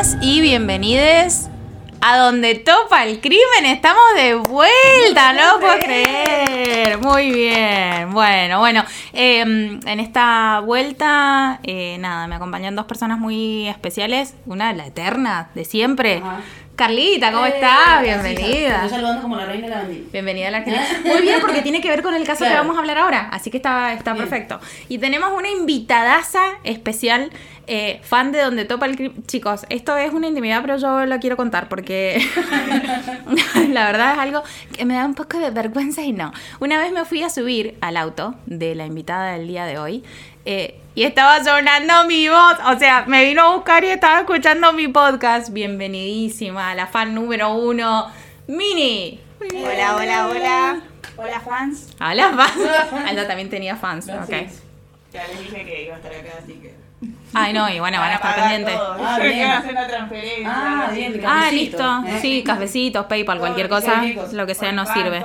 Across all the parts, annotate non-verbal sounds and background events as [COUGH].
Bienvenidas y bienvenides a donde topa el crimen. Estamos de vuelta, no puedo creer. Muy bien. Bueno, bueno. eh, en esta vuelta, eh, nada, me acompañan dos personas muy especiales. Una, la eterna, de siempre. Ajá. Carlita, ¿cómo Eh, estás? Bienvenida. Estoy saludando como la reina de la bandilla. Bienvenida a la [LAUGHS] Argentina. Muy bien, porque tiene que ver con el caso que vamos a hablar ahora. Así que está, está Bien. perfecto. Y tenemos una invitadaza especial, eh, fan de Donde Topa el Crimen. Chicos, esto es una intimidad, pero yo lo quiero contar porque [LAUGHS] [LAUGHS] la verdad es algo que me da un poco de vergüenza y no. Una vez me fui a subir al auto de la invitada del día de hoy. Eh, y estaba sonando mi voz, o sea, me vino a buscar y estaba escuchando mi podcast. Bienvenidísima, la fan número uno, Mini. Hola, hola, hola. Hola, fans. Hola, fans. [LAUGHS] Alda también tenía fans. Ok. Gracias. Ya les dije que iba a estar acá, así que. Ay, no, y bueno, van a estar pendientes. Ah, Yo bien. quiero hacer una transferencia. Ah, Ah, listo. ¿eh? Sí, cafecitos, PayPal, Todo cualquier cosa, lo que sea nos sirve. [LAUGHS]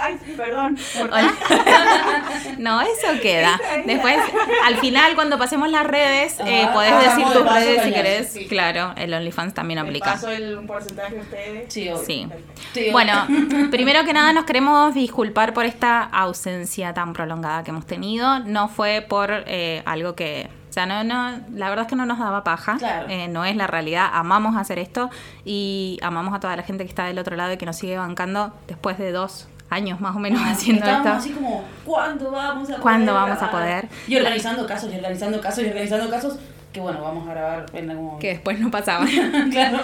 Ay, perdón. Por Hola. [LAUGHS] No, eso queda. Después, al final, cuando pasemos las redes, eh, Ajá. podés decir de tus redes si querés. Sí. Claro, el OnlyFans también aplica. paso el porcentaje ustedes. Sí. Sí. Sí. Bueno, [LAUGHS] primero que nada nos queremos disculpar por esta ausencia tan prolongada que hemos tenido. No fue por eh, algo que... O sea, no, no, la verdad es que no nos daba paja. Claro. Eh, no es la realidad. Amamos hacer esto y amamos a toda la gente que está del otro lado y que nos sigue bancando después de dos años más o menos haciendo Estábamos esto. así como, ¿cuándo vamos a poder? ¿Cuándo vamos a poder? Y organizando casos, y organizando casos, y organizando casos, que bueno, vamos a grabar en algún momento. Que después no pasaba. [LAUGHS] claro.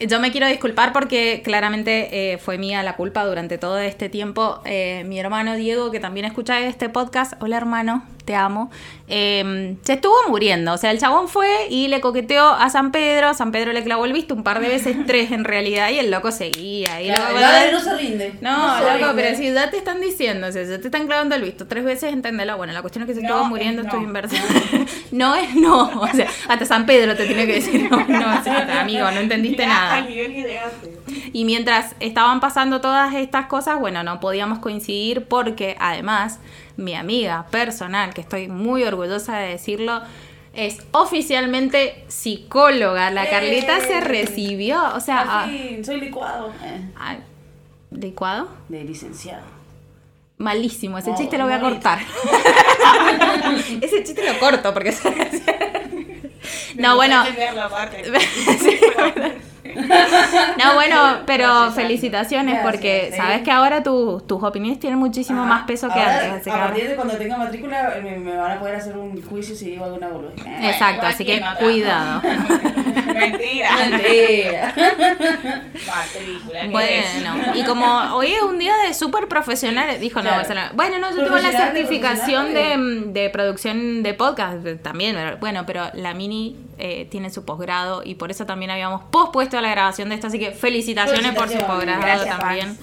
Yo me quiero disculpar porque claramente eh, fue mía la culpa durante todo este tiempo. Eh, mi hermano Diego, que también escucha este podcast, hola hermano, te amo, eh, se estuvo muriendo. O sea, el chabón fue y le coqueteó a San Pedro, San Pedro le clavó el visto un par de veces, [LAUGHS] tres en realidad, y el loco seguía. Y Claro, el padre no se rinde. no, loco, rinde. pero si ya te están diciendo, o sea, ya te están clavando el visto tres veces, entendela. Bueno, la cuestión es que se No, estuvo muriendo, es estoy no. inversa. [LAUGHS] no es no, o sea, hasta San Pedro te tiene que decir, no, no, o sea, amigo, no entendiste Mirá nada. Y mientras estaban pasando todas estas cosas, bueno, no podíamos coincidir porque además mi amiga personal, que estoy muy orgullosa de decirlo, es oficialmente psicóloga. La Carlita se ¡Eh! recibió, o sea, ah, soy licuado. Eh, ¿licuado? de licenciado. Malísimo, ese chiste lo voy a cortar. [LAUGHS] ese chiste lo corto porque... [LAUGHS] no, bueno... [LAUGHS] Sí, [LAUGHS] No, bueno, pero Gracias, felicitaciones Gracias, porque sí. sabes que ahora tu- tus opiniones tienen muchísimo Ajá. más peso que Ahora, antes. Así que a ahora- partir de cuando tenga matrícula eh, me, me van a poder hacer un juicio si digo alguna boludez. Exacto, así que no, cuidado. [LAUGHS] Mentira. Mentira. Matrícula. ¿qué Bueno, y como hoy es un día de súper profesionales, dijo no, Claro. eso no. Bueno, no, yo tengo la Profesional de certificación de, profesional de producción de podcast también. pero- Bueno, pero la mini eh, tiene su posgrado y por eso también habíamos pospuesto la grabación de esto, así que felicitaciones, por su posgrado también.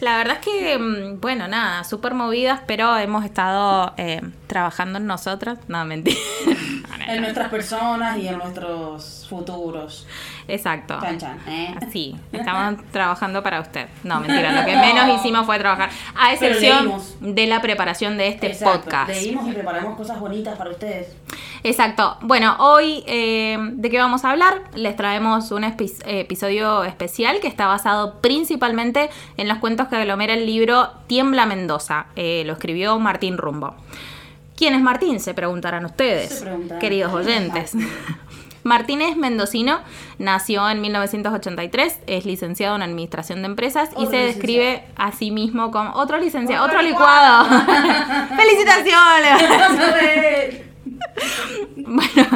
La verdad es que, mm, bueno, nada, súper movidas, pero hemos estado eh, trabajando en nosotras. No, mentira. [LAUGHS] En nuestras personas y en nuestros futuros. Exacto. Chan chan. ¿eh? Sí, estamos trabajando para usted. No, mentira, lo que [LAUGHS] menos hicimos fue trabajar. A excepción de la preparación de este Exacto. podcast. Leímos y preparamos cosas bonitas para ustedes. Exacto. Bueno, hoy, eh, ¿de qué vamos a hablar? Les traemos un episodio especial que está basado principalmente en los cuentos que aglomera el libro Tiembla Mendoza. Eh, lo escribió Martín Rumbo. ¿Quién es Martín? Se preguntarán ustedes, Se preguntarán. queridos oyentes. [LAUGHS] Martín es mendocino, nació en 1983, es licenciado en Administración de Empresas y se licenciado. describe a sí mismo como otro licenciado, otro, Otro licuado. [LAUGHS] [LAUGHS] ¡Felicitaciones! [LAUGHS] Bueno,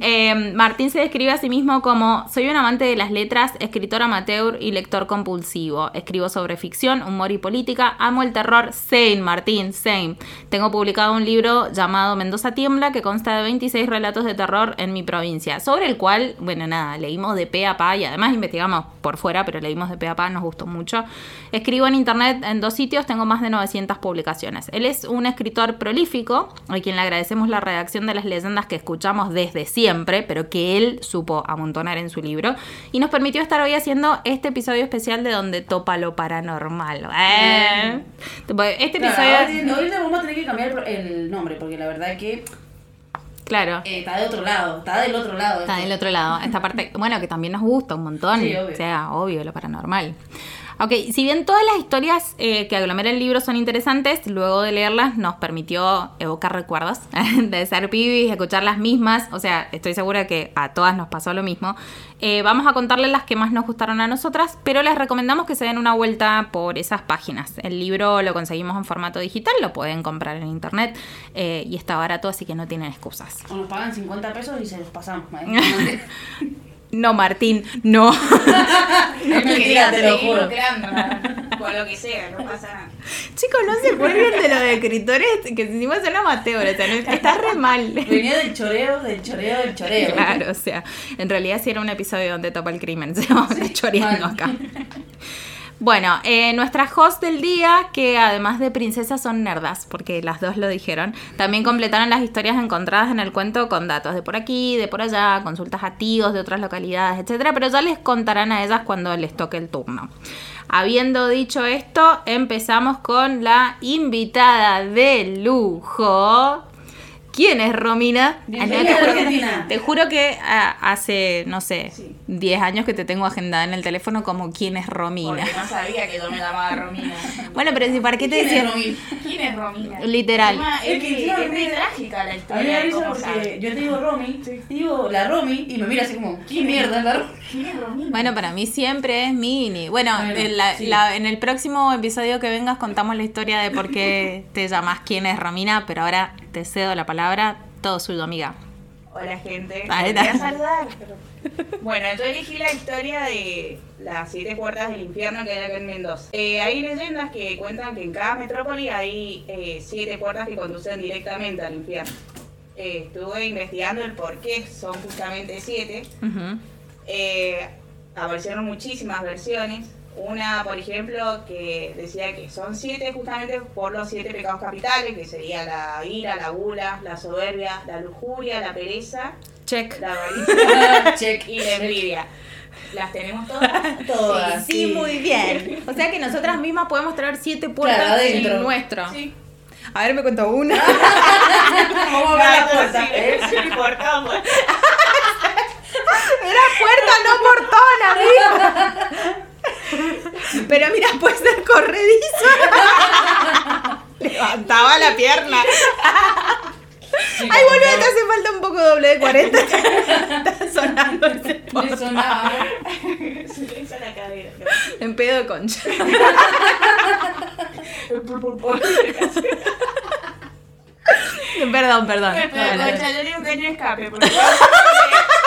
eh, Martín se describe a sí mismo como soy un amante de las letras, escritor amateur y lector compulsivo. Escribo sobre ficción, humor y política. Amo el terror. Same, Martín, same. Tengo publicado un libro llamado Mendoza Tiembla que consta de 26 relatos de terror en mi provincia, sobre el cual, bueno, nada, leímos de pe a pa y además investigamos por fuera, pero leímos de pe a pa, nos gustó mucho. Escribo en internet en dos sitios, tengo más de 900 publicaciones. Él es un escritor prolífico, a quien le agradecemos la redacción de las leyendas que escuchamos desde siempre, pero que él supo amontonar en su libro, y nos permitió estar hoy haciendo este episodio especial de donde topa lo paranormal. Eh. Este episodio... hoy, hoy vamos a tener que cambiar el nombre, porque la verdad que Claro. Eh, está de otro lado, está del otro lado. Está del otro lado. Esta parte, bueno, que también nos gusta un montón. Sí, obvio. O sea, obvio, lo paranormal. Ok, si bien todas las historias eh, que aglomera el libro son interesantes, luego de leerlas nos permitió evocar recuerdos [LAUGHS] de ser pibis, escuchar las mismas. O sea, estoy segura que a todas nos pasó lo mismo. Eh, vamos a contarles las que más nos gustaron a nosotras, pero les recomendamos que se den una vuelta por esas páginas. El libro lo conseguimos en formato digital, lo pueden comprar en internet eh, y está barato, así que no tienen excusas. O nos pagan 50 pesos y se los pasamos. [LAUGHS] No, Martín, no. [LAUGHS] Es mentira, te lo seguir juro. Con [LAUGHS] lo que sea, no pasa nada. Chicos, no se vuelven de los escritores que encima son amateurs, o sea, no- está re mal. Venía del choreo, del choreo, del choreo. Claro, o sea, en realidad sí era un episodio donde topa el crimen, [LAUGHS] se vamos choreando mal. acá. Bueno, eh, nuestras hosts del día, que además de princesas son nerdas, porque las dos lo dijeron, también completaron las historias encontradas en el cuento con datos de por aquí, de por allá, consultas a tíos de otras localidades, etcétera, pero ya les contarán a ellas cuando les toque el turno. Habiendo dicho esto, empezamos con la invitada de lujo. ¿Quién es Romina? Bienvenida te, a juro, Argentina. te juro que ah, hace, no sé, Sí. 10 años que te tengo agendada en el teléfono como quién es Romina. Porque no sabía que yo me llamaba Romina. [LAUGHS] Bueno, pero si para qué te ¿Quién es Romina? ¿Quién es Romina? literal. Es Es que es muy trágica la A mí me historia. cómo porque yo te digo Romy, te digo la Romy y me mira así como, ¿quién mierda es la Romy? ¿Quién es Romina? Bueno, para mí siempre es Mini. Bueno, Bueno, en, la- sí. la- en el próximo episodio que vengas contamos la historia de por qué te llamas quién es Romina, pero ahora te cedo la palabra, todo suyo, amiga. Hola gente, Ahí me voy a saludar. [LAUGHS] Bueno, yo elegí la historia de las siete puertas del infierno que hay acá en Mendoza. Eh, hay leyendas que cuentan que en cada metrópoli hay eh, siete puertas que conducen directamente al infierno. Eh, estuve investigando el por qué son justamente siete. Eh, aparecieron muchísimas versiones. Una, por ejemplo, que decía que son siete justamente por los siete pecados capitales, que sería la ira, la gula, la soberbia, la lujuria, la pereza, Check. la avaricia [LAUGHS] Check. y la envidia. ¿Las tenemos todas? [LAUGHS] Todas. Sí, muy bien. O sea que nosotras mismas podemos traer siete Claro, puertas adentro. en nuestro. Sí. A ver, me cuento una. [LAUGHS] Vamos a ver la puerta. Sí, sí, pues. Era puerta, no portón, amiga. Pero mira, puede ser corredizo. [LAUGHS] Levantaba la pierna. Ay, boludo, te hace falta un poco doble de 40. [LAUGHS] Está sonando ese Me sonaba. Se le hizo la cadera. En pedo de concha. Perdón, perdón. Pero, concha, yo digo que no escape, porque [LAUGHS]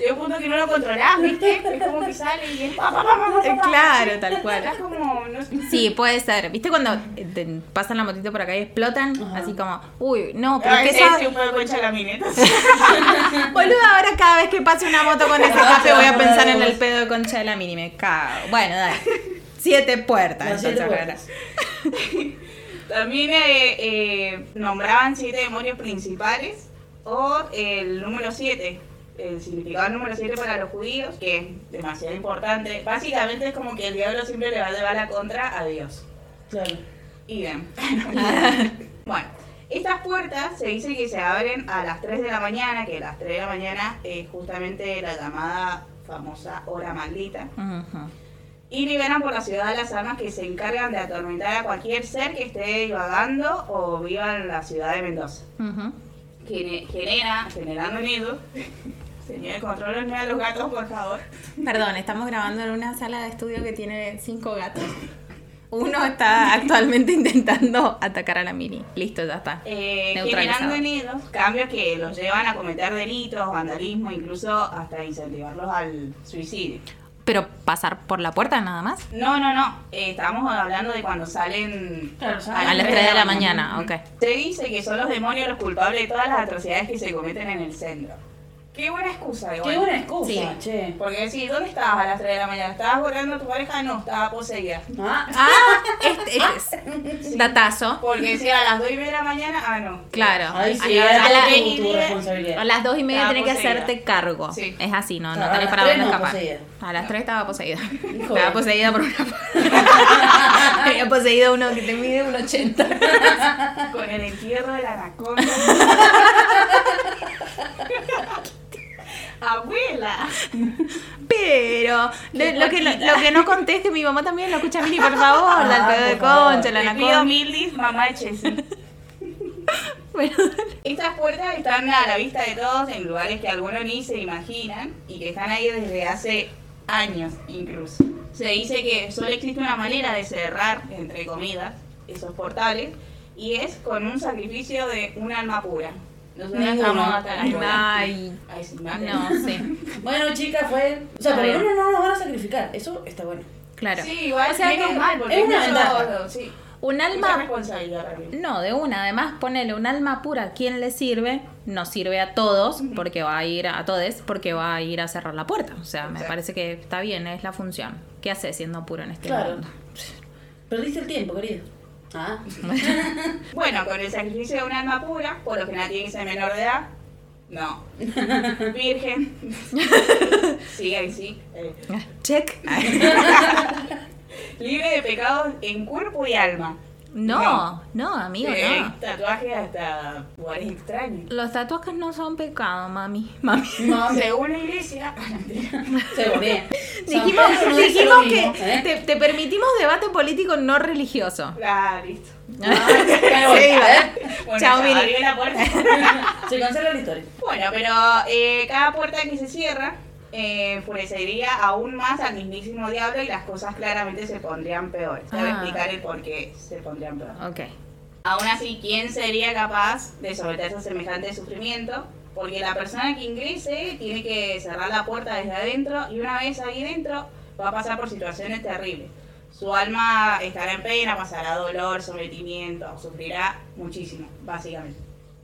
llega un punto que no lo controlás, ¿viste? Es como que sale y es. Claro, tal cual. Estás como, no sé. Sí, puede ser. ¿Viste cuando eh, te pasan la motito por acá y explotan? Ajá. Así como, uy, no, pero es que esa... un poco concha la mineta. [LAUGHS] Boluda, ahora cada vez que pase una moto con ese escape voy a pensar en el pedo de concha de la mini. Me cago. Bueno, dale. Siete puertas. Las siete puertas. [LAUGHS] También eh, eh, nombraban siete demonios principales o el número siete. El significado número 7 para los judíos, que es demasiado importante. Básicamente es como que el diablo siempre le va a llevar la contra a Dios. Claro. Idem. [LAUGHS] bueno, estas puertas se dice que se abren a las 3 de la mañana, que las 3 de la mañana es justamente la llamada famosa hora maldita. Ujú. Y liberan por la ciudad a las almas que se encargan de atormentar a cualquier ser que esté divagando o viva en la ciudad de Mendoza. Genera, generando miedo. Señor, controlenme a los gatos, por favor. Perdón, estamos grabando en una sala de estudio que tiene cinco gatos. Uno está actualmente intentando atacar a la mini. Listo, ya está. Eh, generando miedos, cambios que los llevan a cometer delitos, vandalismo, incluso hasta incentivarlos al suicidio. Pero pasar por la puerta nada más. No, no, no. Eh, estamos hablando de cuando salen Claro, A las 3 de la mañana, ok. Se dice que son los demonios los culpables de todas las atrocidades que se cometen en el centro. Qué buena excusa, igual. Qué buena excusa, Sí. che. Porque sí, ¿dónde estabas a las 3 de la mañana? ¿Estabas borrando a tu pareja? No, estaba poseída. Ah, Ah, este, este es [LAUGHS] datazo. Porque si a las 2 y media de la mañana, ah, no. Claro. ahí sí, a, era a la- tu- y tu responsabilidad. a las dos y media tenés que hacerte cargo. Sí. Es así, no, no Claro, a tenés para dónde no, escapar. poseída. A las 3 estaba poseída. Hijo estaba poseída por una. [LAUGHS] Había poseído uno que te mide un 80. Con el entierro de la anaconda. [LAUGHS] Abuela. Pero de- lo, que, lo, lo que no conté es que mi mamá también lo escucha a Mili, por [LAUGHS] favor. la Ah, pedo de concha, la anaconda. mildis, mamá de Chessy. [LAUGHS] Bueno, Estas puertas están a la vista de todos en lugares que algunos ni se imaginan y que están ahí desde hace años incluso. Se dice que solo existe una manera de cerrar, entre comidas, esos portales y es con un sacrificio de un alma pura. Nosotros. Ay. Sí, no sé. [LAUGHS] Bueno, chicas, fue. O sea, por lo menos no nos van a sacrificar. Eso está bueno. Claro. Sí, igual O sea que mal, porque es una ventaja. sí, Un alma. No, de una. Además, ponele un alma pura. ¿A quién le sirve? No sirve a todos, porque va a ir a todos, porque va a ir a cerrar la puerta. O sea, me parece que está bien, es la función. ¿Qué hace siendo puro en este Claro. mundo? Perdiste el tiempo, querido. Ah. [LAUGHS] Bueno, con el sacrificio de un alma pura, por lo general tiene que ser menor de edad. [LAUGHS] No. Virgen. [LAUGHS] Sí, ahí sí. Eh, Check. Libre de pecados en cuerpo y alma. No, no, amigo, Eh, no. Tatuajes hasta lugares extraños. Los tatuajes no son pecado, mami. Mami. Mami. Según la iglesia. [LAUGHS] Se volvía. Dijimos, no dijimos que mismo, ¿eh? te, te permitimos debate político no religioso. Ah, listo. Ah, [LAUGHS] Sí, ver. Bueno, Chao, Miri. abrió la puerta. [LAUGHS] Se cancela la historia. Bueno, pero eh, cada puerta que se cierra eh, enfurecería aún más al mismísimo diablo y las cosas claramente se pondrían peores. Te voy a Ah. explicar el por qué se pondrían peores. Ok. Aún así, ¿quién sería capaz de someterse a semejante sufrimiento? Porque la persona que ingrese tiene que cerrar la puerta desde adentro y una vez ahí dentro va a pasar por situaciones terribles. Su alma estará en pena, pasará dolor, sometimiento, sufrirá muchísimo, básicamente.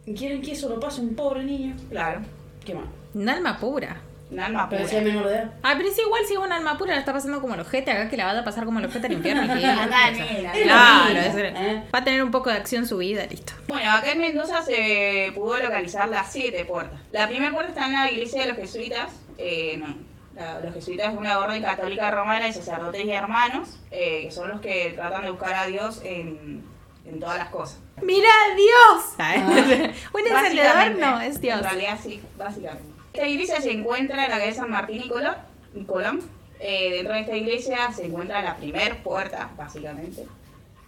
¿Y ¿Quieren que eso lo pase un pobre niño? Claro, ¿Qué más? Un alma pura. Un alma pura. Pero si es menor de edad. Ah, pero es igual si es un alma pura, la está pasando como el ojete acá, que la va a pasar como el ojete al infierno. [LAUGHS] y que- Claro, es- ¿eh? va a tener un poco de acción su vida, listo. Bueno, acá en Mendoza se pudo localizar las siete puertas. La primera puerta está en la iglesia de los jesuitas. eh, no, la- los jesuitas es una orden católica romana de sacerdotes y hermanos, eh, que son los que tratan de buscar a Dios en, en todas las cosas. ¡Mira, Dios! [LAUGHS] un encendedor no, es Dios. En realidad sí, básicamente. Esta iglesia se encuentra en la calle San Martín y Colón. y Colón. Eh, dentro de esta iglesia se encuentra la primer puerta, básicamente.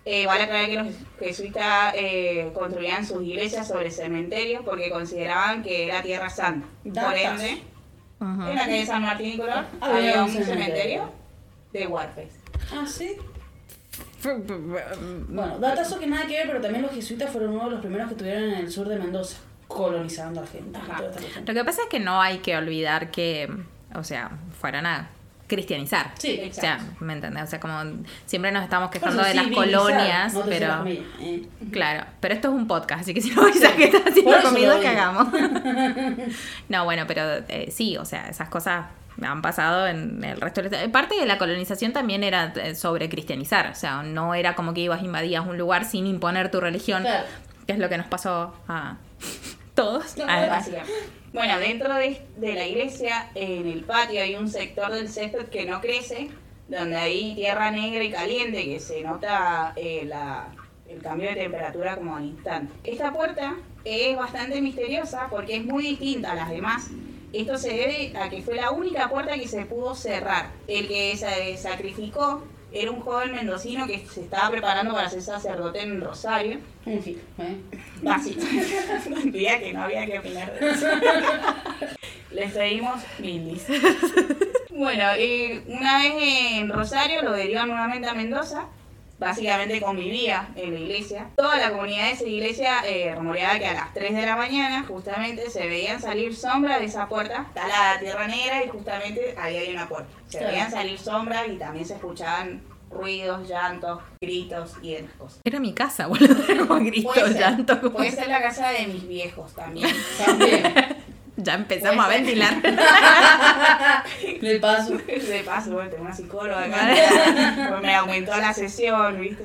Eh, vale aclarar que los jesuitas eh, construían sus iglesias sobre cementerios porque consideraban que era tierra santa. Por ende, en la calle San Martín y Colón Había había un cementerio cementerio. de Warface. Ah, sí. Bueno, datazo que nada que ver, pero también los jesuitas fueron uno de los primeros que estuvieron en el sur de Mendoza, colonizando a cuestión. Lo que pasa es que no hay que olvidar que, o sea, fueron a cristianizar. Sí, O sea, ¿me entendés? O sea, como siempre nos estamos quejando eso de las colonias, no pero... eh. Claro, pero esto es un podcast, así que si no avisas que estás haciendo comida, que hagamos. [LAUGHS] [LAUGHS] no, bueno, pero eh, sí, o sea, esas cosas han pasado en el resto de la... Parte de la colonización también era eh, sobre cristianizar, o sea, no era como que ibas invadías un lugar sin imponer tu religión, Claro. que es lo que nos pasó a todos. Ah. Bueno, dentro de, de la iglesia, en el patio, hay un sector del césped que no crece, donde hay tierra negra y caliente, que se nota eh, la- el cambio de temperatura como al instante. Esta puerta es bastante misteriosa porque es muy distinta a las demás. Esto se debe a que fue la única puerta que se pudo cerrar. El que se sacrificó era un joven mendocino que se estaba preparando para ser sacerdote en Rosario. En fin, ¿eh? Básico. [LAUGHS] [LAUGHS] Día que no había que opinar de eso. Les pedimos milis. Bueno, eh, una vez en Rosario lo derivan nuevamente a Mendoza. Básicamente convivía en la iglesia. Toda la comunidad de esa iglesia eh, rumoreaba que a las 3 de la mañana justamente se veían salir sombras de esa puerta. Está la tierra negra y justamente ahí hay una puerta. Se veían salir sombras y también se escuchaban ruidos, llantos, gritos y demás cosas. Era mi casa, boludo, [LAUGHS] con grito, Puede ser, llanto. como- puede ser la casa de mis viejos también. [LAUGHS] También. Ya empezamos a ventilar. [LAUGHS] De paso. De paso, bueno, tengo una psicóloga acá. Pues me aumentó la sesión, ¿viste?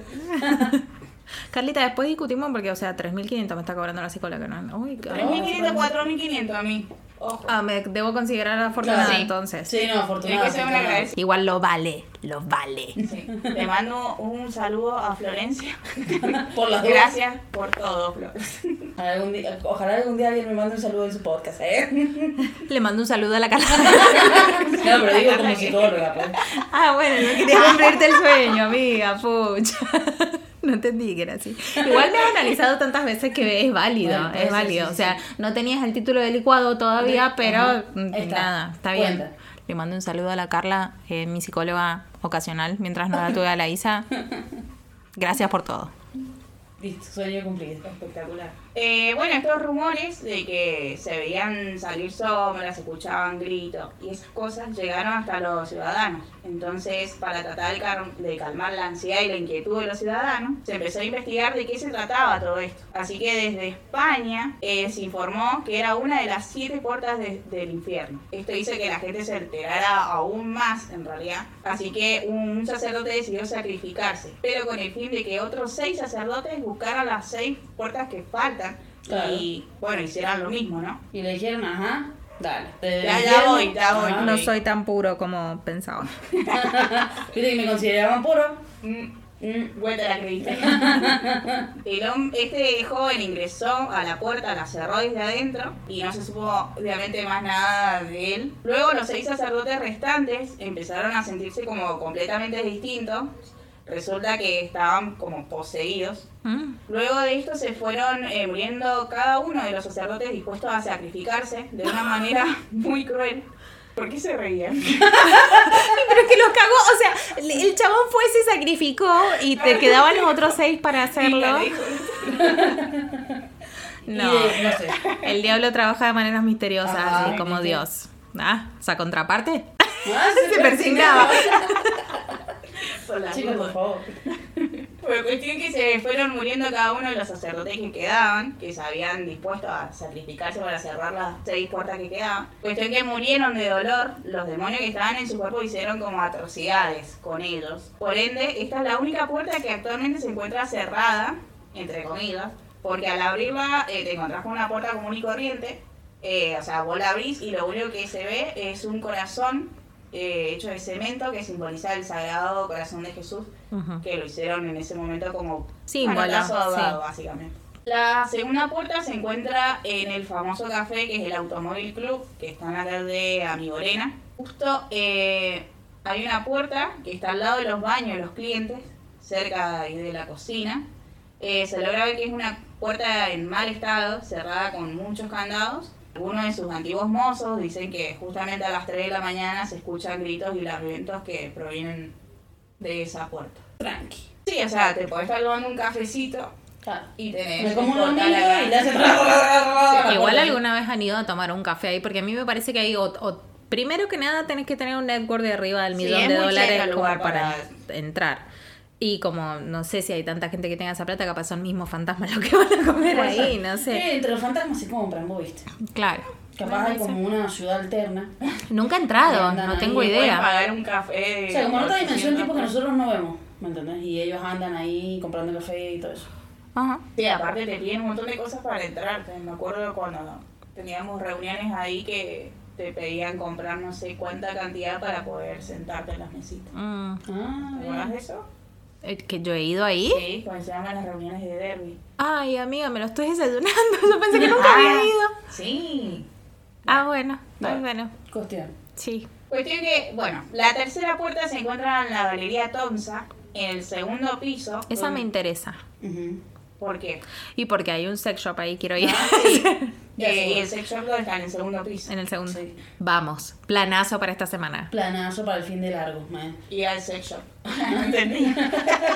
Carlita, después discutimos porque, o sea, 3.500 me está cobrando la psicóloga, ¿no? Uy, qué- 3.500, 4.500 a mí. Ojo. Ah, me debo considerar afortunada Claro. entonces. Sí, no, que agradecida. Igual lo vale, lo vale. Sí. Le mando un saludo a Florencia. [LAUGHS] Por las dudas. Gracias por todo, Flor. Algún día- ojalá algún día alguien me mande un saludo en su podcast, ¿eh? [LAUGHS] Le mando un saludo a la Carla. [LAUGHS] No, pero digo como psicóloga, pues. ah, bueno, no quería cumplirte el sueño, amiga, pucha. [LAUGHS] No entendí que era así. [LAUGHS] Igual me he analizado tantas veces que es válido, Bueno, es válido. sí, o sea, sí. no tenías el título de licuado todavía, pero mm, Está. nada, está bien. Cuenta. Le mando un saludo a la Carla, eh, mi psicóloga ocasional, mientras no la tuve a la Isa. [LAUGHS] Gracias por todo. Listo, sueño cumplido. Espectacular. Eh, bueno, estos rumores de que se veían salir sombras, se escuchaban gritos y esas cosas llegaron hasta los ciudadanos. Entonces, para tratar de, cal- de calmar la ansiedad y la inquietud de los ciudadanos, se empezó a investigar de qué se trataba todo esto. Así que desde España eh, se informó que era una de las siete puertas de- del infierno. Esto hizo que la gente se enterara aún más, en realidad. Así que un sacerdote decidió sacrificarse, pero con el fin de que otros seis sacerdotes buscaran las seis puertas que faltan Claro. y, bueno, hicieran lo mismo, ¿no? Y le dijeron, ajá, dale. Te Ya, voy, ya voy. Ajá. No soy tan puro como pensaba. [LAUGHS] Viste que me consideraban puro. Mm, Mm. Vuelta a la [LAUGHS] este joven ingresó a la puerta, la cerró desde adentro y no se supo obviamente más nada de él. Luego los seis sacerdotes restantes empezaron a sentirse como completamente distintos. Resulta que estaban como poseídos. Mm. Luego de esto se fueron eh, muriendo cada uno de los sacerdotes dispuestos a sacrificarse de una manera [LAUGHS] muy cruel. ¿Por qué se reían? [LAUGHS] Pero es que los cagó, o sea, el chabón fue, se sacrificó y te quedaban los otros seis para hacerlo. [LAUGHS] No, Y de- no sé. el diablo trabaja de maneras misteriosas, Ah, así como. Dios. Ah, esa contraparte. Ah, Se persignaba. [LAUGHS] Por las Chicos, por favor. Por cuestión que se fueron muriendo cada uno de los sacerdotes que quedaban, que se habían dispuesto a sacrificarse para cerrar las seis puertas que quedaban. Cuestión que murieron de dolor, los demonios que estaban en su cuerpo hicieron como atrocidades con ellos. Por ende, esta es la única puerta que actualmente se encuentra cerrada, entre comillas, porque al abrirla eh, te encontrás con una puerta común y corriente. eh, o sea, vos la abrís y lo único que se ve es un corazón eh, hecho de cemento que simboliza el sagrado corazón de Jesús Ujú. que lo hicieron en ese momento como Símbolo, dado, sí. básicamente. La segunda puerta se encuentra en el famoso café que es el Automóvil Club, que está en la calle Amigorena. Justo eh, hay una puerta que está al lado de los baños de los clientes, cerca de de la cocina. Eh, se logra ver que es una puerta en mal estado, cerrada con muchos candados. Algunos de sus antiguos mozos dicen que justamente a las 3 de la mañana se escuchan gritos y lamentos que provienen de esa puerta. Tranqui. Sí, o sea, te podés estar tomando un cafecito Claro. y tenés... Como un y le hace. Igual alguna vez han ido a tomar un café ahí, porque a mí me parece que hay, o, o- primero que nada tenés que tener un network de arriba del millón de dólares lugar para, para- entrar. Y como no sé si hay tanta gente que tenga esa plata, capaz son mismos fantasmas [LAUGHS] los que van a comer Puede ahí, ser. no sé. Eh, entre los fantasmas se compran, vos viste. Claro. Capaz hay como una ciudad alterna. [LAUGHS] Nunca he entrado, no ahí, tengo Puedes idea. pagar un café O sea, como en otra 800 dimensión tipo que nosotros no vemos, ¿me entendés? Y ellos andan ahí comprando café y todo eso. Ajá. Sí, aparte te piden un montón de cosas para entrar. Me acuerdo cuando teníamos reuniones ahí que te pedían comprar no sé cuánta cantidad para poder sentarte en las mesitas. Mm. Ah, ¿Te acuerdas de eso? Eh, ¿Que yo he ido ahí? Sí, cuando se llaman las reuniones de derby. Ay, amiga, me lo estoy desayunando. [LAUGHS] Yo pensé que nunca había Ah, ido. Sí. Ah, bueno. Bueno. Bueno. Cuestión. Sí. Cuestión que, bueno, la tercera puerta se encuentra en la Galería Tonsa, en el segundo piso. Esa me interesa. Ujú. ¿Por qué? Y porque hay un sex shop ahí, quiero ir. Ah, sí. [LAUGHS] Eh, y el sex shop lo está en el segundo piso. en el segundo. Sí. Vamos. Planazo para esta semana. Planazo para el fin de largo, man. Y al sex shop. [LAUGHS] ¿Entendí?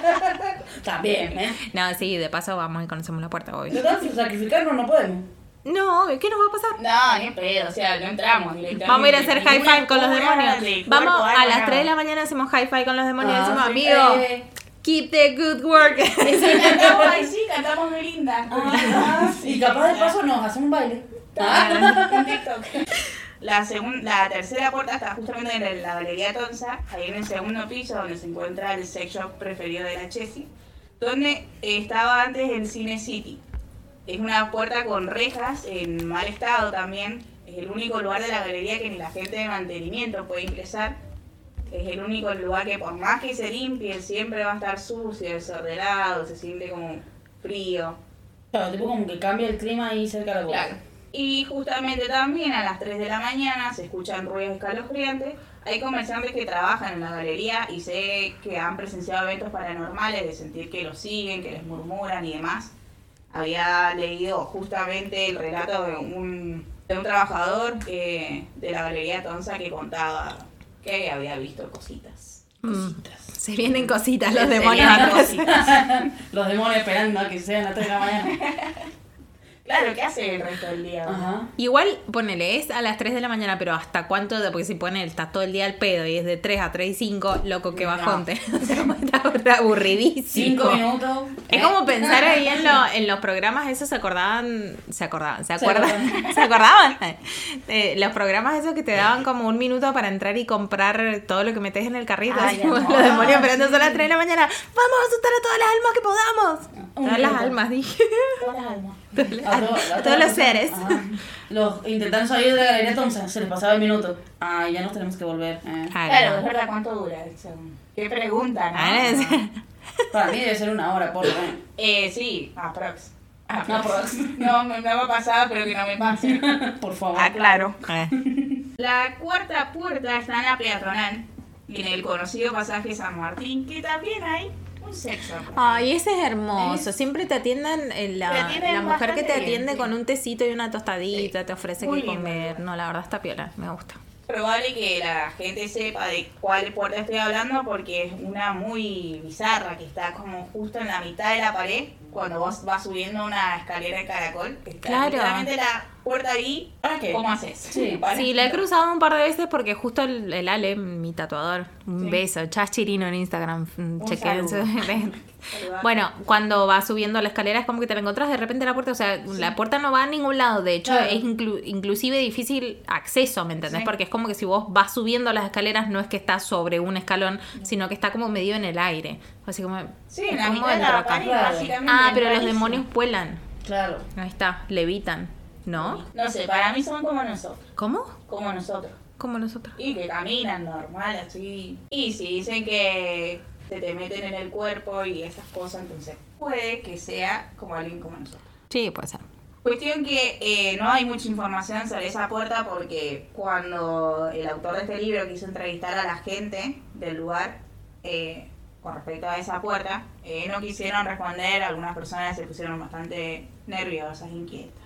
[LAUGHS] También, ¿eh? No, sí, de paso vamos y conocemos la puerta, obvio. Total, sacrificarnos no podemos. No, ¿qué nos va a pasar? No, ni pedo, o sea, no entramos directamente. Vamos a ir a hacer five con los demonios. Vamos a las nada. 3 de la mañana hacemos high five con los demonios y Ah, decimos, amigo, eh. Keep the good work. [LAUGHS] Cantamos ahí, sí, cantamos muy linda. Ah, y capaz de paso nos hacemos un baile. Ah, TikTok. La, segun- la tercera puerta está justamente en la Galería Tonsa, ahí en el segundo piso donde se encuentra el sex shop preferido de la Chessy, donde estaba antes el Cine City. Es una puerta con rejas en mal estado también, Es el único lugar de la galería que ni la gente de mantenimiento puede ingresar. Es el único lugar que por más que se limpie, siempre va a estar sucio, desordenado, se siente como frío. Claro, tipo como que cambia el clima ahí cerca de la puerta. Claro. Y justamente también a las 3 de la mañana se escuchan ruidos escalofriantes. Hay comerciantes que trabajan en la galería y sé que han presenciado eventos paranormales de sentir que los siguen, que les murmuran y demás. Había leído justamente el relato de un, de un trabajador que- de la galería Tonza que contaba que había visto cositas. Mm. Cositas. Se vienen cositas los Se demonios. vienen cositas. [LAUGHS] Los demonios esperando a que sean las 3 de la mañana. [LAUGHS] Claro, ¿qué hace el resto del día? Ajá. Igual, ponele, es a las 3 de la mañana, pero ¿hasta cuánto? de- Porque si pone, está todo el día al pedo y es de 3 a 3 y 5, loco, que No. bajón. te- está, [LAUGHS] está aburridísimo. 5 minutos. Es ¿eh? como pensar ahí en, lo- [LAUGHS] en los programas esos, se acordaban, se acordaban, se Se acuerdan, acordaban. [LAUGHS] se acordaban. Eh, los programas esos que te daban como un minuto para entrar y comprar todo lo que metes en el carrito. Ay, así como amor. los demonios esperando son las 3 de la mañana. Vamos a asustar a todas las almas que podamos. Un Todas las almas, dije. Todas las almas. [LAUGHS] A to- a todos los seres. Ajá. Los intentando salir de la galería Thompson, se les pasaba el minuto. Ah, ya nos tenemos que volver. eh. Claro, es verdad, ¿cuánto dura eso? Qué pregunta, ¿no? Ah, es- Para mí debe ser una hora, por lo menos. Eh, sí, aprox. Aprox. [LAUGHS] No, me, me ha pasado, pero que no me pase. [LAUGHS] Por favor. Ah, claro. Eh. La cuarta puerta está en la peatonal y en el conocido pasaje San Martín, que también hay sexo. Ay, ese es hermoso. Siempre te atienden eh, la, Te atienden la mujer que te bien, atiende sí. con un tecito y una tostadita, Sí. te ofrece Muy que lindo comer. No, la verdad está piola, me gusta. Probable que la gente sepa de cuál puerta estoy hablando porque es una muy bizarra que está como justo en la mitad de la pared cuando vos vas subiendo una escalera de caracol. que Está Claro. literalmente la puerta ahí. Ah, ¿qué? ¿Cómo haces? Sí. [LAUGHS] ¿Vale? Sí, la he cruzado un par de veces porque justo el, el Ale, mi tatuador, un Sí. beso, Chas Chirino en Instagram, mm, chequen saludo. [LAUGHS] su- Saludazo. Bueno, cuando vas subiendo la escalera es como que te la encontrás de repente la puerta, o sea, la puerta no va a ningún lado, de hecho Claro. es inclu- inclusive difícil acceso, ¿me entendés? Sí. Porque es como que si vos vas subiendo las escaleras no es que estás sobre un escalón, sino que está como medio en el aire. Así como... Sí, en la ¿cómo mitad de la acá? Ah, pero los demonios vuelan. Claro. Ahí está, levitan, ¿no? No sé, para mí son como nosotros. ¿Cómo? Como nosotros. Como nosotros. Y que caminan normal, así. Y si dicen que se te meten en el cuerpo y esas cosas, entonces puede que sea como alguien como nosotros. Sí, puede ser. Cuestión que eh, no hay mucha información sobre esa puerta porque cuando el autor de este libro quiso entrevistar a la gente del lugar eh, con respecto a esa puerta, eh, no quisieron responder, algunas personas se pusieron bastante nerviosas, inquietas.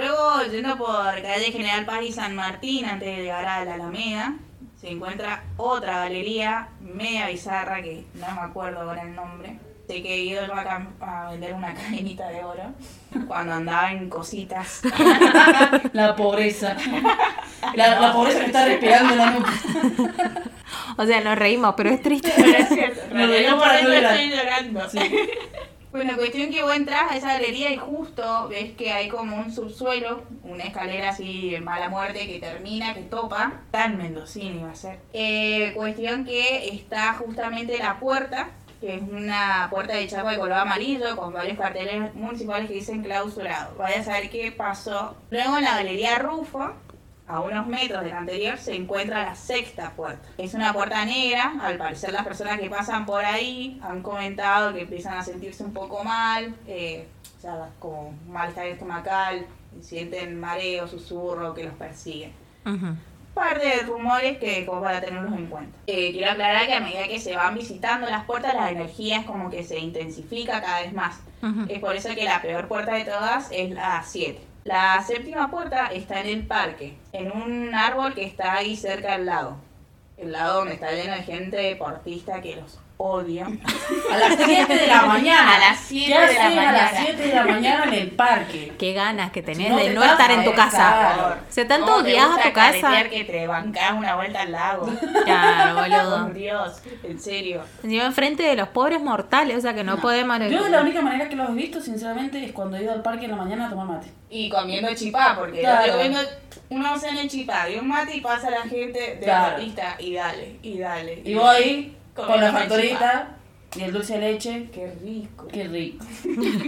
Luego, yendo por calle General Paz y San Martín, antes de llegar a la Alameda, se encuentra otra galería media bizarra que no me acuerdo ahora el nombre. Sé que Guido va a, vender una [LAUGHS] cadenita de oro cuando andaba en cositas. [LAUGHS] La pobreza. La, la pobreza que está respirando en la nuca. [LAUGHS] O sea, nos reímos, pero es triste. Pero es cierto, digo por para no llorar. estoy llorando. Bueno, cuestión que vos entras a esa galería y justo ves que hay como un subsuelo, una escalera así de mala muerte que termina, que topa. Tan mendocino iba a ser. Eh, cuestión que está justamente la puerta, que es una puerta de chapa de color amarillo con varios carteles municipales que dicen clausurado. Vaya a saber qué pasó. Luego en la galería Rufo, a unos metros de la anterior se encuentra la sexta puerta. Es una puerta negra, al parecer las personas que pasan por ahí han comentado que empiezan a sentirse un poco mal, eh, o sea, como malestar estomacal, sienten mareo, susurro que los persigue. Ujú. Par de rumores que como para tenerlos en cuenta. Eh, quiero aclarar que a medida que se van visitando las puertas, la energía es como que se intensifica cada vez más. Ujú. Es por eso que la peor puerta de todas es la 7. La séptima puerta está en el parque, en un árbol que está ahí cerca del lago. El lago donde está lleno de gente deportista que los odia. A las 7 de la [LAUGHS] mañana. A las 7 ¿Qué de la hacen a las mañana? 7 de la mañana en el parque? Qué ganas que tenés No de te no estar en tu casa. claro. Se están ¿Cómo todos te días a tu casa. que te bancás una vuelta al lago? [LAUGHS] Claro, [LAUGHS] Por boludo. Dios, en serio. Encima enfrente de los pobres mortales, o sea que no, podemos. Yo la única manera que los he visto, sinceramente, es cuando he ido al parque en la mañana a tomar mate. Y comiendo chipá, porque Claro. yo comiendo una docena de chipá y un mate y pasa la gente Claro. deportista y dale, y dale. Y voy ahí con la factorita y el dulce de leche. Qué rico. Qué rico. [LAUGHS]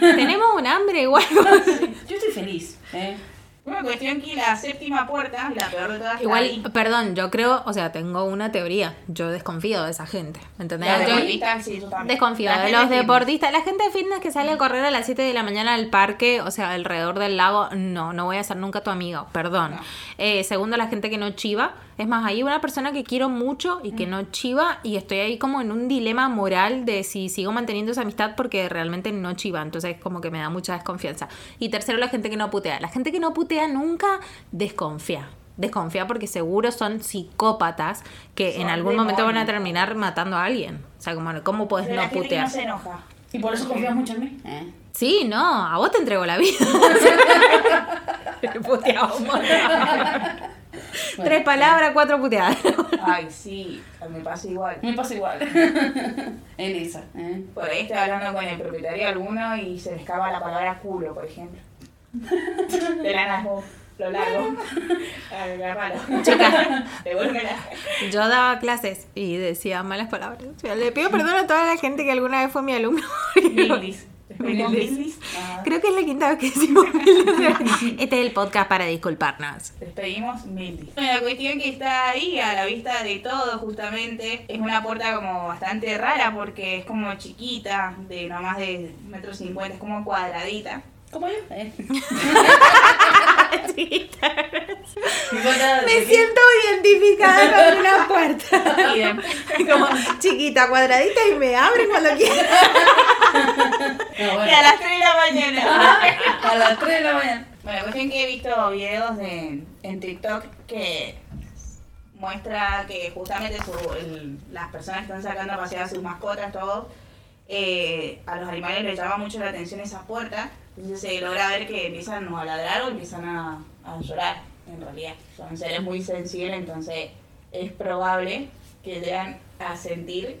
Tenemos un hambre igual. [LAUGHS] Yo estoy feliz, ¿eh? Una cuestión que la séptima puerta, la peor de todas, está Igual, ahí. perdón, yo creo, o sea, tengo una teoría. Yo desconfío de esa gente. ¿Entendés? Los Yo deportistas, sí, yo también. desconfío La de gente los fitness. deportistas. La gente de fitness que sale a correr a las 7 de la mañana al parque, o sea, alrededor del lago, no, no voy a ser nunca tu amigo, perdón. No. Eh, segundo, la gente que no chiva. Es más, hay una persona que quiero mucho y Mm. que no chiva y estoy ahí como en un dilema moral de si sigo manteniendo esa amistad porque realmente no chiva. Entonces como que me da mucha desconfianza. Y tercero, la gente que no putea. La gente que no putea nunca desconfía. Desconfía porque seguro son psicópatas que en algún momento van a terminar matando a alguien. O sea, como, ¿cómo puedes Pero la no que no putear? se enoja. Y por eso confías mucho en mí. ¿eh? Sí, no, a vos te entrego la vida. [LAUGHS] [LAUGHS] Puteado [LAUGHS] Tres palabras, cuatro puteadas. Ay, sí, me pasa igual. Me pasa igual. [LAUGHS] en esa. ¿eh? Por ahí estoy hablando con el propietario alguno y se me escapa la palabra culo, por ejemplo. [LAUGHS] De la lo largo. Devuélvela. [LAUGHS] Yo daba clases y decía malas palabras. O sea, le pido perdón a toda la gente que alguna vez fue mi alumno. Mildis. [LAUGHS] Ah, Creo que es la quinta vez que decimos [LAUGHS] Este es el podcast para disculparnos. Despedimos Mildis. La cuestión que está ahí a la vista de todo, justamente, es una puerta como bastante rara porque es como chiquita, de no más de metro cincuenta, es como cuadradita. ¿Cómo yo? [LAUGHS] Me siento identificada con una puerta. [LAUGHS] Como chiquita, cuadradita y me abren cuando quiera. y a las 3 de la mañana. A las 3 de la mañana. Bueno, cuestión que he visto videos de, en TikTok que muestra que justamente su- el- las personas que están sacando a pasear a sus mascotas, todo, eh, a los animales les llama mucho la atención esas puertas. Entonces se logra ver que empiezan a ladrar o empiezan a, a llorar, en realidad. Son seres muy sensibles, entonces es probable que llegan a sentir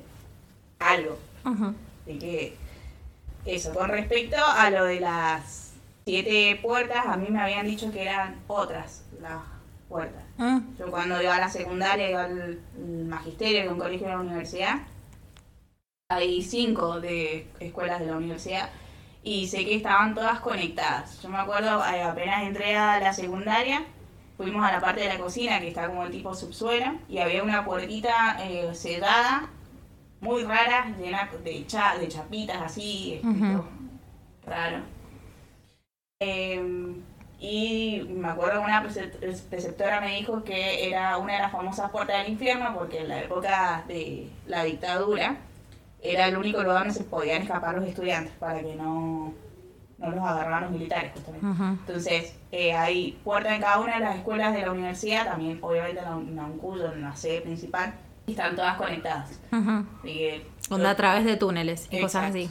algo. Así que eso, con respecto a lo de las siete puertas, a mí me habían dicho que eran otras las puertas. Mm. Yo cuando iba a la secundaria, iba al magisterio, es un colegio de la universidad, hay cinco de escuelas de la universidad y sé que estaban todas conectadas. Yo me acuerdo, eh, apenas entré a la secundaria, fuimos a la parte de la cocina que está como tipo subsuelo y había una puertita eh, sellada, muy rara, llena de, cha- de chapitas así, escrito Ujú. raro. Eh, y me acuerdo que una prece- preceptora me dijo que era una de las famosas puertas del infierno porque en la época de la dictadura era el único lugar donde se podían escapar los estudiantes para que no, no los agarraran los militares justamente. Entonces, eh, hay puertas en cada una de las escuelas de la universidad, también obviamente en la, UNCUYO, en la sede principal, y están todas conectadas. Así que Onda a través de túneles y cosas así.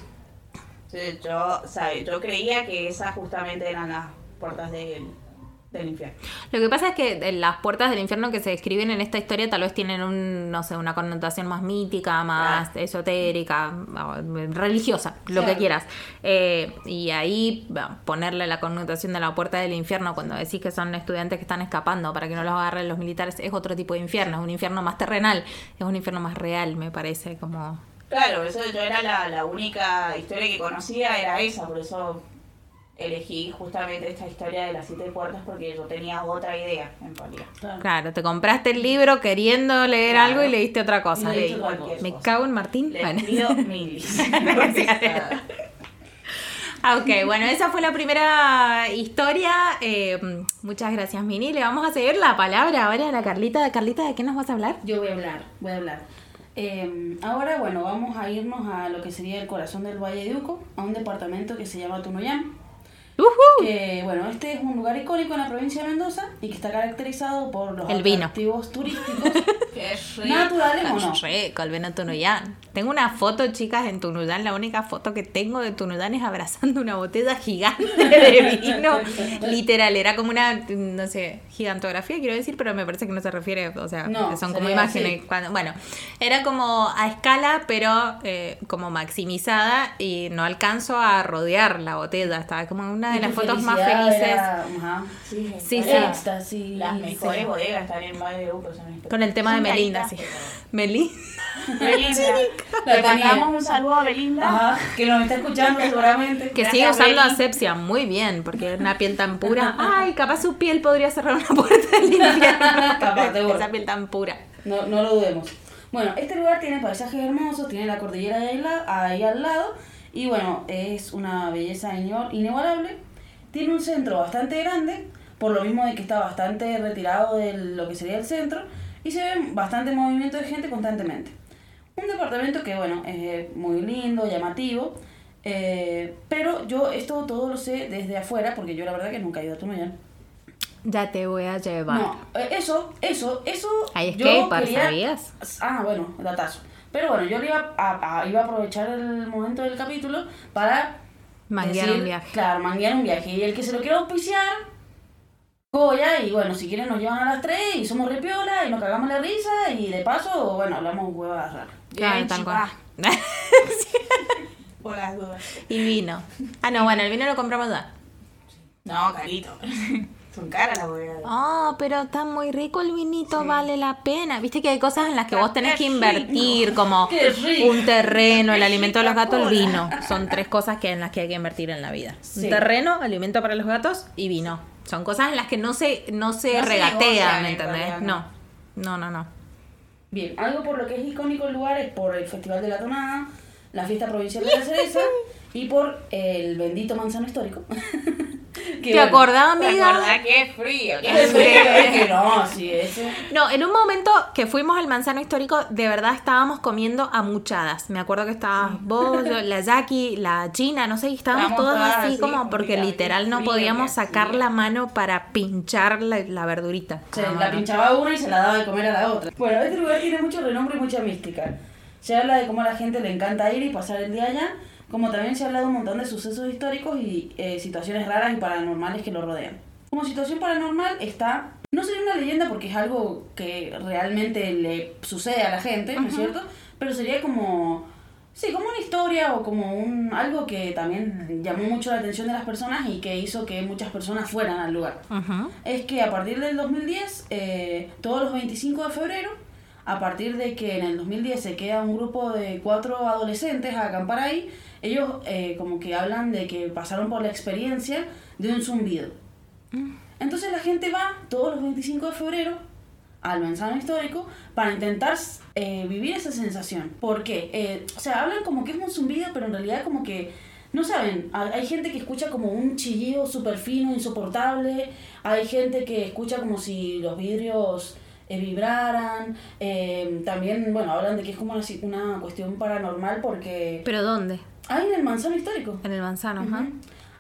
Entonces, yo, sabe, yo creía que esas justamente eran las puertas del, del infierno. Lo que pasa es que eh, las puertas del infierno que se describen en esta historia tal vez tienen un, no sé, una connotación más mítica, más Claro. esotérica, eh, religiosa, lo que quieras. Eh, y ahí bueno, ponerle la connotación de la puerta del infierno cuando decís que son estudiantes que están escapando para que no los agarren los militares es otro tipo de infierno, es un infierno más terrenal, es un infierno más real, me parece, como... Claro, eso yo era la, la única historia que conocía, era esa, por eso elegí justamente esta historia de las siete puertas porque yo tenía otra idea en realidad. Claro. Te compraste el libro queriendo leer Claro. algo y leíste otra cosa. Leí cualquier. Me cosa. cago en Martín. Les Bueno. pido [LAUGHS] [LAUGHS] Ok, bueno, esa fue la primera historia. Eh, muchas gracias, Mini. Le vamos a seguir la palabra ahora a la Carlita. Carlita, ¿de qué nos vas a hablar? Yo voy a hablar, voy a hablar. Eh, ahora, bueno, vamos a irnos a lo que sería el corazón del Valle de Uco, a un departamento que se llama Tunuyán. Que, bueno, este es un lugar icónico en la provincia de Mendoza y que está caracterizado por los El vino. atractivos turísticos [LAUGHS] Qué rico. naturales o no. Re, Colveno Tunuyán. Tengo una foto, chicas, en Tunuyán. La única foto que tengo de Tunuyán es abrazando una botella gigante de vino. [LAUGHS] Literal, era como una, no sé, gigantografía, quiero decir, pero me parece que no se refiere, o sea, No, son como imágenes. Cuando, bueno, era como a escala, pero eh, como maximizada y no alcanzo a rodear la botella. Estaba como una de Y las fotos más felices. era, ajá, Sí, Sí, sí. éxtasis. Las mejores sí. bodegas están en Valle de Con el tema de son Belinda, sí. Belinda. Belinda. [LAUGHS] La [LAUGHS] Le tenía. mandamos un saludo a Belinda. Ajá, que nos está escuchando seguramente. Que Gracias, sigue usando asepsia muy bien, porque una piel tan pura. [LAUGHS] Ay, capaz su piel podría cerrar una puerta del infierno. [LAUGHS] Capaz, seguro. Esa piel tan pura. No, no lo dudemos. Bueno, este lugar tiene paisajes hermosos, tiene la cordillera de ahí, la- ahí al lado y bueno, es una belleza inigualable. Tiene un centro bastante grande, por lo mismo de que está bastante retirado de lo que sería el centro y se ve bastante movimiento de gente constantemente. Un departamento que bueno, es muy lindo, llamativo, eh, pero yo esto todo lo sé desde afuera porque yo la verdad que nunca he ido a Tunuyán. Ya te voy a llevar. No, eh, eso, eso, eso. Yo skatepark, quería- ¿sabías? Ah, bueno, datazo. Pero bueno, yo iba a, a- iba a aprovechar el momento del capítulo para. Manguear decir- un viaje. Claro, manguear un viaje. Y el que se lo quiera auspiciar, Goya. Y bueno, si quieren nos llevan a las 3 y somos repiola y nos cagamos la risa. Y de paso, bueno, hablamos huevas raras. Claro, Bien, tal chupá, cual. [LAUGHS] Por las dudas. y vino. Ah, no, bueno, el vino lo compramos ya. No, carito. [LAUGHS] Son caras las bodegas. Ah, pero está muy rico el vinito, vale la pena. Viste que hay cosas en las que vos tenés que invertir, como un terreno, el alimento de los gatos, el vino. Son tres cosas que en las que hay que invertir en la vida. Sí. Un terreno, alimento para los gatos y vino. Son cosas en las que no se, no se No regatean, ¿me en entendés? no. no, no, no. Bien, algo por lo que es icónico el lugar es por el Festival de la Tonada, la fiesta provincial de la cereza [LAUGHS] y por el bendito manzano histórico. [LAUGHS] ¿Te bueno, acordás, ¿Te amiga? acordás que es frío? que Es es frío? que no, sí, eso. No, en un momento que fuimos al manzano histórico, de verdad estábamos comiendo a muchadas. Me acuerdo que estabas vos, yo, la Jackie, la China, no sé, y estábamos todas así así, como porque complicadas, literal no podíamos qué sacar la mano para pinchar la, la verdurita. Se Ah, la pinchaba una y se la daba de comer a la otra. Bueno, este lugar tiene mucho renombre y mucha mística. Se habla de cómo a la gente le encanta ir y pasar el día allá, como también se habla de un montón de sucesos históricos y eh, situaciones raras y paranormales que lo rodean. Como situación paranormal está, no sería una leyenda porque es algo que realmente le sucede a la gente, ¿no es cierto? Pero sería como, sí, como una historia o como un algo que también llamó mucho la atención de las personas y que hizo que muchas personas fueran al lugar es que a partir del 2010, eh, todos los 25 de febrero, a partir de que en el 2010 se queda un grupo de cuatro adolescentes a acampar ahí, ellos eh, como que hablan de que pasaron por la experiencia de un zumbido. Entonces la gente va todos los 25 de febrero al manzano histórico para intentar eh, vivir esa sensación. ¿Por qué? Eh, o sea, hablan como que es un zumbido, pero en realidad como que, no saben, hay gente que escucha como un chillido súper fino, insoportable, hay gente que escucha como si los vidrios eh, vibraran, eh, también, bueno, hablan de que es como una, una cuestión paranormal porque... ¿Pero dónde? Hay en el manzano histórico. En el manzano, ajá. Ujú.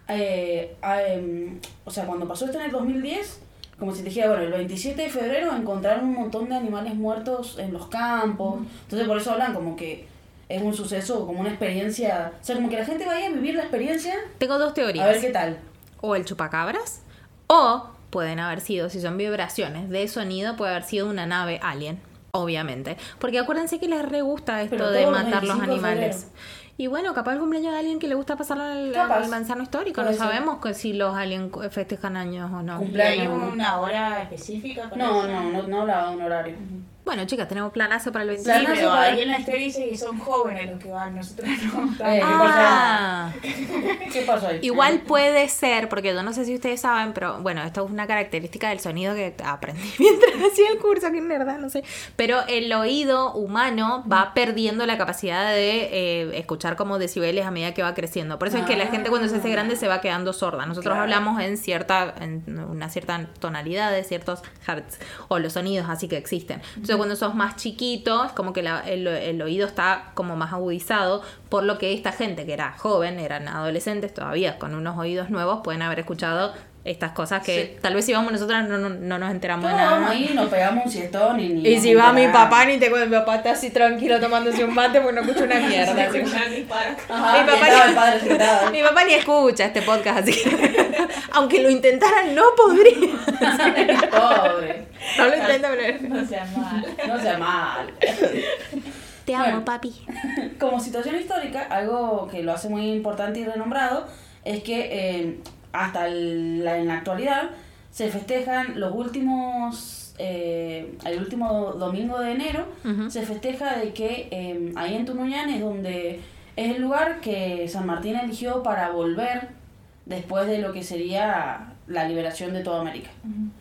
Eh, ah, em, o sea, cuando pasó esto en el 2010, como si te dijera, bueno, el 27 de febrero encontraron un montón de animales muertos en los campos. Entonces, por eso hablan como que es un suceso, como una experiencia. O sea, como que la gente vaya a vivir la experiencia Tengo dos teorías. a ver qué tal. o el chupacabras, o pueden haber sido, si son vibraciones de sonido, puede haber sido una nave alien, obviamente. Porque acuérdense que les re gusta esto de matar los 25 de animales. febrero. Y bueno, capaz el cumpleaños de alguien que le gusta pasarlo al, al manzano histórico. No sabemos que si los aliens festejan años o no. Cumple- ¿Y hay Cumpleaños. una hora específica? No, no, no, no hablaba de un horario. Bueno, chicas, tenemos planazo para el Sí, 25. pero para- ahí en la historia dice que son jóvenes los que van, nosotros no. Eh, ¿qué Ah. ¿Qué pasó ahí? Igual puede ser, porque yo no sé si ustedes saben, pero bueno, esto es una característica del sonido que aprendí [LAUGHS] mientras hacía el curso, que verdad, no sé. Pero el oído humano va perdiendo la capacidad de eh, escuchar como decibeles a medida que va creciendo. Por eso es que la gente cuando se hace grande se va quedando sorda. Nosotros Claro. hablamos en cierta, en una cierta tonalidad de ciertos hertz o los sonidos así que existen. Entonces cuando sos más chiquito, es como que el oído está como más agudizado, por lo que esta gente que era joven, eran adolescentes todavía con unos oídos nuevos, pueden haber escuchado estas cosas que Sí. tal vez si vamos nosotras no, no, no nos enteramos de Todos vamos nada. ahí, nos pegamos un siestón y ni. Y nos si va mi papá, ni te cuento, mi papá está así tranquilo tomándose un mate porque no escucha una [LAUGHS] mierda. así. Ajá, Mi papá ni- el padre sentado. [LAUGHS] Mi papá ni escucha este podcast, así que [LAUGHS] aunque lo intentaran, no podría. Pobre. No lo intenta, pero... No sea mal. No sea mal. Te amo, Bueno. papi. Como situación histórica, algo que lo hace muy importante y renombrado es que eh, hasta el- la, en la actualidad se festejan los últimos eh, el último domingo de enero, se festeja de que eh, ahí en Tunuyán es donde es el lugar que San Martín eligió para volver después de lo que sería la liberación de toda América.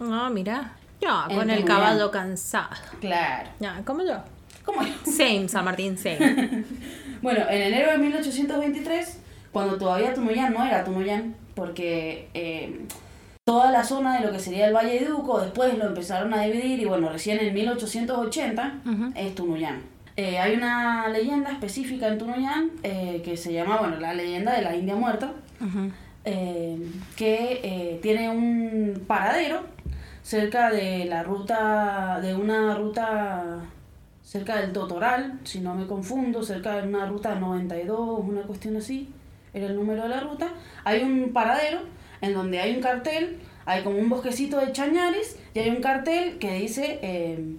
Ah, mira. Ya, En con el caballo cansado. Claro. Ya, como yo. ¿Cómo? Same, San Martín, same. [LAUGHS] Bueno, en enero de 1823, cuando todavía Tunuyán no era Tunuyán, porque eh, toda la zona de lo que sería el Valle de Uco, después lo empezaron a dividir y bueno, recién en 1880 Ujú. es Tunuyán. Eh, hay una leyenda específica en Tunuyán eh, que se llama, bueno, la leyenda de la India muerta, que tiene un paradero cerca de la ruta, de una ruta cerca del Totoral, si no me confundo, cerca de una ruta 92, una cuestión así, era el número de la ruta. Hay un paradero en donde hay un cartel, hay como un bosquecito de chañares y hay un cartel que dice, eh,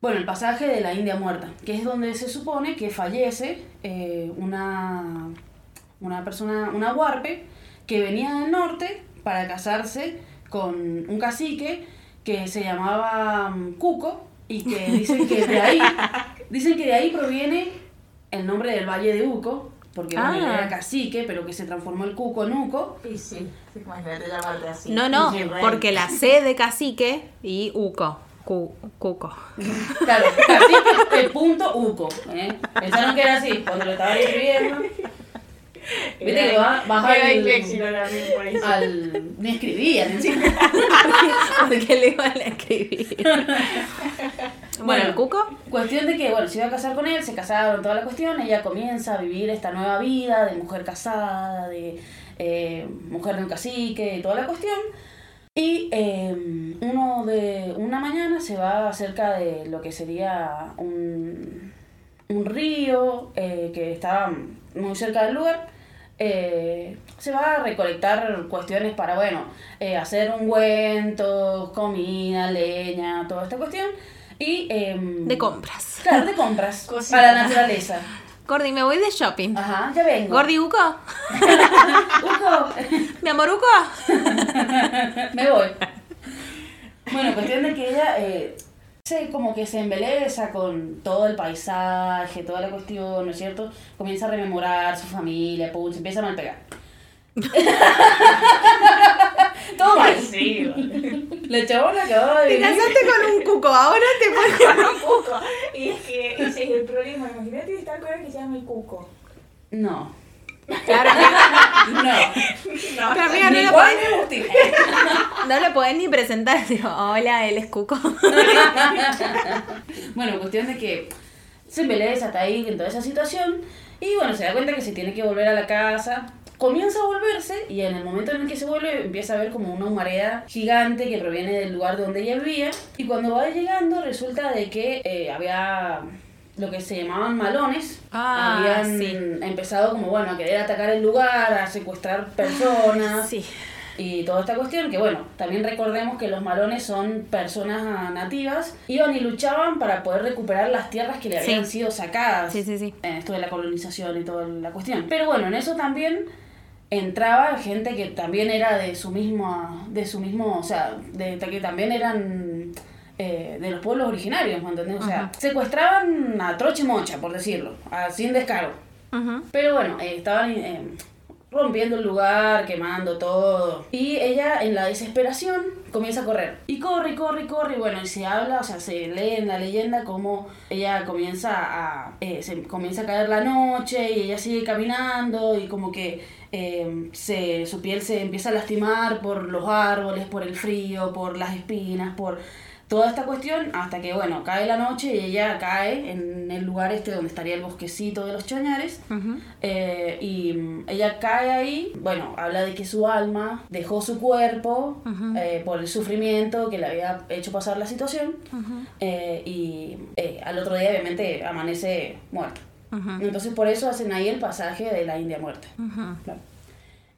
bueno, el pasaje de la India muerta, que es donde se supone que fallece eh, una, una persona, una huarpe, que venía del norte para casarse con un cacique que se llamaba mm, Cuco y que dicen que de ahí, [LAUGHS] dicen que de ahí proviene el nombre del Valle de Uco, porque bueno, Ah. era cacique, pero que se transformó el Cuco en Uco. Sí, sí. Sí, imagínate llamarte así. No, no, porque la C de cacique y Uco. Cu- cuco. [LAUGHS] Claro, cacique el punto Uco. ¿eh? Pensaron que era así cuando lo estaban escribiendo. Viste que va, vas Era al. Ni escribían encima. [LAUGHS] Porque le iban a escribir. [LAUGHS] Bueno, el cuco. Cuestión de que, bueno, se iba a casar con él, se casaron, toda la cuestión, ella comienza a vivir esta nueva vida de mujer casada, de eh, mujer de un cacique toda la cuestión. Y eh, uno de una mañana se va cerca de lo que sería un, un río eh, que estaba muy cerca del lugar. eh, se va a recolectar cuestiones para, bueno, hacer ungüentos, comida, leña, toda esta cuestión. Y, em, De compras. Claro, de compras. [LAUGHS] Para la naturaleza. Gordi, me voy de shopping. Ajá, ya vengo. Gordi, Uco. Uco, [LAUGHS] [LAUGHS] Mi amor, Uco. me voy. Bueno, cuestión de que ella eh, se como que se embeleza con todo el paisaje, toda la cuestión, ¿no es cierto? Comienza a rememorar su familia, pum, se empieza a malpegar. Todo mal. Sí. La chabona acababa de Te vivir. casaste con un cuco, ahora te [LAUGHS] pones. un cuco. Y es que ese es el problema. Imagínate esta cosa que se llama el cuco. No. Claro, [LAUGHS] No. No, amiga, no Ni lo podés, [LAUGHS] no lo podés ni presentar. Digo, hola, él es cuco. Bueno, cuestión de que se embeleza, está ahí en toda esa situación. Y bueno, se da cuenta que se tiene que volver a la casa. Comienza a volverse y en el momento en el que se vuelve empieza a ver como una humareda gigante que proviene del lugar donde ella vivía. Y cuando va llegando resulta de que eh, había lo que se llamaban malones. Ah, Habían sí. empezado como bueno a querer atacar el lugar, a secuestrar personas. Sí. Y toda esta cuestión, que bueno, también recordemos que los malones son personas nativas, iban y luchaban para poder recuperar las tierras que le habían Sí. sido sacadas Sí, sí, sí. en esto de la colonización y toda la cuestión. Pero bueno, en eso también entraba gente que también era de su mismo, de su mismo, o sea, de, de que también eran eh, de los pueblos originarios, ¿me entendés? O sea, Ajá. secuestraban a troche mocha, por decirlo, a, sin descaro. Ujú. Pero bueno, eh, estaban eh, rompiendo el lugar, quemando todo. Y ella, en la desesperación, comienza a correr. Y corre, corre, corre. Bueno, y se habla, o sea, se lee en la leyenda cómo ella comienza a. eh, se comienza a caer la noche y ella sigue caminando y como que. eh, se, su piel se empieza a lastimar por los árboles, por el frío, por las espinas, por toda esta cuestión hasta que, bueno, cae la noche y ella cae en el lugar este donde estaría el bosquecito de los chañares. Ujú. Eh, y mm, ella cae ahí, bueno, habla de que su alma dejó su cuerpo Ujú. eh, por el sufrimiento que le había hecho pasar la situación Ujú. eh, y eh, al otro día obviamente amanece muerta. Entonces por eso hacen ahí el pasaje de la India muerta. Claro.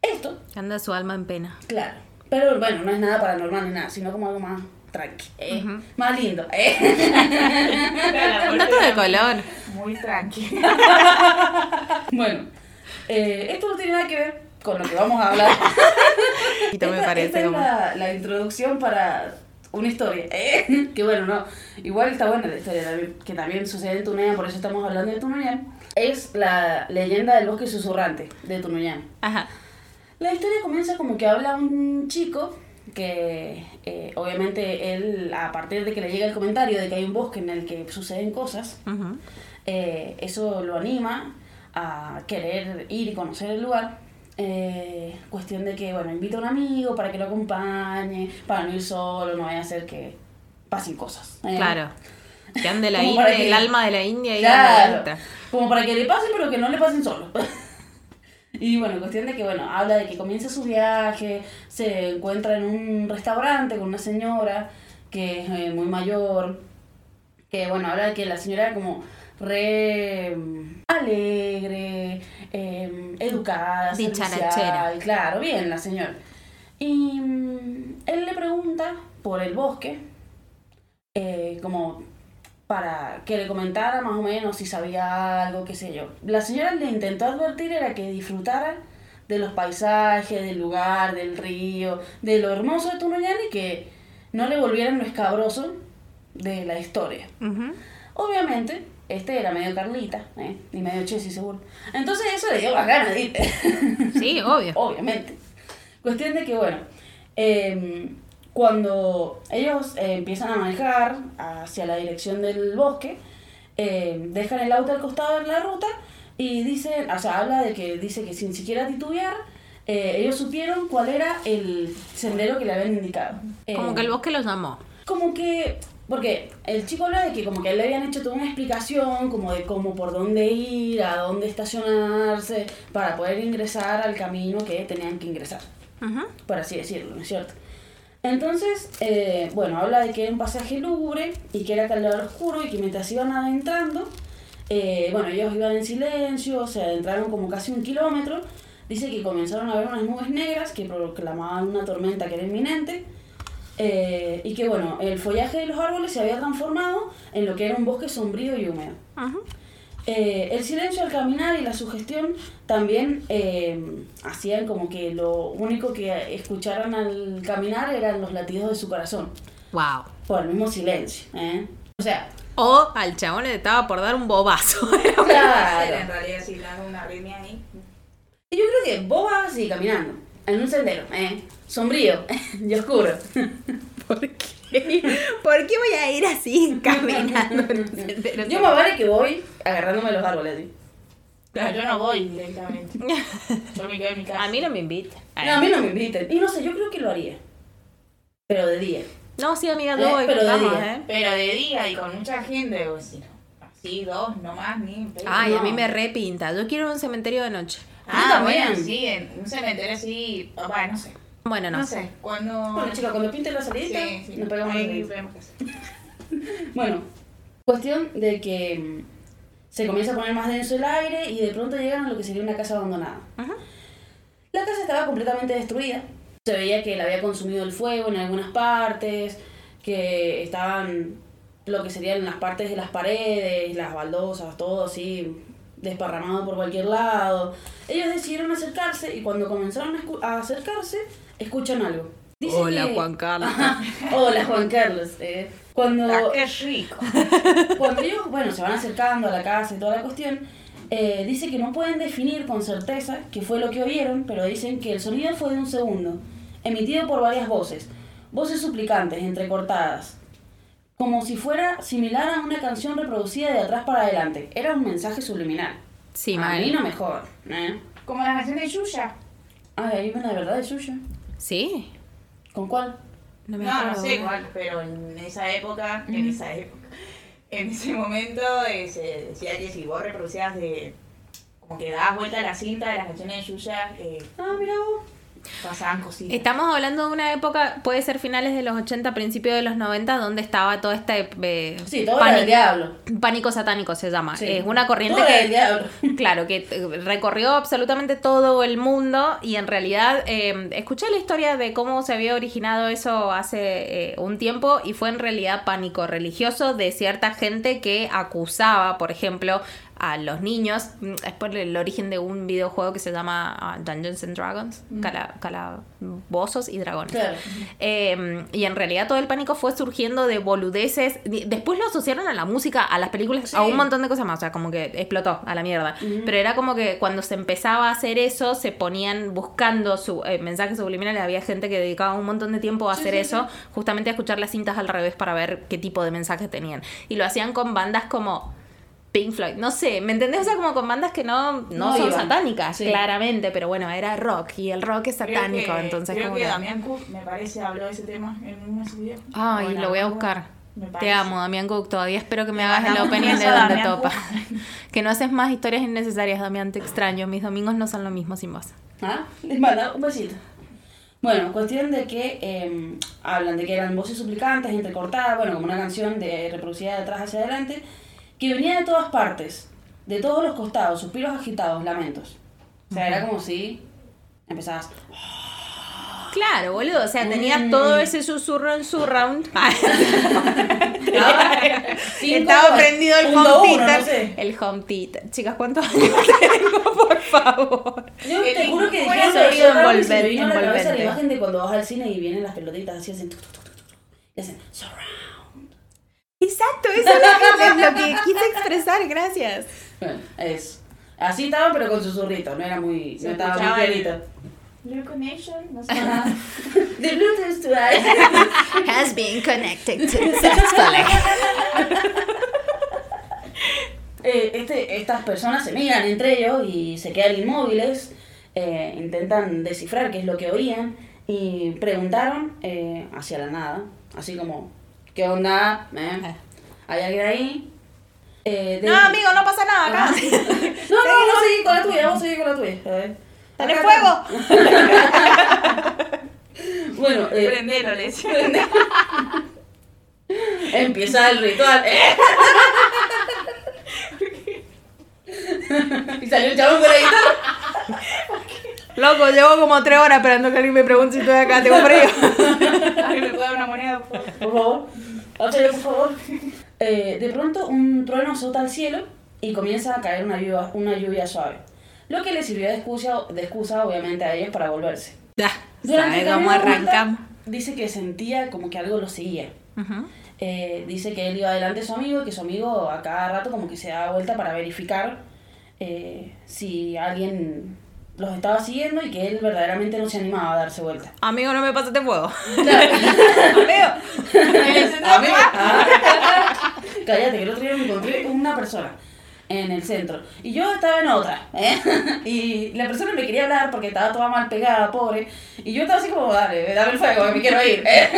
Esto, Anda su alma en pena. claro, pero bueno, no es nada paranormal ni nada, sino como algo más tranqui, eh, más lindo. eh. Un dato de color. Muy tranquilo. [LAUGHS] Bueno, eh, esto no tiene nada que ver con lo que vamos a hablar. [LAUGHS] Y me Esta- parece esta es como. la, la introducción para una historia. ¿eh? [LAUGHS] que bueno, no. Igual está buena la historia también, que también sucede en Tunuyán, por eso estamos hablando de Tunuyán. Es la leyenda del bosque susurrante de Tunuyán. Ajá. La historia comienza como que habla un chico que eh, obviamente él, a partir de que le llega el comentario de que hay un bosque en el que suceden cosas, eh, eso lo anima a querer ir y conocer el lugar. Eh, cuestión de que, bueno, invita a un amigo para que lo acompañe, para no ir solo, no vaya a ser que pasen cosas. ¿eh? Claro. Que ande la [LAUGHS] India, que- el alma de la India y Claro. la Como para que le pasen, pero que no le pasen solo. [LAUGHS] y bueno, cuestión de que, bueno, habla de que comienza su viaje, se encuentra en un restaurante con una señora que es eh, muy mayor, que bueno, habla de que la señora era como re mm, alegre, eh, educada, servicial, claro, bien la señora. Y mm, él le pregunta por el bosque, eh, como para que le comentara más o menos si sabía algo, qué sé yo. La señora le intentó advertir era que disfrutara de los paisajes, del lugar, del río, de lo hermoso de Tunuyán y que no le volvieran lo escabroso de la historia. Ujú. Obviamente, este era medio Carlita, ¿eh? y medio Chessy seguro. Entonces eso le dio más ganas de ir. Sí, obvio. [LAUGHS] Obviamente. Cuestión de que, bueno, em, cuando ellos eh, empiezan a manejar hacia la dirección del bosque, em, dejan el auto al costado de la ruta y dicen, o sea, habla de que dice que sin siquiera titubear, eh, ellos supieron cuál era el sendero que le habían indicado. Como que el bosque los llamó. como que porque el chico habla de que como que le habían hecho toda una explicación como de cómo por dónde ir, a dónde estacionarse para poder ingresar al camino que tenían que ingresar, por así decirlo, ¿no es cierto? Entonces, eh, bueno, habla de que era un pasaje lúgubre y que era calor oscuro y que mientras iban adentrando, eh, bueno, ellos iban en silencio, se adentraron como casi un kilómetro. Dice que comenzaron a ver unas nubes negras que proclamaban una tormenta que era inminente. eh, y que bueno, el follaje de los árboles se había transformado en lo que era un bosque sombrío y húmedo. Ujú. Eh, el silencio al caminar y la sugestión también eh, hacían como que lo único que escucharan al caminar eran los latidos de su corazón, Wow. por el mismo silencio. ¿eh? O sea, O al chabón le estaba por dar un bobazo. [LAUGHS] En claro. realidad, si le hago una arritmia ahí. Yo creo que vas así caminando, en un sendero, ¿eh? sombrío [LAUGHS] y oscuro. [LAUGHS] ¿Por qué? [LAUGHS] ¿Por qué voy a ir así [LAUGHS] caminando? [LAUGHS] Yo más vale que voy agarrándome los árboles así. No, yo no voy directamente. Yo me quedo en mi casa. A mí no me invita. No, a mí no me inviten. Y no sé, yo creo que lo haría. Pero de día. No, sí, amiga, Eh, yo voy. pero de día. ¿eh? Pero de día y con mucha gente, debo decir. Así, dos, no más, ni. Ay, a No. mí me repinta. Yo quiero un cementerio de noche. Ah, Yo también. bueno, sí, en un cementerio así. Bueno, no sé. Bueno, no. No sé. Cuando. Bueno, chicos, cuando pinte la salida, Sí, sí. nos pegamos la Ahí vemos. [LAUGHS] Bueno, cuestión de que mm, se comienza a poner más denso el aire y de pronto llegan a lo que sería una casa abandonada. Ajá. La casa estaba completamente destruida. Se veía que la había consumido el fuego en algunas partes, que estaban lo que serían las partes de las paredes, las baldosas, todo así desparramado por cualquier lado. Ellos decidieron acercarse y cuando comenzaron a acercarse, escuchan algo. Dice Hola, que- Juan Carlos. Hola, Juan Carlos. eh. Cuando, Ah, qué rico. [LAUGHS] cuando ellos, bueno, se van acercando a la casa y toda la cuestión, eh, dice que no pueden definir con certeza qué fue lo que oyeron, pero dicen que el sonido fue de un segundo, emitido por varias voces, voces suplicantes, entrecortadas, como si fuera similar a una canción reproducida de atrás para adelante. Era un mensaje subliminal. Sí, a mal. mí no mejor. ¿eh? Como la canción de Yuya. Ay, la verdad de suya. ¿Sí? ¿Con cuál? No me No, sé cuál, pero en esa época, en esa época, [LAUGHS] en ese momento eh, se decía que si vos reproducías de. como que dabas vuelta a la cinta de las canciones de Yuya, eh, Ah, mira vos. Pasaban cositas. Estamos hablando de una época, puede ser finales de los 80, principios de los 90, donde estaba todo este eh, Sí, todo del diablo. pánico satánico se llama. Sí. Es una corriente Todo que diablo. [LAUGHS] Claro, que eh, recorrió absolutamente todo el mundo y en realidad eh, escuché la historia de cómo se había originado eso hace eh, un tiempo y fue en realidad pánico religioso de cierta gente que acusaba, por ejemplo, a los niños. Mm, Es por el origen de un videojuego que se llama ah, Dungeons and Dragons, cala- calabozos y dragones. Claro. Eh, y en realidad todo el pánico fue surgiendo de boludeces. Después lo asociaron a la música, a las películas, Sí. a un montón de cosas más. O sea, como que explotó a la mierda. Pero era como que cuando se empezaba a hacer eso, se ponían buscando su, eh, mensajes subliminales. Había gente que dedicaba un montón de tiempo a Sí, hacer sí, eso, justamente a escuchar las cintas al revés para ver qué tipo de mensajes tenían. Y lo hacían con bandas como. Pink Floyd, no sé, ¿me entendés? O sea, como con bandas que no, no, No son iban. satánicas, Sí. claramente, pero bueno, era rock y el rock es Creo satánico, que- entonces creo como que que- Damián Cook, me parece, habló de ese tema en uno de sus videos. Ay, Bueno, lo voy a buscar. me Te amo, Damián Cook. Todavía espero que me hagas el opening de donde topa. Cook. que no haces más historias innecesarias, Damián. Te extraño. Mis domingos no son lo mismo sin vos. ¿Ah? Les manda un besito. Bueno, cuestión de que eh, hablan de que eran voces suplicantes, entrecortadas, bueno, como una canción de reproducida de atrás hacia adelante, que venía de todas partes, de todos los costados, suspiros agitados, lamentos. O sea, era como si empezabas. Claro, boludo. O sea, tenías Mm. todo ese susurro en surround. Cinco, Estaba prendido el home uno, theater. no sé. El home theater. Chicas, ¿cuántos años tengo, por favor? Yo te juro que sonido eso se me envolvente- vino a la cabeza la envolvente. imagen de cuando vas al cine y vienen las pelotitas así, hacen tuc, tuc, tuc, tuc, tuc, y hacen surround. Exacto, eso es lo que, lo que quise expresar. Gracias. Bueno, es. Así estaban, pero con susurrito, no era muy. Se no estaba muy clarito. Blue Connection, no. [LAUGHS] The Bluetooth device. [LAUGHS] Has been connected successfully. [LAUGHS] Eh, este, estas personas se miran entre ellos y se quedan inmóviles, eh, intentan descifrar qué es lo que oían y preguntaron eh, hacia la nada, así como, ¿qué onda? ¿Eh? ¿Hay alguien ahí? Eh, de- No, amigo, no pasa nada acá. [LAUGHS] No, no, vamos a seguir con la tuya, vamos a seguir con la tuya. ¡Dale Acá, fuego! acá. [LAUGHS] Bueno, eh, Prendelo, le [LAUGHS] empieza el ritual. y salió el chabón con la guitarra. Loco, llevo como tres horas esperando que alguien me pregunte si estoy acá, tengo frío. [LAUGHS] ¿Me puede dar una moneda, por favor? Por favor, hazlo, por favor. Eh, de pronto un trueno azota al cielo y comienza a caer una lluvia, una lluvia suave. Lo que le sirvió de excusa, de excusa obviamente a ellos para volverse. Ya, Durante ¿sabes el cómo arrancamos? Dice que sentía como que algo lo seguía. Eh, dice que él iba delante de su amigo y que su amigo a cada rato como que se daba vuelta para verificar eh, si alguien los estaba siguiendo y que él verdaderamente no se animaba a darse vuelta. Amigo, no me pasaste fuego. [LAUGHS] [LAUGHS] ¡Amigo! Amigo. Ah. [LAUGHS] Cállate, que el otro día me encontré una persona en el centro y yo estaba en otra, ¿eh? Y la persona me quería hablar porque estaba toda mal pegada, pobre, y yo estaba así como, dale, dame el fuego, me quiero ir, ¿eh?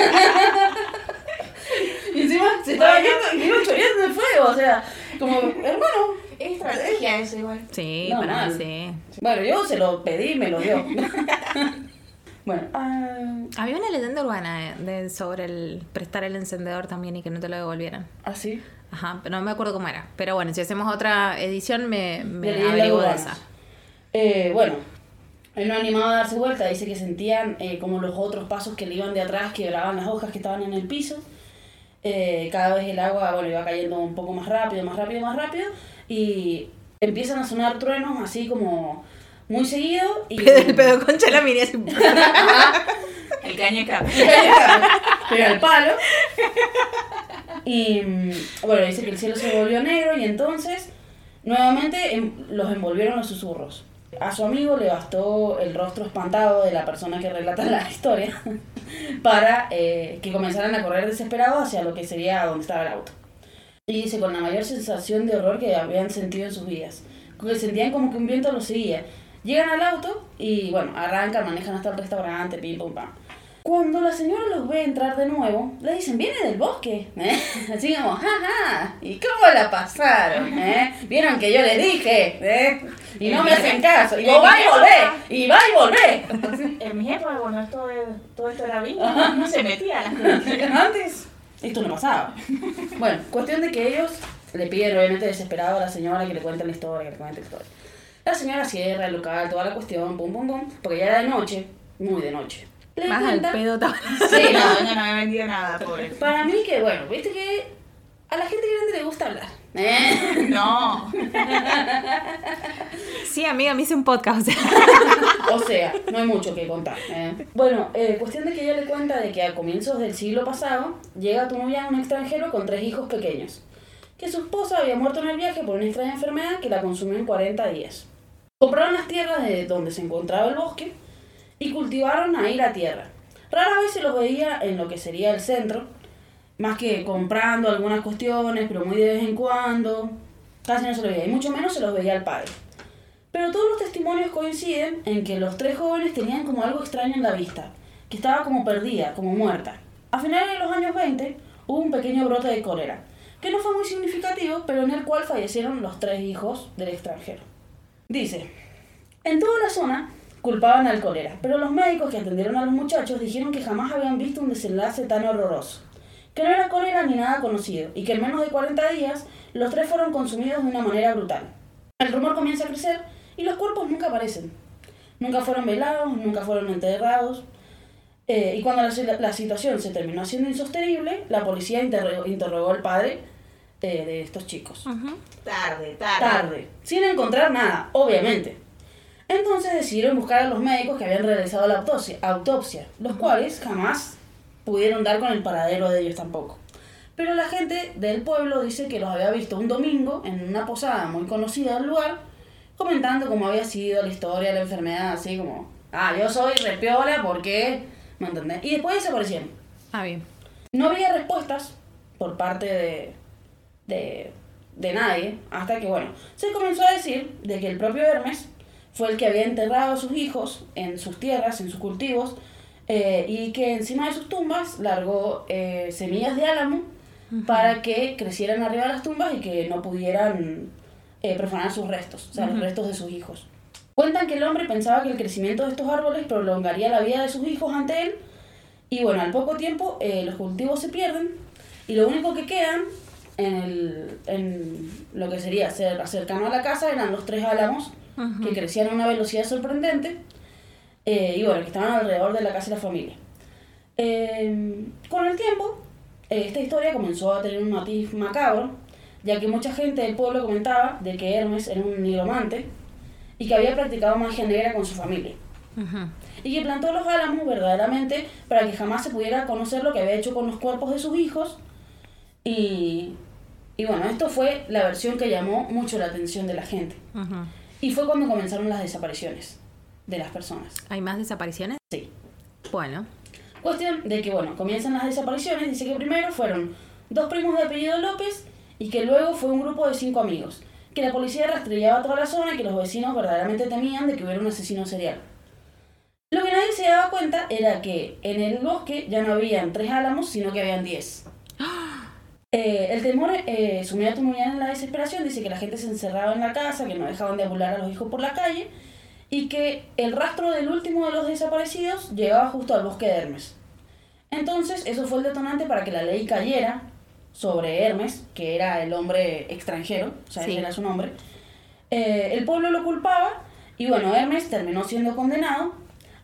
Y encima se estaba yendo y me iba choreando el fuego, o sea, como, hermano. Es estrategia eso igual. Sí, No, para mí mal. sí. Bueno, yo se lo pedí y me lo dio. [LAUGHS] bueno, ah, Había una leyenda urbana de, de- sobre el prestar el encendedor también y que no te lo devolvieran. así. Ajá, pero no me acuerdo cómo era. Pero bueno, si hacemos otra edición me, me De averiguo de esa. Eh, bueno, él no animaba a darse vuelta, dice que sentían eh, como los otros pasos que le iban de atrás quebraban las hojas que estaban en el piso. Eh, cada vez el agua bueno, iba cayendo un poco más rápido, más rápido, más rápido. Y empiezan a sonar truenos así como muy seguido. Y, El pedo concha la mini así. El cañeca. Pero al palo. Y mm, bueno, dice que el cielo se volvió negro y entonces nuevamente em- los envolvieron los susurros. A su amigo le bastó el rostro espantado de la persona que relata la historia [LAUGHS] para eh, que comenzaran a correr desesperados hacia lo que sería donde estaba el auto. Y dice con la mayor sensación de horror que habían sentido en sus vidas. Que sentían como que un viento los seguía. Llegan al auto y bueno, arrancan, manejan hasta el restaurante, pim pum pam. Cuando la señora los ve entrar de nuevo, le dicen, viene del bosque, ¿eh? [LAUGHS] Así como, jaja, ¿y cómo la pasaron? ¿eh? Vieron que yo les dije, ¿eh? Y no me hacen caso, y va y volvé, y va y volvé. En mi época, cuando todo, todo esto era vida, no se metía a las [LAUGHS] cosas. Antes, esto no pasaba. [LAUGHS] Bueno, cuestión de que ellos le piden, obviamente, desesperado a la señora que le cuente la historia, que le cuente la historia. La señora cierra el local, toda la cuestión, pum, pum, pum, porque ya era de noche, muy de noche. Le Más al cuenta- pedo estaba. Sí, no, [LAUGHS] no, no me vendió nada, pobre. Para mí que, bueno, viste que A la gente grande le gusta hablar. ¿eh? No. [LAUGHS] Sí, amiga, me hice un podcast. [LAUGHS] O sea, no hay mucho que contar. ¿eh? Bueno, eh, cuestión de que ella le cuenta de que a comienzos del siglo pasado llega a Tunuyán un extranjero con tres hijos pequeños. Que su esposa había muerto en el viaje por una extraña enfermedad que la consumió en 40 días. Compraron las tierras de donde se encontraba el bosque y cultivaron ahí la tierra. Rara vez se los veía en lo que sería el centro, más que comprando algunas cuestiones, pero muy de vez en cuando. Casi no se los veía, y mucho menos se los veía al padre. Pero todos los testimonios coinciden en que los tres jóvenes tenían como algo extraño en la vista, que estaba como perdida, como muerta. A finales de los años 20 hubo un pequeño brote de cólera, que no fue muy significativo, pero en el cual fallecieron los tres hijos del extranjero. Dice, en toda la zona culpaban al cólera, pero los médicos que atendieron a los muchachos dijeron que jamás habían visto un desenlace tan horroroso, que no era cólera ni nada conocido, y que en menos de 40 días los tres fueron consumidos de una manera brutal. El rumor comienza a crecer y los cuerpos nunca aparecen. Nunca fueron velados, nunca fueron enterrados. Eh, y cuando la, la situación se terminó haciendo insostenible, la policía interrogó, interrogó al padre eh, de estos chicos. Tarde, tarde. Tarde, sin encontrar nada, obviamente. Entonces decidieron buscar a los médicos que habían realizado la autopsia, autopsia los cuales jamás pudieron dar con el paradero de ellos tampoco. Pero la gente del pueblo dice que los había visto un domingo en una posada muy conocida del lugar, comentando cómo había sido la historia de la enfermedad, así como, ah, yo soy repiola porque, ¿me entendés? Y después desaparecieron. Ah, bien. No había respuestas por parte de, de, de nadie, hasta que, bueno, se comenzó a decir de que el propio Hermes fue el que había enterrado a sus hijos en sus tierras, en sus cultivos, eh, y que encima de sus tumbas largó eh, semillas de álamo para que crecieran arriba de las tumbas y que no pudieran eh, profanar sus restos, o sea, los restos de sus hijos. Cuentan que el hombre pensaba que el crecimiento de estos árboles prolongaría la vida de sus hijos ante él y bueno, al poco tiempo eh, los cultivos se pierden y lo único que quedan en, el, en lo que sería ser cercano a la casa eran los tres álamos que crecían a una velocidad sorprendente eh, y bueno, que estaban alrededor de la casa de la familia. Eh, con el tiempo, esta historia comenzó a tener un matiz macabro, ya que mucha gente del pueblo comentaba de que Hermes era un nigromante y que había practicado magia negra con su familia Ujú. y que plantó los álamos verdaderamente para que jamás se pudiera conocer lo que había hecho con los cuerpos de sus hijos. Y, y bueno, esto fue la versión que llamó mucho la atención de la gente. Ujú. Y fue cuando comenzaron las desapariciones de las personas. ¿Hay más desapariciones? Sí. Bueno. Cuestión de que, bueno, comienzan las desapariciones. Dice que primero fueron dos primos de apellido López y que luego fue un grupo de cinco amigos. Que la policía rastreaba toda la zona y que los vecinos verdaderamente temían de que hubiera un asesino serial. Lo que nadie se daba cuenta era que en el bosque ya no habían tres álamos, sino que habían diez. [GASPS] Eh, el temor eh, sumió a Tunuyán en la desesperación. Dice que la gente se encerraba en la casa, que no dejaban de abular a los hijos por la calle y que el rastro del último de los desaparecidos llegaba justo al bosque de Hermes. Entonces, eso fue el detonante para que la ley cayera sobre Hermes, que era el hombre extranjero, o sea, Sí. ese era su nombre. Eh, el pueblo lo culpaba y bueno, Hermes terminó siendo condenado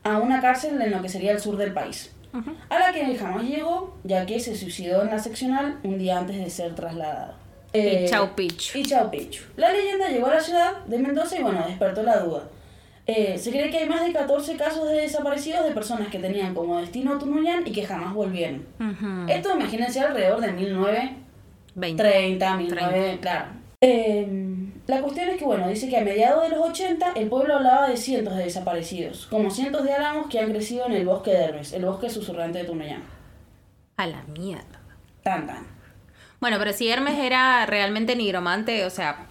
a una cárcel en lo que sería el sur del país, a la que él jamás llegó, ya que se suicidó en la seccional un día antes de ser trasladado. Eh, y Chau Pichu. y Chao Pichu. La leyenda llegó a la ciudad de Mendoza y bueno, despertó la duda. Eh, se cree que hay más de 14 casos de desaparecidos de personas que tenían como destino Tunuyán y que jamás volvieron. Esto imagínense alrededor de 1930, 20. 19, claro. Eh, la cuestión es que, bueno, dice que a mediados de los 80 el pueblo hablaba de cientos de desaparecidos, como cientos de álamos que han crecido en el bosque de Hermes, el bosque susurrante de Tunuyán. A la mierda. Tan, tan. Bueno, pero si Hermes era realmente nigromante, o sea,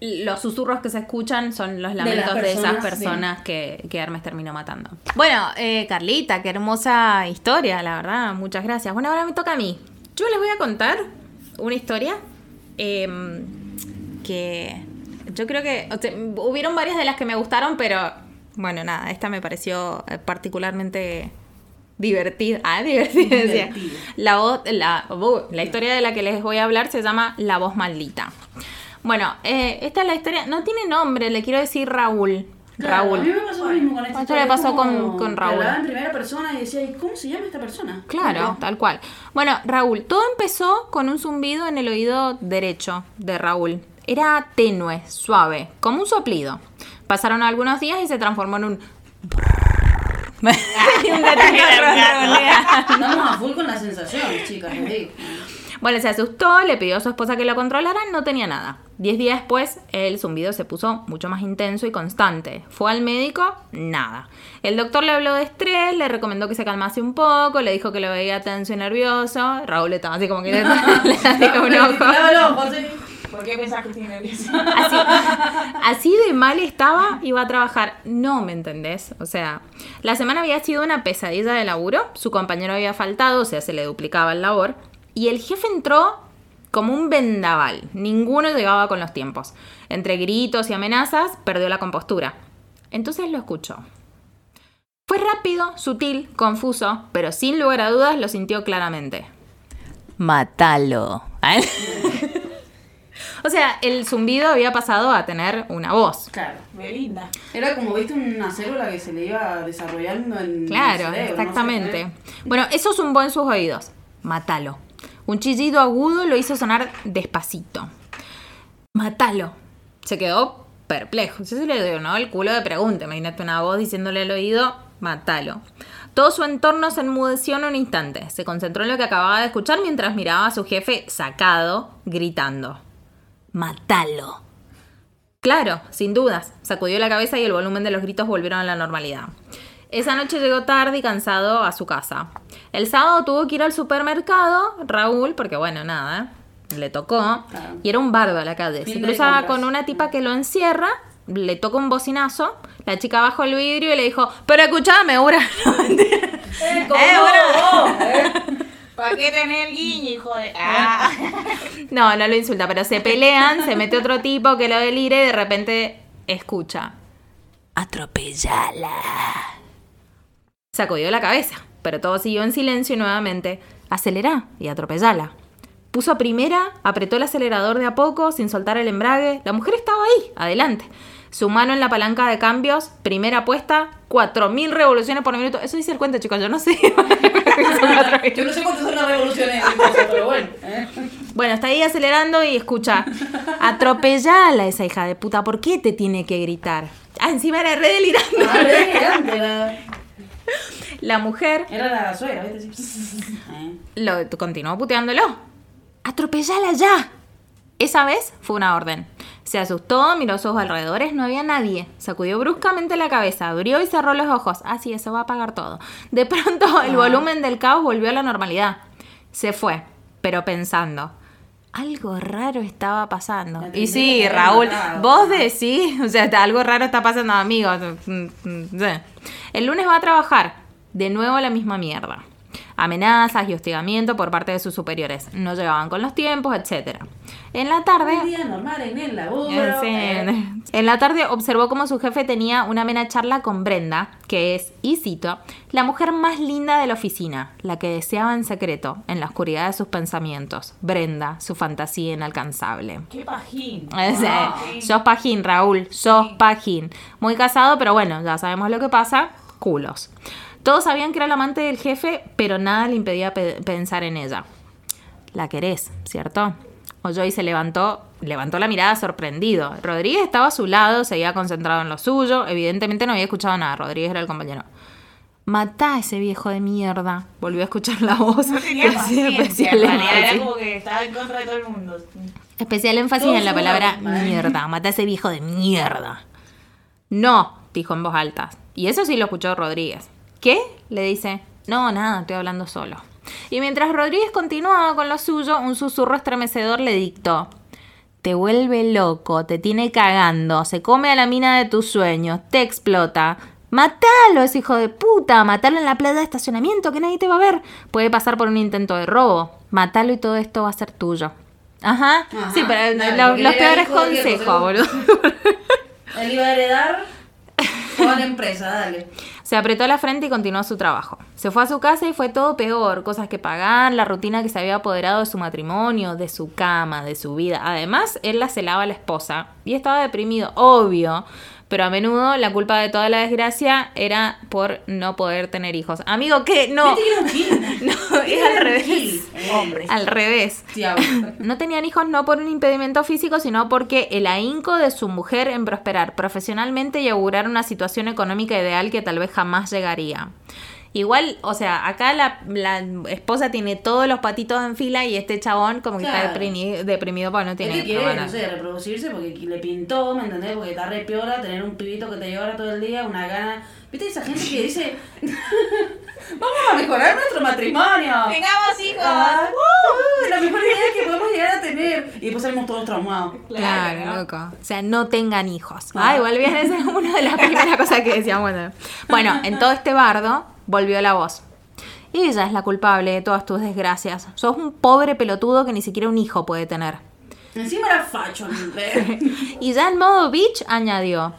los susurros que se escuchan son los lamentos de, esas personas, que, que Hermes terminó matando. Bueno, eh, Carlita, qué hermosa historia, la verdad, muchas gracias. Bueno, ahora me toca a mí. Yo les voy a contar una historia em, que yo creo que o sea, hubieron varias de las que me gustaron, pero bueno, nada, esta me pareció eh, particularmente divertida. Ah, [LAUGHS] divertida, decía. La, voz, la, uh, la historia de la que les voy a hablar se llama La voz maldita. Bueno, eh, esta es la historia, no tiene nombre, le quiero decir Raúl. Claro, Raúl. A mí me pasó lo mismo con esta Esto le pasó con- con Raúl. hablaba en primera persona y decía, ¿y cómo se llama esta persona? Claro, tal cual. Bueno, Raúl, todo empezó con un zumbido en el oído derecho de Raúl. Era tenue, suave, como un soplido. Pasaron algunos días y se transformó en un... [LAUGHS] [LAUGHS] Un. Estamos a full con las sensaciones, chicas, les digo. Bueno, se asustó, le pidió a su esposa que lo controlara, no tenía nada. Diez días después, el zumbido se puso mucho más intenso y constante. Fue al médico, nada. El doctor le habló de estrés, le recomendó que se calmase un poco, le dijo que lo veía tenso y nervioso. Raúl estaba así como que [LAUGHS] le, hacía un ojo. ¿Por qué pensás que estoy nerviosa? Así, así de mal estaba, iba a trabajar. No, ¿me entendés? O sea, la semana había sido una pesadilla de laburo, su compañero había faltado, o sea, se le duplicaba el labor, y el jefe entró como un vendaval. Ninguno llegaba con los tiempos. Entre gritos y amenazas, perdió la compostura. Entonces lo escuchó. Fue rápido, sutil, confuso, pero sin lugar a dudas lo sintió claramente. Mátalo. [LAUGHS] o sea, el zumbido había pasado a tener una voz. Claro. Belinda. Era como, viste, una célula que se le iba desarrollando en Claro, el cerebro, no sé, exactamente. ¿eh? Bueno, eso zumbó en sus oídos. Mátalo. Un chillido agudo lo hizo sonar despacito. Mátalo. Se quedó perplejo. Se le dio. El culo de pregunta. Imagínate una voz diciéndole al oído, mátalo. Todo su entorno se enmudeció en un instante. Se concentró en lo que acababa de escuchar mientras miraba a su jefe sacado, gritando. Mátalo. Claro, sin dudas. Sacudió la cabeza y el volumen de los gritos volvieron a la normalidad. Esa noche llegó tarde y cansado a su casa. El sábado tuvo que ir al supermercado, Raúl, porque bueno, nada, le tocó. Claro. Y era un bardo a la calle. Se cruzaba con una tipa que lo encierra, le toca un bocinazo, la chica bajó el vidrio y le dijo, pero escuchame, [LAUGHS] mentira. Eh, Eh, no, bueno. vos, [LAUGHS] eh. ¿Para qué tener guiño, hijo de.? Ah. [LAUGHS] No, no lo insulta, pero se pelean, se mete otro tipo que lo delire y de repente escucha. Atropellala. Sacudió la cabeza, pero todo siguió en silencio y nuevamente. Acelerá y atropellala. Puso a primera, apretó el acelerador de a poco, sin soltar el embrague. La mujer estaba ahí, adelante. Su mano en la palanca de cambios, primera apuesta, 4.000 revoluciones por minuto. Eso dice el cuento, chicos, yo no sé. [LAUGHS] Yo no sé cuántas son las revoluciones pero bueno. ¿eh? Bueno, está ahí acelerando y escucha. Atropellala esa hija de puta. ¿Por qué te tiene que gritar? Ah, encima era re delirante. A ver, antes [LAUGHS] la- mujer Era la suegra, ¿viste? [LAUGHS] Eh. lo continuó puteándolo. Atropellala ya. Esa vez fue una orden. Se asustó, miró sus alrededores, no había nadie. Sacudió bruscamente la cabeza, abrió y cerró los ojos. Ah, sí, eso va a apagar todo. De pronto el volumen del caos volvió a la normalidad. Se fue, pero pensando. Algo raro estaba pasando. Y sí, Raúl, vos decís, [LAUGHS] o sea, algo raro está pasando, amigos. Mm, mm, sí. El lunes va a trabajar. De nuevo la misma mierda. Amenazas y hostigamiento por parte de sus superiores. No llegaban con los tiempos, etc. En la tarde... Un día normal en el laburo. Eh. En la tarde observó cómo su jefe tenía una amena charla con Brenda, que es, y cito, la mujer más linda de la oficina, la que deseaba en secreto, en la oscuridad de sus pensamientos. Brenda, su fantasía inalcanzable. ¡Qué pajín! [LAUGHS] Sos pajín, Raúl, sos pajín. Muy casado, pero bueno, ya sabemos lo que pasa, culos. Todos sabían que era el amante del jefe, pero nada le impedía pe- pensar en ella. La querés, ¿cierto? Oyó y se levantó, levantó la mirada sorprendido. Rodríguez estaba a su lado, seguía concentrado en lo suyo. Evidentemente no había escuchado nada. Rodríguez era el compañero. Matá a ese viejo de mierda. Volvió a escuchar la voz. No tenía [LAUGHS] especial era como que estaba en contra de todo el mundo. Especial énfasis en la palabra la mierda. Mata a ese viejo de mierda. No, dijo en voz alta. Y eso sí lo escuchó Rodríguez. ¿Qué? Le dice. No, nada, estoy hablando solo. Y mientras Rodríguez continuaba con lo suyo, un susurro estremecedor le dictó. Te vuelve loco, te tiene cagando, se come a la mina de tus sueños, te explota. Matalo, ese hijo de puta, matalo en la playa de estacionamiento que nadie te va a ver. Puede pasar por un intento de robo. Matalo y todo esto va a ser tuyo. Ajá. Ajá, Sí, pero lo- los peores consejos, boludo. [LAUGHS] Él iba a heredar [LAUGHS] empresa, dale. Se apretó la frente y continuó su trabajo. Se fue a su casa y fue todo peor. Cosas que pagar, la rutina que se había apoderado de su matrimonio, de su cama, de su vida. Además, él la celaba a la esposa y estaba deprimido, obvio. Pero a menudo la culpa de toda la desgracia era por no poder tener hijos. Amigo, ¿qué? No. [LAUGHS] No, es al revés. Al revés. [LAUGHS] No tenían hijos no por un impedimento físico, sino porque el ahínco de su mujer en prosperar profesionalmente y augurar una situación económica ideal que tal vez jamás llegaría. Igual, o sea, acá la, la esposa tiene todos los patitos en fila y este chabón como que está Claro. deprimido, deprimido porque no tiene Este quiere, hermana. no sé, reproducirse porque le pintó, ¿me entendés? Porque está re piola tener un pibito que te llora todo el día, una gana. ¿Viste esa gente que dice, [LAUGHS] vamos a mejorar nuestro matrimonio? Tengamos hijos. Ah, uh, la mejor idea que podemos llegar a tener. Y después salimos todos traumados. Claro, ¿no? loco. O sea, no tengan hijos. Ah. Ah, igual bien, esa es una de las primeras cosas que decíamos. Bueno. bueno, en todo este bardo volvió la voz. Ella es la culpable de todas tus desgracias. Sos un pobre pelotudo que ni siquiera un hijo puede tener. Encima era facho. [LAUGHS] Y ya en modo bitch añadió,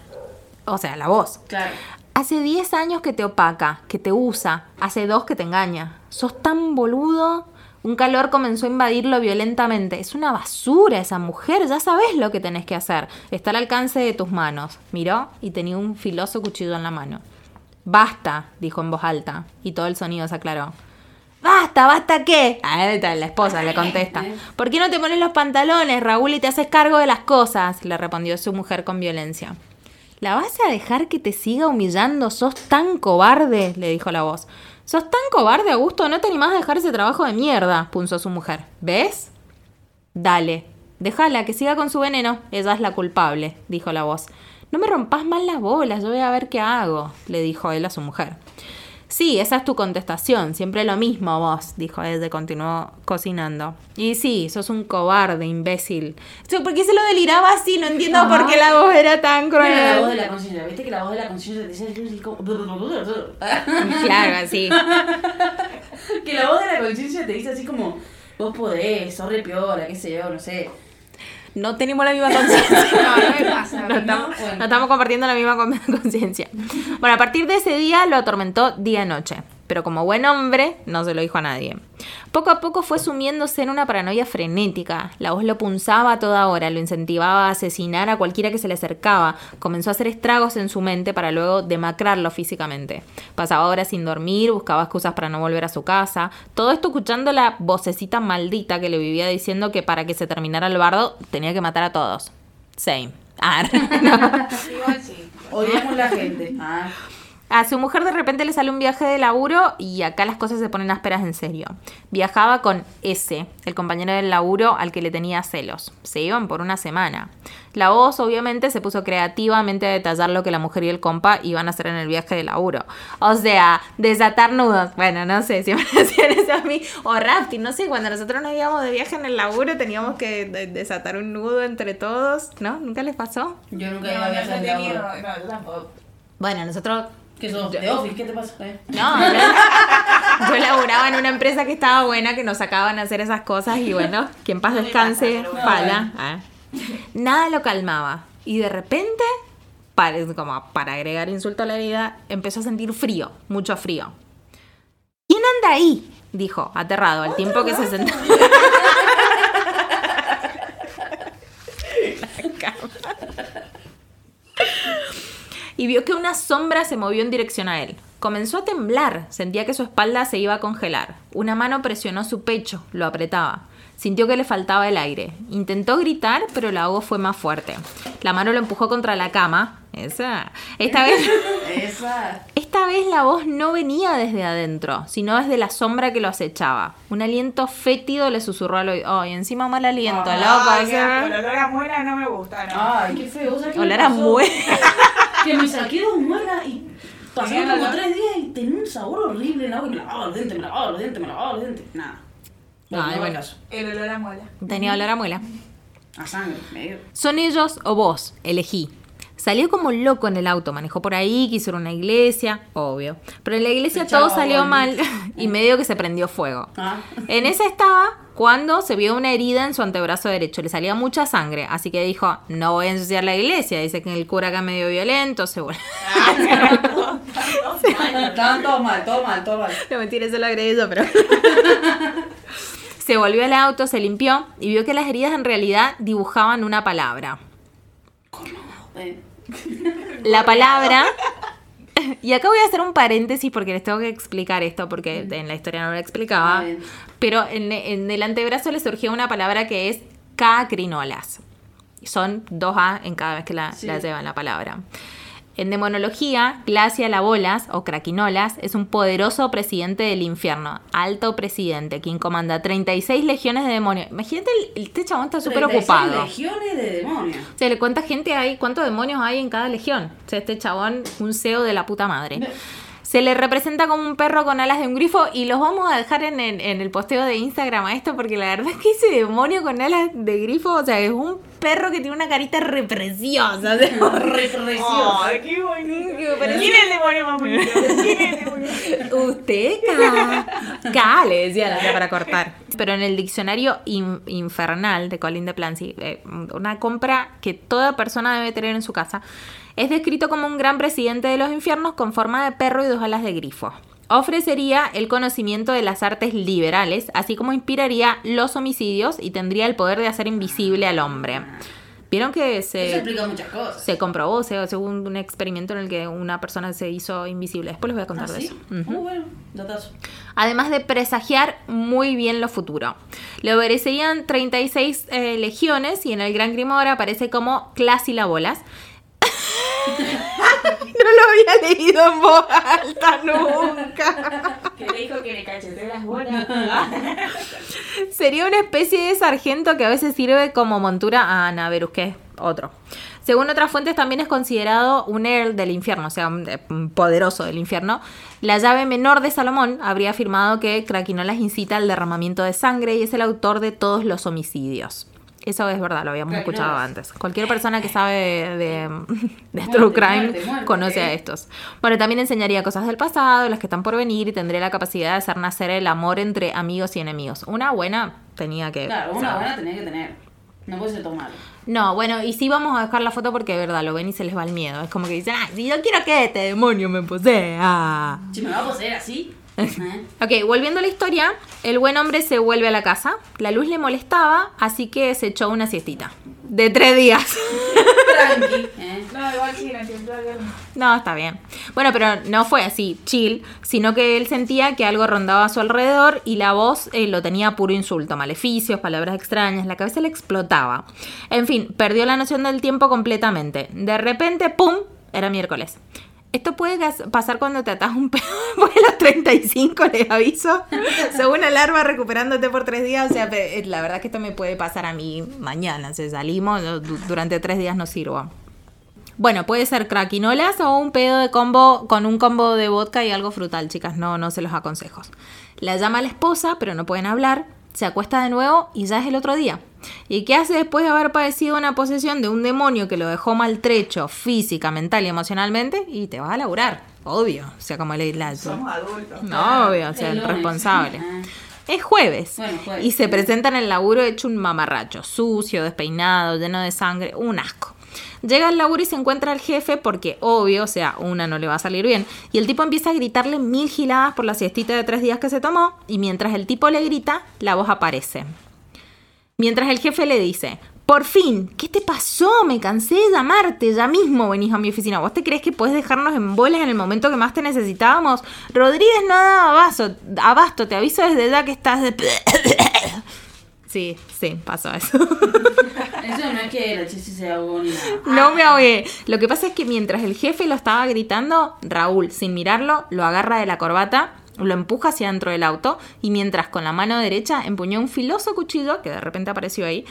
o sea, la voz. Claro. Hace 10 años que te opaca, que te usa, hace dos que te engaña. Sos tan boludo. Un calor comenzó a invadirlo violentamente. Es una basura esa mujer, ya sabes lo que tenés que hacer. Está al alcance de tus manos. Miró y tenía un filoso cuchillo en la mano. Basta, dijo en voz alta, y todo el sonido se aclaró. ¡Basta, basta qué! A él, la esposa le contesta. [LAUGHS] ¿Por qué no te pones los pantalones, Raúl, y te haces cargo de las cosas? Le respondió su mujer con violencia. ¿La vas a dejar que te siga humillando? ¿Sos tan cobarde? le dijo la voz. ¿Sos tan cobarde, Augusto? No te animás a dejar ese trabajo de mierda, punzó su mujer. ¿Ves? Dale, déjala que siga con su veneno. Ella es la culpable, dijo la voz. No me rompas más las bolas, yo voy a ver qué hago, le dijo él a su mujer. Sí, esa es tu contestación, siempre lo mismo vos, dijo él y continuó cocinando. Y sí, sos un cobarde, imbécil. ¿Por qué se lo deliraba así? No entiendo por qué la voz era tan Era la voz de cruel. la conciencia. ¿Viste que la voz de la conciencia te dice así como... [LAUGHS] Claro, así. que la voz de la conciencia te dice así como... Vos podés, sos re piola, qué sé yo, no sé. No tenemos la misma conciencia. [LAUGHS] No, no me pasa. No ¿no? estamos, Bueno. no estamos compartiendo la misma con- [LAUGHS] conciencia. Bueno, a partir de ese día lo atormentó día y noche. Pero como buen hombre, no se lo dijo a nadie. Poco a poco fue sumiéndose en una paranoia frenética. La voz lo punzaba a toda hora, lo incentivaba a asesinar a cualquiera que se le acercaba. Comenzó a hacer estragos en su mente para luego demacrarlo físicamente. Pasaba horas sin dormir, buscaba excusas para no volver a su casa. Todo esto escuchando la vocecita maldita que le vivía diciendo que para que se terminara el bardo tenía que matar a todos. Same. Ah, [LAUGHS] no. Odiamos la gente. Ah. A su mujer de repente le sale un viaje de laburo y acá las cosas se ponen ásperas en serio. Viajaba con S, el compañero del laburo al que le tenía celos. Se iban por una semana. La voz obviamente se puso creativamente a detallar lo que la mujer y el compa iban a hacer en el viaje de laburo. O sea, desatar nudos. Bueno, no sé, siempre [LAUGHS] hacían eso a mí. O rafting, no sé, cuando nosotros nos íbamos de viaje en el laburo teníamos que de- desatar un nudo entre todos, ¿no? ¿Nunca les pasó? Yo No, nunca iba a viajar tenido. laburo. No, yo tampoco. Bueno, nosotros ¿Qué sos? ¿De Office? ¿Qué te pasa? Eh. No, yo, [LAUGHS] yo laburaba en una empresa que estaba buena, que nos sacaban a hacer esas cosas y bueno, que en paz No descanse, pero pala. Ah. Nada lo calmaba. Y de repente, para, como para agregar insulto a la herida, empezó a sentir frío, mucho frío. ¿Quién anda ahí? Dijo, aterrado, al tiempo que se sentó. [LAUGHS] y vio que una sombra se movió en dirección a él. Comenzó a temblar, sentía que su espalda se iba a congelar. Una mano presionó su pecho, lo apretaba. Sintió que le faltaba el aire. Intentó gritar, pero la ahogo fue más fuerte. La mano lo empujó contra la cama. Esa. Esta vez, Esa. esta vez la voz no venía desde adentro, sino desde la sombra que lo acechaba. Un aliento fétido le susurró al oído. Oh, y encima mal aliento, Ay, loco. El olor a muela no me gusta, ¿no? Ay, qué feo. ¿Sabes qué me Olor a muela. [LAUGHS] Que me saqué dos muelas y pasaron como tres días y tenía un sabor horrible en la boca. Me lavaba los dientes, me lavaba los dientes, me lavaba los dientes. Nada. Ay, no bueno. El olor a muela. Tenía olor a muela. A sangre, medio. Son ellos o vos, elegí. Salió como loco en el auto, manejó por ahí, quiso ir a una iglesia, obvio. Pero en la iglesia todo salió mal al y medio que se prendió fuego. Ah. En esa estaba cuando se vio una herida en su antebrazo derecho, le salía mucha sangre, así que dijo, no voy a ensuciar la iglesia, dice que el cura acá medio violento, se vuelve... Estaban todos mal, todo mal, todo mal. No, mentira, eso lo agregué yo, pero... se volvió al auto, se limpió y vio que las heridas en realidad dibujaban una palabra. La palabra. [LAUGHS] Y acá voy a hacer un paréntesis porque les tengo que explicar esto, porque en la historia no lo explicaba. Ah. Pero en, en el antebrazo le surgió una palabra que es cacrinolas. Son dos A en cada vez que la, Sí. la llevan la palabra. En demonología, Glacialabolas o Craquinolas es un poderoso presidente del infierno, alto presidente, quien comanda 36 legiones de demonios. Imagínate, el- este chabón está súper 36 ocupado. legiones de demonios. O sea, ¿cuánta gente hay? ¿Cuántos demonios hay en cada legión? O sea, este chabón, un CEO de la puta madre. Se le representa como un perro con alas de un grifo y los vamos a dejar en, el- en el posteo de Instagram a esto porque la verdad es que ese demonio con alas de grifo, o sea, es un perro que tiene una carita re preciosa. o sea, [LAUGHS] Re precioso. ¡Ay, qué bonito! ¿Quién es el demonio más bonito? [LAUGHS] ¿Quién es el demonio? Usted, ca, ca, le decía la tía para cortar. Pero en el diccionario in- infernal de Colin de Plancy, eh, una compra que toda persona debe tener en su casa, es descrito como un gran presidente de los infiernos con forma de perro y dos alas de grifo. Ofrecería el conocimiento de las artes liberales, así como inspiraría los homicidios y tendría el poder de hacer invisible al hombre. Vieron que Eso se, explica muchas cosas. se comprobó, según un experimento en el que una persona se hizo invisible. Después les voy a contar ¿Ah, de sí? eso. Muy Ujú bueno, datazo. además de presagiar muy bien lo futuro. Le obedecerían 36 eh, legiones y en el Gran Grimoire aparece como Clasilabolas. No lo había leído en voz alta nunca. Que le dijo que le cacheteó las bolas. [LAUGHS] Sería una especie de sargento que a veces sirve como montura a Anaverus, que es otro. Según otras fuentes, también es considerado un Earl del infierno, o sea, un eh, un poderoso del infierno. La llave menor de Salomón habría afirmado que Craquinolas incita al derramamiento de sangre y es el autor de todos los homicidios. Eso es verdad, lo habíamos escuchado antes. Cualquier persona que [LAUGHS] sabe de, de Muerte, True Crime muerte, muerte, conoce ¿eh? a estos. Bueno, también enseñaría cosas del pasado, las que están por venir y tendría la capacidad de hacer nacer el amor entre amigos y enemigos. Una buena tenía que... Claro, una buena tenía que tener. No puede ser todo malo. No, bueno, y sí vamos a dejar la foto porque de verdad lo ven y se les va el miedo. Es como que dicen, ah, si yo quiero que este demonio me posea. Si me va a poseer así. [LAUGHS] Ok, volviendo a la historia, el buen hombre se vuelve a la casa. La luz le molestaba, así que se echó una siestita. De tres días. Tranqui. [LAUGHS] ¿eh? No, igual sí. No, está bien. Bueno, pero no fue así, chill, sino que él sentía que algo rondaba a su alrededor y la voz eh, lo tenía puro insulto, maleficios, palabras extrañas, la cabeza le explotaba. En fin, perdió la noción del tiempo completamente. De repente, ¡pum! Era miércoles. Esto puede pasar cuando te atas un [LAUGHS] pedo después de los 35, les aviso. [LAUGHS] Según una alarma recuperándote por tres días. O sea, eh, la verdad que esto me puede pasar a mí mañana. Si salimos, durante tres días no sirvo. Bueno, puede ser craquinolas o un pedo de combo con un combo de vodka y algo frutal, chicas. No, no se los aconsejo. La llama a la esposa, pero no pueden hablar. Se acuesta de nuevo y ya es el otro día. ¿Y qué hace después de haber padecido una posesión de un demonio que lo dejó maltrecho física, mental y emocionalmente? Y te vas a laburar, obvio. O sea, como le la, Somos adultos. no, obvio, o sea, El responsable. [LAUGHS] Ah. Es jueves. Bueno, jueves. Y se presenta en el laburo hecho un mamarracho, sucio, despeinado, lleno de sangre, un asco. Llega al laburo y se encuentra al jefe porque, obvio, o sea, una no le va a salir bien. Y el tipo empieza a gritarle mil giladas por la siestita de tres días que se tomó. Y mientras el tipo le grita, la voz aparece. Mientras el jefe le dice, por fin, ¿qué te pasó? Me cansé de llamarte, ya mismo venís a mi oficina. ¿Vos te crees que puedes dejarnos en bolas en el momento que más te necesitábamos? Rodríguez no da abasto, abasto te aviso desde ya que estás de... [COUGHS] Sí, sí, pasó eso. [LAUGHS] Eso no es que la chisi se ahogó ni nada. No me ahogué. Lo que pasa es que mientras el jefe lo estaba gritando, Raúl, sin mirarlo, lo agarra de la corbata, lo empuja hacia dentro del auto y mientras con la mano derecha empuñó un filoso cuchillo, que de repente apareció ahí,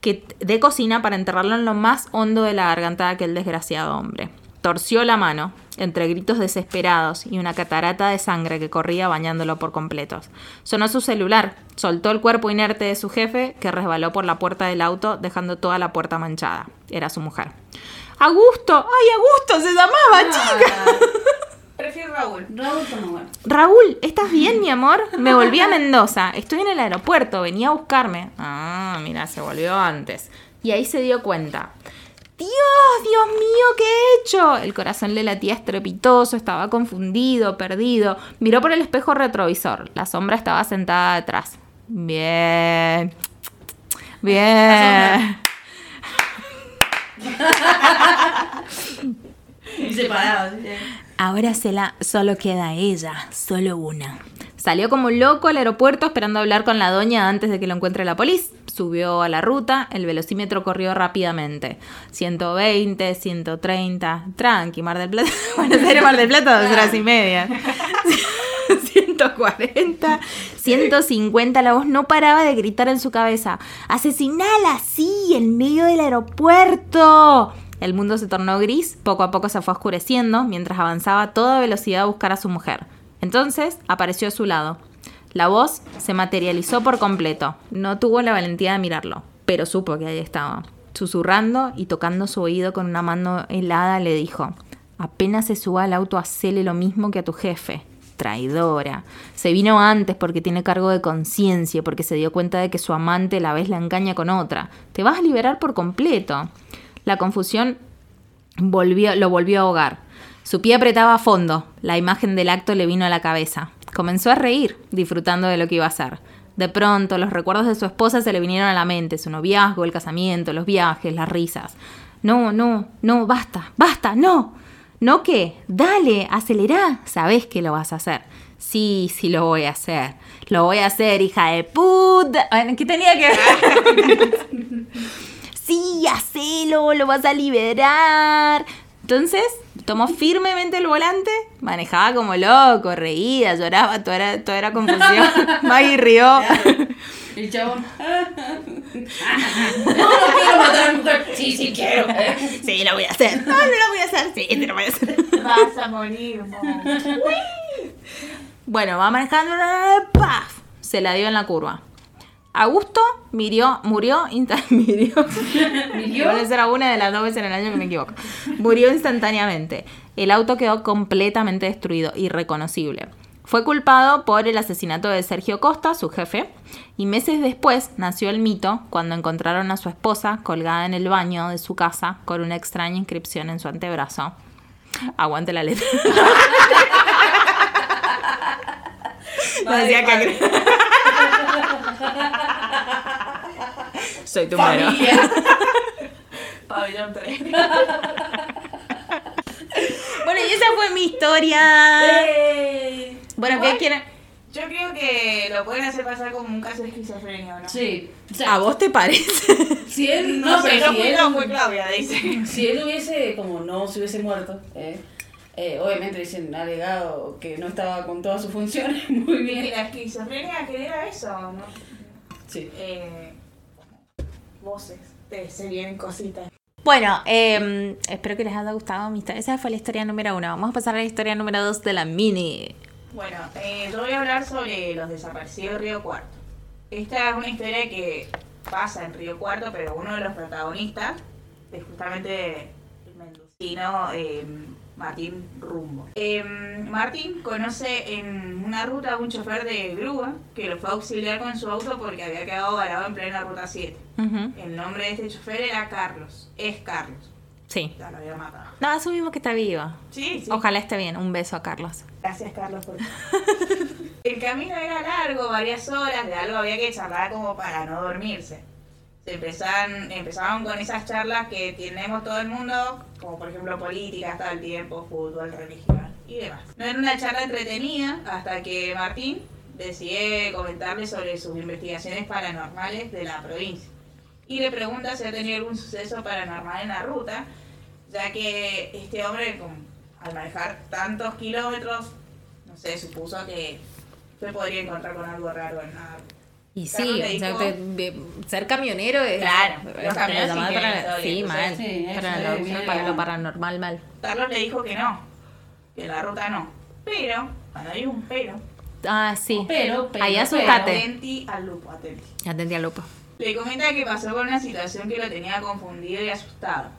que, de cocina para enterrarlo en lo más hondo de la garganta de aquel desgraciado hombre. Torció la mano, entre gritos desesperados y una catarata de sangre que corría bañándolo por completos. Sonó su celular, soltó el cuerpo inerte de su jefe, que resbaló por la puerta del auto, dejando toda la puerta manchada. Era su mujer. ¡Augusto! ¡Ay, Augusto! ¡Se llamaba, chica! Prefiero Raúl. Raúl. Raúl, ¿estás bien, mi amor? Me volví a Mendoza. Estoy en el aeropuerto. Venía a buscarme. Ah, mira, se volvió antes. Y ahí se dio cuenta. Dios, Dios mío, ¿qué he hecho? El corazón le latía estrepitoso, estaba confundido, perdido. Miró por el espejo retrovisor. La sombra estaba sentada detrás. Bien. Bien. [LAUGHS] [LAUGHS] Separados. Ahora se la solo queda ella, solo una. Salió como un loco al aeropuerto esperando hablar con la doña antes de que lo encuentre la policía. Subió a la ruta, el velocímetro corrió rápidamente. 120, 130, tranqui, Mar del Plata. [LAUGHS] Bueno, serio Mar del Plata, dos horas y media. [LAUGHS] 140, 150, la voz no paraba de gritar en su cabeza. ¡Asesinala así, en medio del aeropuerto! El mundo se tornó gris, poco a poco se fue oscureciendo, mientras avanzaba a toda velocidad a buscar a su mujer. Entonces apareció a su lado. La voz se materializó por completo. No tuvo la valentía de mirarlo, pero supo que ahí estaba. Susurrando y tocando su oído con una mano helada, le dijo: Apenas se suba al auto, hacele lo mismo que a tu jefe. Traidora. Se vino antes porque tiene cargo de conciencia, porque se dio cuenta de que su amante la vez la engaña con otra. Te vas a liberar por completo. La confusión volvió, lo volvió a ahogar. Su pie apretaba a fondo. La imagen del acto le vino a la cabeza. Comenzó a reír, disfrutando de lo que iba a hacer. De pronto, los recuerdos de su esposa se le vinieron a la mente, su noviazgo, el casamiento, los viajes, las risas. No, no, no, basta, basta, no. ¿No qué? Dale, acelera. Sabes que lo vas a hacer. Sí, sí lo voy a hacer. Lo voy a hacer, hija de puta. ¿Qué tenía que ver? [LAUGHS] sí, hacelo, lo vas a liberar. Entonces, tomó firmemente el volante, manejaba como loco, reía, lloraba, toda era, toda era confusión. [LAUGHS] Maggie rió. El chabón. no, no quiero matar a mi mujer. Sí, sí quiero. Sí, lo voy a hacer. No, no lo voy a hacer. Sí, te lo voy a hacer. Vas a morir, mo. [LAUGHS] Bueno, va manejando, ¡paf! Se la dio en la curva. Augusto murió, murió, insta- [LAUGHS] murió. Ser una de las dos veces en el año que me equivoco. Murió instantáneamente. El auto quedó completamente destruido, irreconocible. Fue culpado por el asesinato de Sergio Costa, su jefe, y meses después nació el mito cuando encontraron a su esposa colgada en el baño de su casa con una extraña inscripción en su antebrazo. Aguante la letra. [LAUGHS] No decía que- Soy tu madre. Familia. [LAUGHS] Pabellón 3. Bueno, y esa fue mi historia. Eh, Bueno, ¿qué quieren? Yo creo que lo pueden hacer pasar como un caso de esquizofrenia, ¿no? Sí. O sea, ¿A vos te parece? si él No, no, sé, pero si fue, él, fue Claudia, dice. si él hubiese, como no se hubiese muerto, eh, eh, obviamente dicen alegado que no estaba con todas sus funciones [LAUGHS] muy Y bien. la esquizofrenia, ¿qué era eso? ¿no? Sí. Eh, voces, te se vienen cositas. Bueno, eh, espero que les haya gustado mi historia. Esa fue la historia número uno. Vamos a pasar a la historia número dos de la mini. Bueno, eh, yo voy a hablar sobre los desaparecidos de Río Cuarto. Esta es una historia que pasa en Río Cuarto, pero uno de los protagonistas es justamente el mendocino eh, Martín Rumbo. Eh, Martín conoce en una ruta a un chofer de grúa que lo fue a auxiliar con su auto porque había quedado varado en plena ruta 7. Ujú. El nombre de este chofer era Carlos, es Carlos, Sí. ya lo había matado. No, asumimos que está viva. Sí, sí. Ojalá esté bien. Un beso a Carlos. Gracias, Carlos, por [LAUGHS] El camino era largo, varias horas, de algo había que charlar como para no dormirse. Se empezaban, empezaban con esas charlas que tenemos todo el mundo, como por ejemplo política todo el tiempo, fútbol, religión y demás. No era una charla entretenida hasta que Martín decide comentarle sobre sus investigaciones paranormales de la provincia. Y le pregunta si ha tenido algún suceso paranormal en la ruta, ya que este hombre, al manejar tantos kilómetros, no sé, supuso que se podría encontrar con algo raro en la ruta. Y sí, o sea, te- ser camionero es. Claro, es los camioneros sí para- entonces, mal. sí, para, lo, bien. para lo paranormal, mal. Carlos le dijo que no, que la ruta no. Pero, cuando hay un pero, Ah, sí. Pero, pero, Ahí asustate. atenti al lupo, atenti. Atendí al lupo. Le comenta que pasó con una situación que lo tenía confundido y asustado.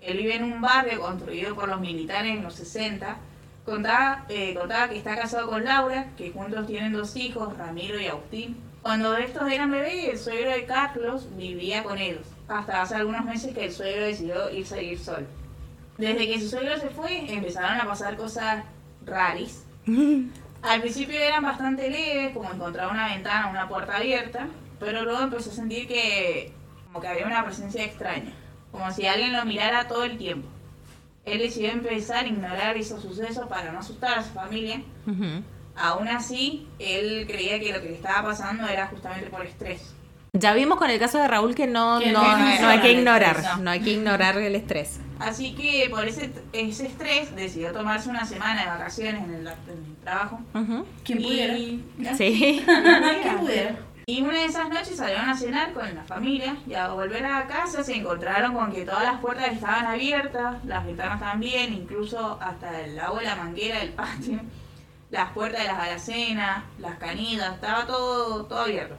Él vive en un barrio construido por los militares en los 60. Contaba, eh, contaba que está casado con Laura, que juntos tienen dos hijos, Ramiro y Agustín. Cuando estos eran bebés, el suegro de Carlos vivía con ellos. Hasta hace algunos meses que el suegro decidió irse a vivir solo. Desde que su suegro se fue, empezaron a pasar cosas raris. [LAUGHS] Al principio eran bastante leves, como encontrar una ventana o una puerta abierta, pero luego empezó a sentir que como que había una presencia extraña, como si alguien lo mirara todo el tiempo. él decidió empezar a ignorar esos sucesos para no asustar a su familia. Ujú. Aún así, él creía que lo que le estaba pasando era justamente por estrés. Ya vimos con el caso de Raúl que no, Que no, no no hay que ignorar, estrés, no. hay que ignorar el estrés. Así que por ese, ese estrés decidió tomarse una semana de vacaciones en el, en el trabajo. Ujú. ¿Quién pudiera? Y, Sí. [LAUGHS] ¿Quién pudiera? y una de esas noches salieron a cenar con la familia y al volver a casa se encontraron con que todas las puertas estaban abiertas, las ventanas también, incluso hasta el agua de la manguera del patio, las puertas de las alacenas, las canillas, estaba todo, todo abierto.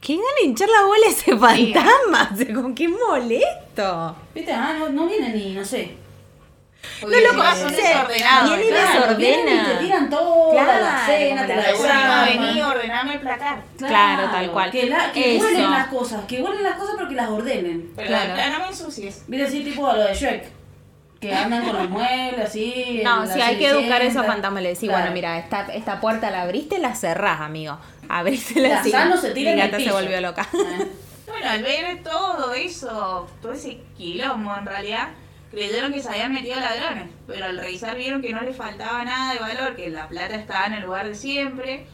¿Qué gana hinchar la bola ese fantasma? [LAUGHS] O sea, ¿Con qué molesto? ¿Viste? Ah, no, no viene ni, no sé. Porque lo encima conoce. son desordenados. Viene y claro. vienen y te tiran todo, Claro, la cena, te la desarman. vení, ordename el placar. Claro, tal cual. Que, la, que huelen las cosas, que huelen las cosas pero que las ordenen. Pero Claro. claro. no me ensucies. Viste así tipo lo de Shrek. Que andan con los muebles así. No, si hay que educar a esos Cenicienta. fantasmas, le decís, Claro. bueno, mira, esta, esta puerta la abriste, la cerrás, amigo. [LAUGHS] Abrísela La sal no se tira Mi gata se volvió loca. Eh. [LAUGHS] [LAUGHS] Bueno, al ver todo eso, todo ese quilombo en realidad, creyeron que se habían metido ladrones, pero al revisar vieron que no les faltaba nada de valor, que la plata estaba en el lugar de siempre,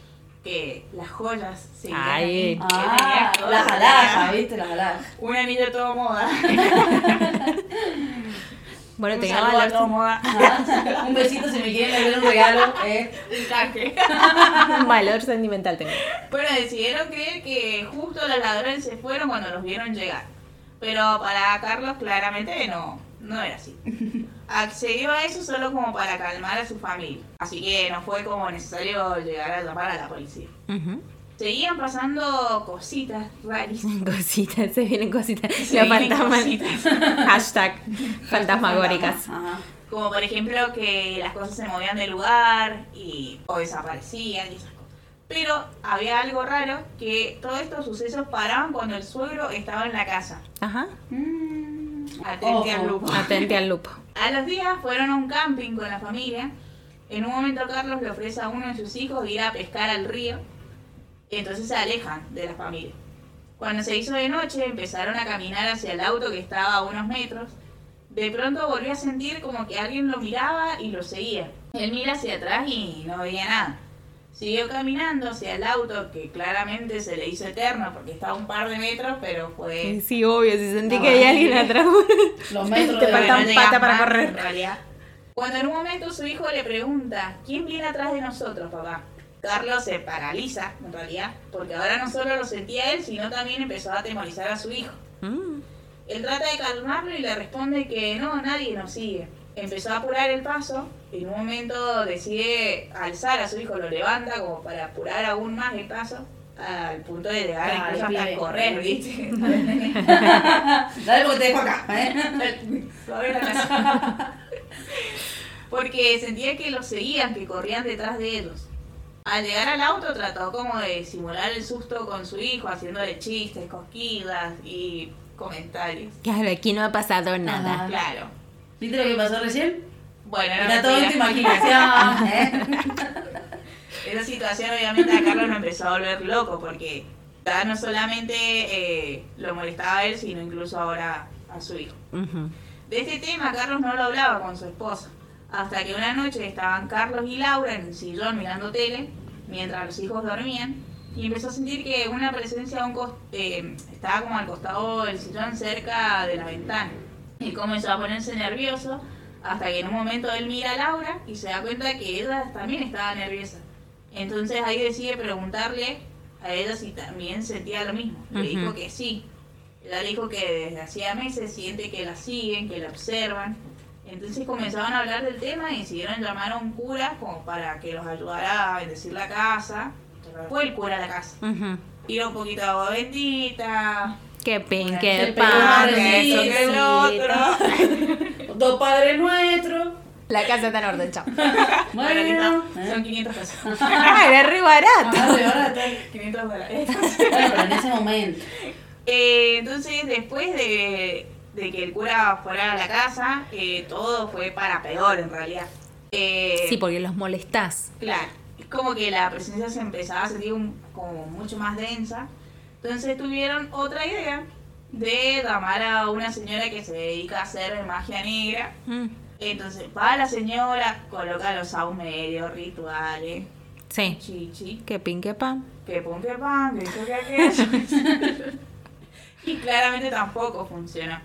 que las joyas seguían Ay. que Ah, las alhajas, ¿viste? Las alhajas. Un anillo todo moda. Bueno, un tenía saludo a valor, todo moda. Ajá. [LAUGHS] Un besito si me quieren dar un regalo. Eh. Un canje. un valor sentimental tenía. Bueno, decidieron creer que justo los ladrones se fueron cuando los vieron llegar. Pero para Carlos claramente no, no era así. Accedió a eso solo como para calmar a su familia. Así que no fue como necesario llegar a llamar a la policía. Ujú. Seguían pasando cositas rarísimas. [LAUGHS] Cositas, se vienen cositas. Se vienen fantasmas. cositas. [LAUGHS] Hashtag [LAUGHS] fantasmagóricas. Ajá. Como por ejemplo que las cosas se movían de lugar y o desaparecían y esas cosas. Pero había algo raro que todos estos sucesos paraban cuando el suegro estaba en la casa. Ajá. Mm. Atente al Ojo. grupo. Atente al lupo. A los días fueron a un camping con la familia. En un momento Carlos le ofrece a uno de sus hijos ir a pescar al río. Entonces se alejan de la familia. Cuando se hizo de noche empezaron a caminar hacia el auto que estaba a unos metros. De pronto volvió a sentir como que alguien lo miraba y lo seguía. Él mira hacia atrás y no veía nada. Siguió caminando hacia el auto que claramente se le hizo eterno porque estaba a un par de metros, pero fue Sí, obvio, si sentí No, que sí. alguien [LAUGHS] atrás. Los metros [LAUGHS] Te de falta no un llegas pata para correr. en realidad. Cuando en un momento su hijo le pregunta, ¿quién viene atrás de nosotros, papá? Carlos se paraliza, en realidad, porque ahora no solo lo sentía él, sino también empezó a atemorizar a su hijo. Mm. Él trata de calmarlo y le responde que no, nadie nos sigue. Empezó a apurar el paso, y en un momento decide alzar a su hijo, lo levanta como para apurar aún más el paso, al punto de llegar Dale, incluso hasta correr, ¿viste? [LAUGHS] Dale porque te dejo acá. ¿eh? Todavía la casa. [LAUGHS] Porque sentía que los seguían, que corrían detrás de ellos. Al llegar al auto trató como de simular el susto con su hijo, haciéndole chistes, cosquillas y comentarios. Claro, aquí no ha pasado nada. Ajá. Claro. ¿Viste lo que pasó recién? Bueno, no, Está todo en tu imaginación. [LAUGHS] ¿eh? Esa situación obviamente a Carlos lo empezó a volver loco porque ya no solamente eh, lo molestaba a él, sino incluso ahora a su hijo. Ujú. De este tema Carlos no lo hablaba con su esposa, hasta que una noche estaban Carlos y Laura en el sillón mirando tele, mientras los hijos dormían, y empezó a sentir que una presencia a un cos- eh, estaba como al costado del sillón cerca de la ventana. Y comenzó a ponerse nervioso, hasta que en un momento él mira a Laura y se da cuenta que ella también estaba nerviosa. Entonces ahí decide preguntarle a ella si también sentía lo mismo. Le dijo que sí. Ella dijo que desde hacía meses siente que la siguen, que la observan. Entonces comenzaron a hablar del tema y decidieron llamar a un cura como para que los ayudara a bendecir la casa. Fue el cura a la casa. Ujú. Tiró un poquito de agua bendita. Qué pin, que el solcito. otro. [LAUGHS] Dos padres nuestros. La casa está en orden, chao. [LAUGHS] Bueno, Bueno. listo. Son 500 pesos. [LAUGHS] Ah, era re barato. De verdad, está- 500 dólares. Bueno, pero en ese momento. Eh, entonces, después de, de que el cura fuera a la casa, eh, todo fue para peor en realidad. Eh, Sí, porque los molestás. Claro, es como que la presencia se empezaba a sentir un- como mucho más densa. Entonces tuvieron otra idea de llamar a una señora que se dedica a hacer magia negra. Mm. Entonces va la señora, coloca los saumerios, rituales, Sí. chichi, Que pin, que pan. que pon que pan, que esto que aquello. [LAUGHS] y claramente tampoco funcionó.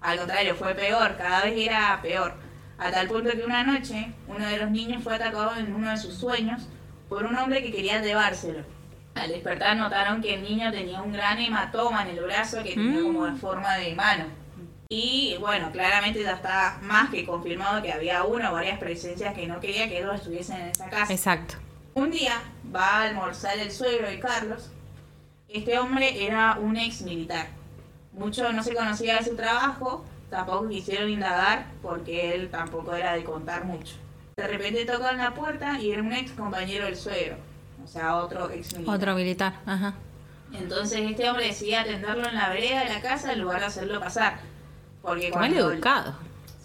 Al contrario, fue peor, cada vez era peor. A tal punto que una noche uno de los niños fue atacado en uno de sus sueños por un hombre que quería llevárselo. Al despertar notaron que el niño tenía un gran hematoma en el brazo que tenía Mm. como de forma de mano. Y bueno, claramente ya está más que confirmado que había una o varias presencias que no quería que ellos estuviesen en esa casa. Exacto. Un día va a almorzar el suegro de Carlos. Este hombre era un ex militar. Mucho no se conocía de su trabajo, tampoco quisieron indagar porque él tampoco era de contar mucho. De repente tocan la puerta y era un ex compañero del suegro, o sea, otro ex militar. Otro militar. Ajá. Entonces este hombre decide atenderlo en la vereda de la casa en lugar de hacerlo pasar. Porque mal educado.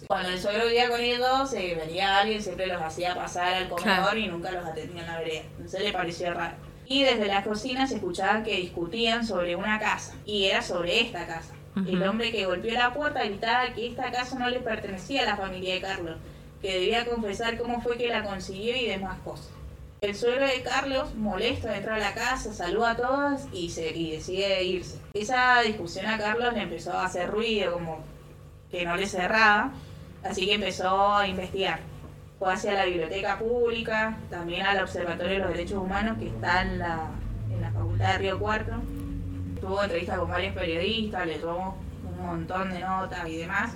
cuando el suegro vivía con ellos, se venía alguien, siempre los hacía pasar al comedor Claro. y nunca los atendía en la vereda. Entonces le pareció raro. Y desde la cocina se escuchaba que discutían sobre una casa. Y era sobre esta casa. El Ujú. hombre que golpeó la puerta gritaba que esta casa no le pertenecía a la familia de Carlos, que debía confesar cómo fue que la consiguió y demás cosas. El suegro de Carlos, molesto, entra a la casa, saluda a todos y, se, y decide irse. Esa discusión a Carlos le empezó a hacer ruido, como que no le cerraba, así que empezó a investigar. Fue hacia la biblioteca pública, también al Observatorio de los Derechos Humanos que está en la, en la Facultad de Río Cuarto. Tuvo entrevistas con varios periodistas, le tomó un montón de notas y demás.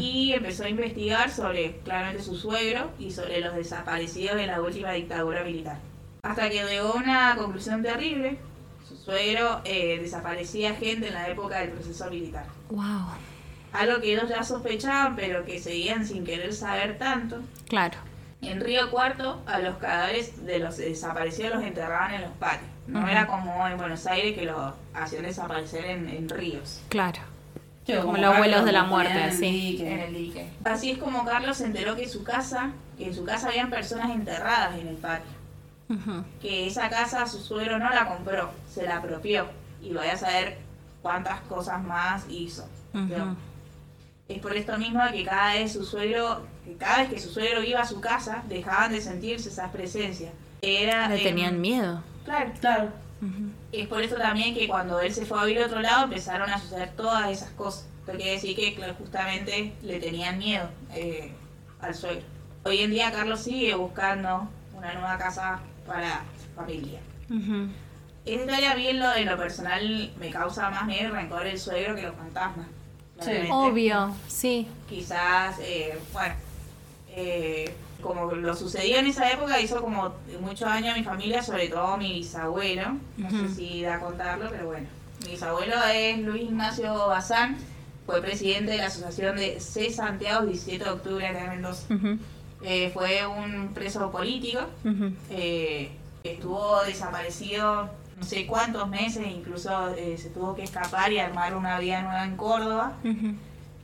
Y empezó a investigar sobre claramente su suegro y sobre los desaparecidos de la última dictadura militar. Hasta que llegó a una conclusión terrible. Su suegro eh, desaparecía gente en la época del proceso militar. Wow. Algo que ellos ya sospechaban, pero que seguían sin querer saber tanto. Claro. En Río Cuarto, a los cadáveres de los desaparecidos los enterraban en los patios. No era como en Buenos Aires que los hacían desaparecer en, en ríos. Claro. Como como los vuelos de la muerte, en sí. en el dique. Así es como Carlos se enteró que su casa, que en su casa habían personas enterradas en el patio. Que esa casa su suegro no la compró, se la apropió. Y vaya a saber cuántas cosas más hizo. Es por esto mismo que cada vez su suegro, que cada vez que su suegro iba a su casa, dejaban de sentirse esas presencias. Era, Le eh, tenían miedo. Claro. Claro. Es por eso también que cuando él se fue a vivir a otro lado empezaron a suceder todas esas cosas. Esto quiere decir que claro, justamente le tenían miedo eh, al suegro. Hoy en día Carlos sigue buscando una nueva casa para su familia. Ujú. Esta historia a mí en lo, en lo personal me causa más miedo y rencor el suegro que los fantasmas. Sí. Obvio, sí. Quizás, eh, bueno, eh, como lo sucedió en esa época, hizo como muchos años a mi familia, sobre todo mi bisabuelo. No sé si da a contarlo, pero bueno. Mi bisabuelo es Luis Ignacio Bazán, fue presidente de la Asociación de C. Santiago 17 de octubre acá en Mendoza. Ujú. Eh, fue un preso político, eh, estuvo desaparecido no sé cuántos meses, incluso eh, se tuvo que escapar y armar una vida nueva en Córdoba.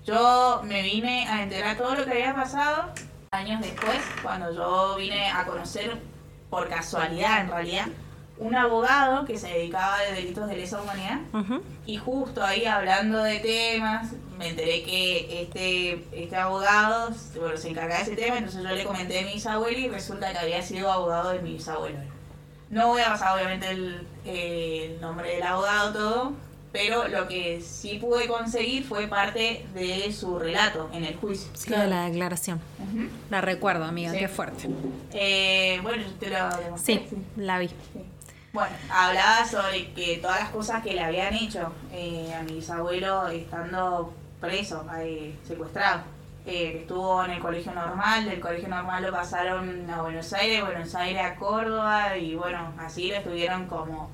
Yo me vine a enterar todo lo que había pasado años después, cuando yo vine a conocer, por casualidad en realidad, un abogado que se dedicaba a delitos de lesa humanidad. Ujú. Y justo ahí hablando de temas, me enteré que este, este abogado bueno, se encargaba de ese tema, entonces yo le comenté a mi bisabuelo y resulta que había sido abogado de mi bisabuelo. No voy a pasar obviamente el, eh, el nombre del abogado todo, pero lo que sí pude conseguir fue parte de su relato en el juicio. Sí, Claro. la declaración. La recuerdo, amiga, Sí. qué fuerte. Eh, bueno, yo te lo demostré. Sí, la vi. Sí. Bueno, hablaba sobre que todas las cosas que le habían hecho eh, a mi bisabuelo estando preso, eh, secuestrado. Eh, estuvo en el colegio normal, del colegio normal lo pasaron a Buenos Aires, Buenos Aires a Córdoba y bueno, así lo estuvieron como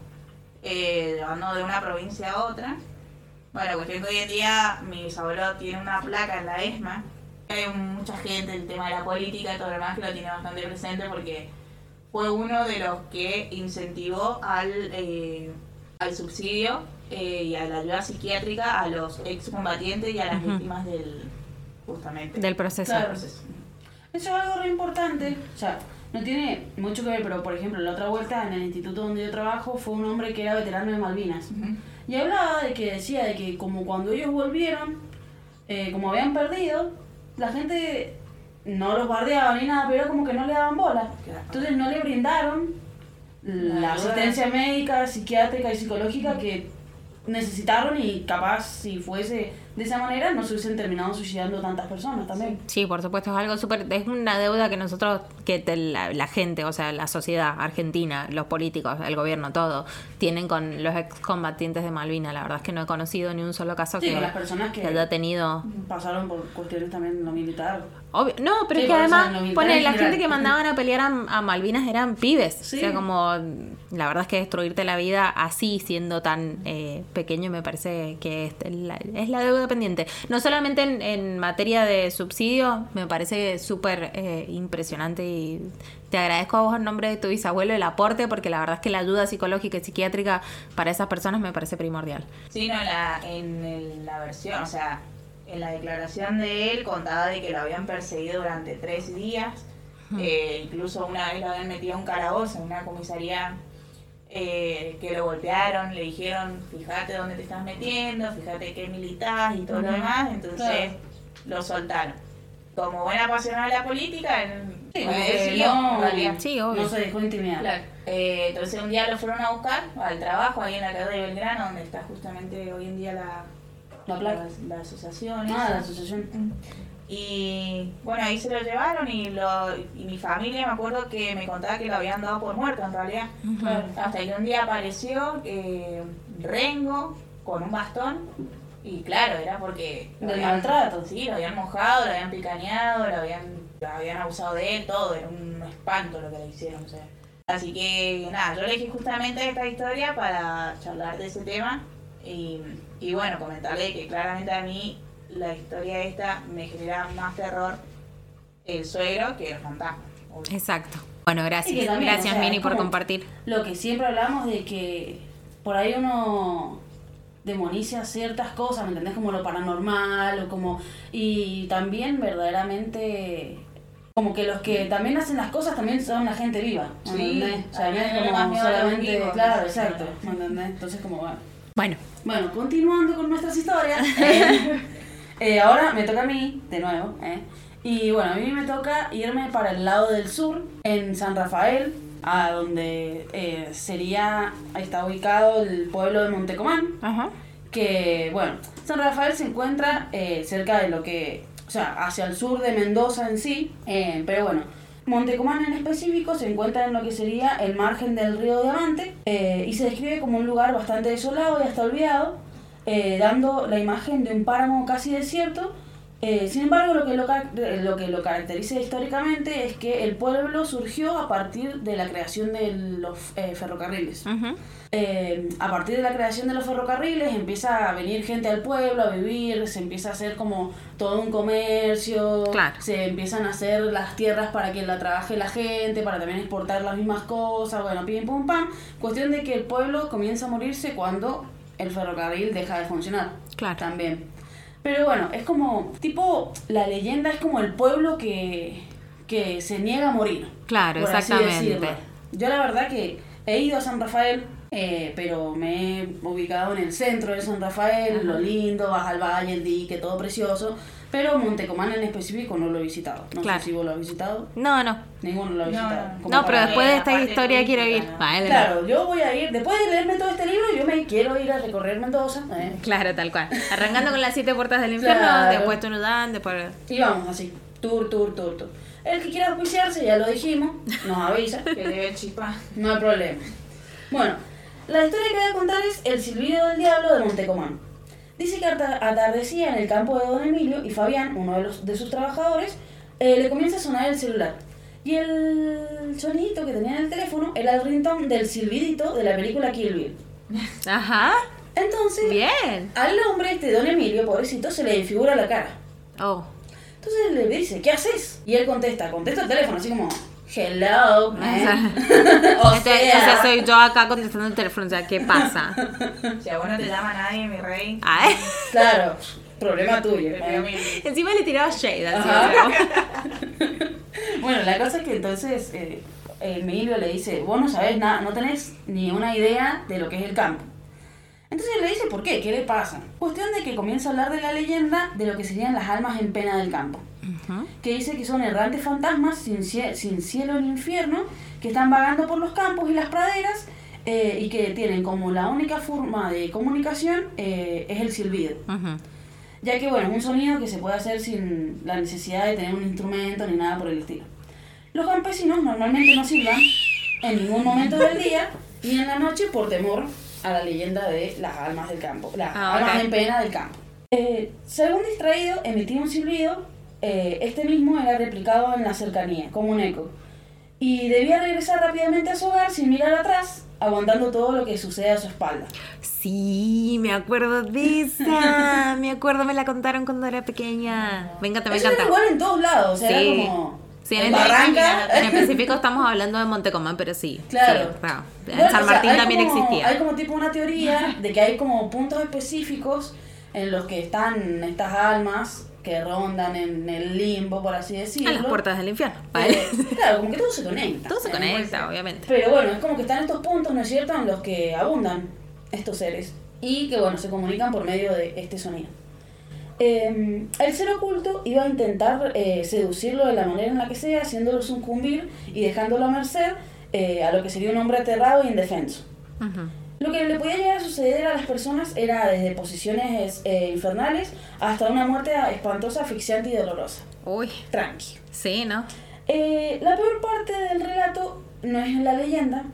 eh, llevando de una provincia a otra. Bueno, cuestión que hoy en día mi bisabuelo tiene una placa en la ESMA. Hay mucha gente, el tema de la política y todo lo demás, que lo tiene bastante presente porque fue uno de los que incentivó al, eh, al subsidio eh, y a la ayuda psiquiátrica a los excombatientes y a las víctimas del justamente Del proceso. Claro. proceso. Eso es algo re importante. O sea, no tiene mucho que ver, pero por ejemplo, la otra vuelta en el instituto donde yo trabajo fue un hombre que era veterano de Malvinas. Ujú. Y hablaba de que decía de que como cuando ellos volvieron, eh, como habían perdido, la gente no los bardeaban ni nada, pero como que no le daban bola. Entonces no le brindaron La asistencia médica, psiquiátrica y psicológica que necesitaron y capaz si fuese de esa manera no se hubiesen terminado suicidando tantas personas también. Sí, por supuesto, es algo súper. Es una deuda que nosotros, que te- la, la gente, o sea, la sociedad argentina, los políticos, el gobierno, todo, tienen con los excombatientes de Malvinas. La verdad es que no he conocido ni un solo caso Sí, que, las personas que- que haya tenido. Pasaron por cuestiones también en lo militar. Obvio- no, pero Sí, es que además, militar pone, la gente que mandaban a pelear a, a Malvinas eran pibes. Sí. O sea, como la verdad es que destruirte la vida así, siendo tan eh, pequeño, me parece que es la, es la deuda pendiente. No solamente en, en materia de subsidio, me parece súper eh, impresionante y te agradezco a vos en nombre de tu bisabuelo el aporte, porque la verdad es que la ayuda psicológica y psiquiátrica para esas personas me parece primordial. Sí, no, en la, en el- la versión, o sea, en la declaración de él contaba de que lo habían perseguido durante tres días. Eh, incluso una vez lo habían metido en un calabozo, en una comisaría eh, que lo golpearon, le dijeron, fíjate dónde te estás metiendo, fíjate qué militas y todo lo demás. Entonces Claro. lo soltaron. Como buena apasionada de la política, él, Sí, siguió, no. Sí, obvio. no se dejó intimidar. Claro. Eh, entonces un día lo fueron a buscar al trabajo ahí en la calle de Belgrano, donde está justamente hoy en día la, La la, la asociación. Ah, la asociación. Y bueno, ahí se lo llevaron y, lo, y mi familia me acuerdo que me contaba que lo habían dado por muerto en realidad. Ujú. Hasta que un día apareció eh, Rengo con un bastón y claro, era porque... lo habían- maltrato. Sí, lo habían mojado, lo habían picaneado, lo habían, lo habían abusado de él, todo, era un espanto lo que le hicieron. o sea. Así que nada, yo elegí justamente esta historia para charlar de ese tema y, y bueno, comentarle que claramente a mí la historia esta me genera más terror el suegro que fantasmas. obvio. Exacto. Bueno, gracias. también, gracias, o sea, Mini, por compartir. Lo que siempre hablamos de que por ahí uno demoniza ciertas cosas, ¿me entendés? Como lo paranormal o como... Y también verdaderamente... Como que los que también hacen las cosas también son la gente viva, ¿me Sí, entendés? O sea, no es como solamente... claro, exacto, ¿me entendés? Entonces como bueno... Bueno, Bueno, continuando con nuestras historias. [LAUGHS] [LAUGHS] eh, ahora me toca a mí, de nuevo. ¿eh? Y bueno, a mí me toca irme para el lado del sur, en San Rafael, a donde eh, sería, está ubicado el pueblo de Montecomán. ajá. Que bueno, San Rafael se encuentra eh, cerca de lo que, o sea, hacia el sur de Mendoza en sí. eh, pero bueno, Montecomán en específico se encuentra en lo que sería el margen del río Diamante eh, y se describe como un lugar bastante desolado y hasta olvidado, dando la imagen de un páramo casi desierto. Eh, sin embargo, lo que lo, lo que lo caracteriza históricamente es que el pueblo surgió a partir de la creación de los eh, ferrocarriles. Eh, a partir de la creación de los ferrocarriles empieza a venir gente al pueblo a vivir, se empieza a hacer como todo un comercio, Claro. se empiezan a hacer las tierras para que la trabaje la gente, para también exportar las mismas cosas, bueno, pim pum pam. Cuestión de que el pueblo comienza a morirse cuando el ferrocarril deja de funcionar. Claro. También. Pero bueno, es como, tipo, la leyenda es como el pueblo que, que se niega a morir. Claro, exactamente. Yo la verdad que he ido a San Rafael, eh, pero me he ubicado en el centro de San Rafael, lo lindo, baja al valle, el dique, todo precioso. Pero Montecomán en específico no lo he visitado. No Claro. sé si vos lo has visitado. No, no. Ninguno lo ha visitado. no. Pero después de esta historia quiero ir. Vale, Claro, yo voy a ir, después de leerme todo este libro, yo me quiero ir a recorrer Mendoza. eh. Claro, tal cual. Arrancando con las siete puertas del infierno, Claro. después Tunudán, después... Y vamos así, tour, tour, tour, tour. El que quiera auspiciarse, ya lo dijimos, nos avisa. [LAUGHS] Que debe chipar. No hay problema. Bueno, la historia que voy a contar es El silbido del diablo de Montecomán. Dice que ata- atardecía en el campo de Don Emilio y Fabián, uno de, los, de sus trabajadores, eh, le comienza a sonar el celular. Y el sonidito que tenía en el teléfono era el ringtone del silbidito de la película Kill Bill. [LAUGHS] Ajá. Entonces, Bien. al hombre este, Don Emilio, pobrecito, se le desfigura la cara. Oh. Entonces le dice, ¿qué haces? Y él contesta, contesta el teléfono, así como, hello, man. [LAUGHS] o Este- o sea, soy yo acá contestando el teléfono, o sea, ¿qué pasa? [LAUGHS] Si a vos no te llama nadie, mi rey. Ay. Claro, problema tuyo. mil. Encima le tiraba shade, sea, [LAUGHS] Bueno, la cosa es que entonces eh, Emilio le dice, vos no sabés nada, no tenés ni una idea de lo que es el campo. Entonces le dice por qué, qué le pasa. Cuestión de que comienza a hablar de la leyenda de lo que serían las almas en pena del campo. Que dice que son errantes fantasmas sin, cie- sin cielo ni infierno que están vagando por los campos y las praderas eh, y que tienen como la única forma de comunicación eh, es el silbido. Ujú. Ya que, bueno, es un sonido que se puede hacer sin la necesidad de tener un instrumento ni nada por el estilo. Los campesinos normalmente no silban en ningún momento del día ni en la noche por temor a la leyenda de las almas del campo, las Ah, almas ok. en pena del campo. Eh, según distraído, emitía un silbido, eh, este mismo era replicado en la cercanía, como un eco. Y debía regresar rápidamente a su hogar sin mirar atrás, aguantando todo lo que sucede a su espalda. Sí, me acuerdo de esa. [LAUGHS] Me acuerdo, me la contaron cuando era pequeña. Me encanta, me Eso era igual en todos lados, o sea, Sí. era como... Sí, en, en el- Barranca. en [LAUGHS] específico estamos hablando de Montecomán, pero sí. Claro. sí, claro. En Bueno, San o sea, Martín también como- existía. Hay como tipo una teoría de que hay como puntos específicos en los que están estas almas que rondan en el limbo, por así decirlo. A las puertas del infierno. ¿vale? Eh, [LAUGHS] claro, como que todo se conecta. Todo se Eh, conecta, obviamente. Pero bueno, es como que están estos puntos, ¿no es cierto?, en los que abundan estos seres y que, bueno, se comunican por medio de este sonido. Eh, el ser oculto iba a intentar eh, seducirlo de la manera en la que sea, haciéndolo sucumbir y dejándolo a merced eh, a lo que sería un hombre aterrado e indefenso. Lo que le podía llegar a suceder a las personas era desde posiciones eh, infernales hasta una muerte espantosa, asfixiante y dolorosa. Uy, Tranqui. sí, ¿no? La peor parte del relato no es la leyenda,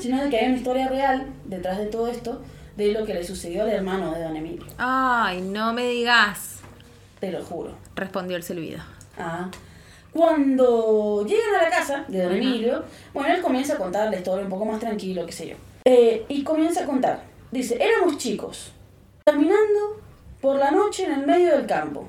sino de que hay una historia real detrás de todo esto, de lo que le sucedió al hermano de Don Emilio. Ay, no me digas. Te lo juro. Respondió el silbido. Ah. Cuando llegan a la casa de Don. Emilio, bueno, él comienza a contar la historia un poco más tranquilo, qué sé yo. Eh, y comienza a contar. Dice, éramos chicos, caminando por la noche en el medio del campo.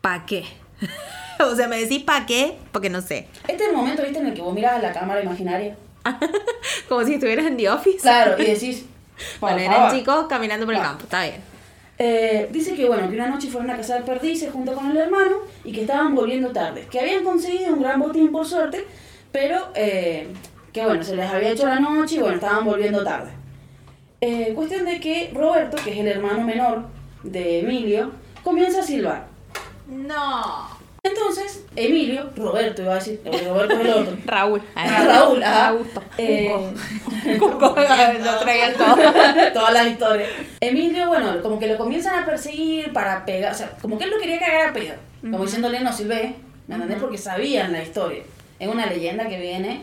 ¿Pa' qué? [LAUGHS] o sea, me decís ¿pa' qué? Porque no sé. Este es el momento, viste, en el que vos miras la cámara imaginaria. [LAUGHS] Como si estuvieras en The Office. Claro, y decís, [LAUGHS] Bueno, eran chicos caminando por el campo, está bien. Eh, dice que bueno, que una noche fueron a cazar perdices junto con el hermano y que estaban volviendo tarde. Que habían conseguido un gran botín por suerte, pero eh, que bueno, se les había hecho la noche y bueno, estaban volviendo tarde. Eh, cuestión de que Roberto, que es el hermano menor de Emilio, comienza a silbar. No. Entonces, Emilio, Roberto iba a decir, Roberto es el otro. [LAUGHS] Raúl. Ah, Raúl, ajá. Augusto. Eh. [LAUGHS] [LAUGHS] Lo traía todo. Todas las historias. Emilio, bueno, como que lo comienzan a perseguir para pegar, o sea, como que él lo quería cagar a pedo. Como diciéndole, no silbé, ¿me entendés? Porque sabían la historia. Es una leyenda que viene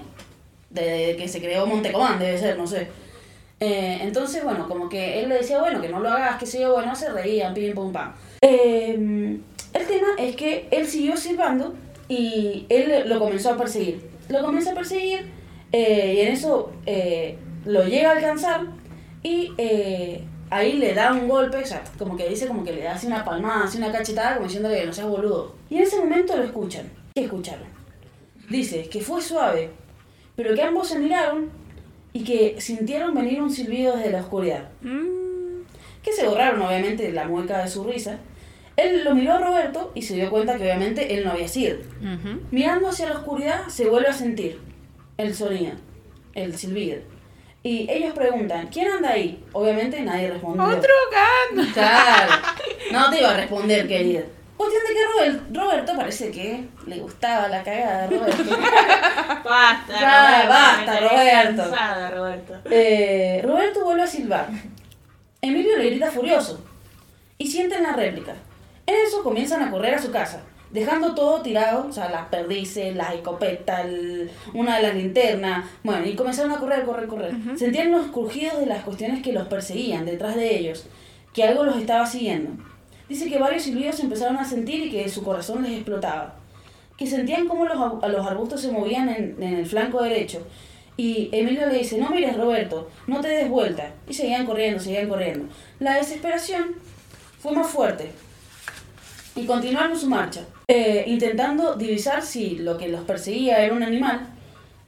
de que se creó Montecomán, debe ser, no sé. Eh, entonces, bueno, como que él le decía, bueno, que no lo hagas, que sé yo, bueno, se reían, pim, pum, pam. Eh, el tema es que él siguió silbando y él lo comenzó a perseguir. Lo comenzó a perseguir eh, y en eso eh, lo llega a alcanzar y eh, ahí le da un golpe, o sea, como que dice como que le hace una palmada, hace una cachetada, como diciéndole que no seas boludo. Y en ese momento lo escuchan. ¿Qué escucharon? Dice que fue suave, pero que ambos se miraron y que sintieron venir un silbido desde la oscuridad. Que se borraron obviamente la mueca de su risa. Él lo miró a Roberto y se dio cuenta que obviamente él no había sido. Mirando hacia la oscuridad se vuelve a sentir el sonido, el silbido. Y ellos preguntan, ¿quién anda ahí? obviamente nadie respondió. Otro gato. Claro. [LAUGHS] No te iba a responder, querida. Cuestión de que Robert- Roberto parece que le gustaba la cagada de [LAUGHS] Roberto. Basta, basta, cansada, Roberto. Eh, Roberto vuelve a silbar. Emilio le grita furioso. Y sienten la réplica. En eso comienzan a correr a su casa, dejando todo tirado, o sea, las perdices, las escopetas, el- una de las linternas. Bueno, y comenzaron a correr, correr, correr. Sentían los crujidos de las cuestiones que los perseguían detrás de ellos, que algo los estaba siguiendo. Dice que varios silbidos empezaron a sentir y que su corazón les explotaba que sentían como los, los arbustos se movían en, en el flanco derecho. Y Emilio le dice, no mires Roberto, no te des vuelta. Y seguían corriendo, seguían corriendo. La desesperación fue más fuerte. Y continuaron su marcha, eh, intentando divisar si lo que los perseguía era un animal,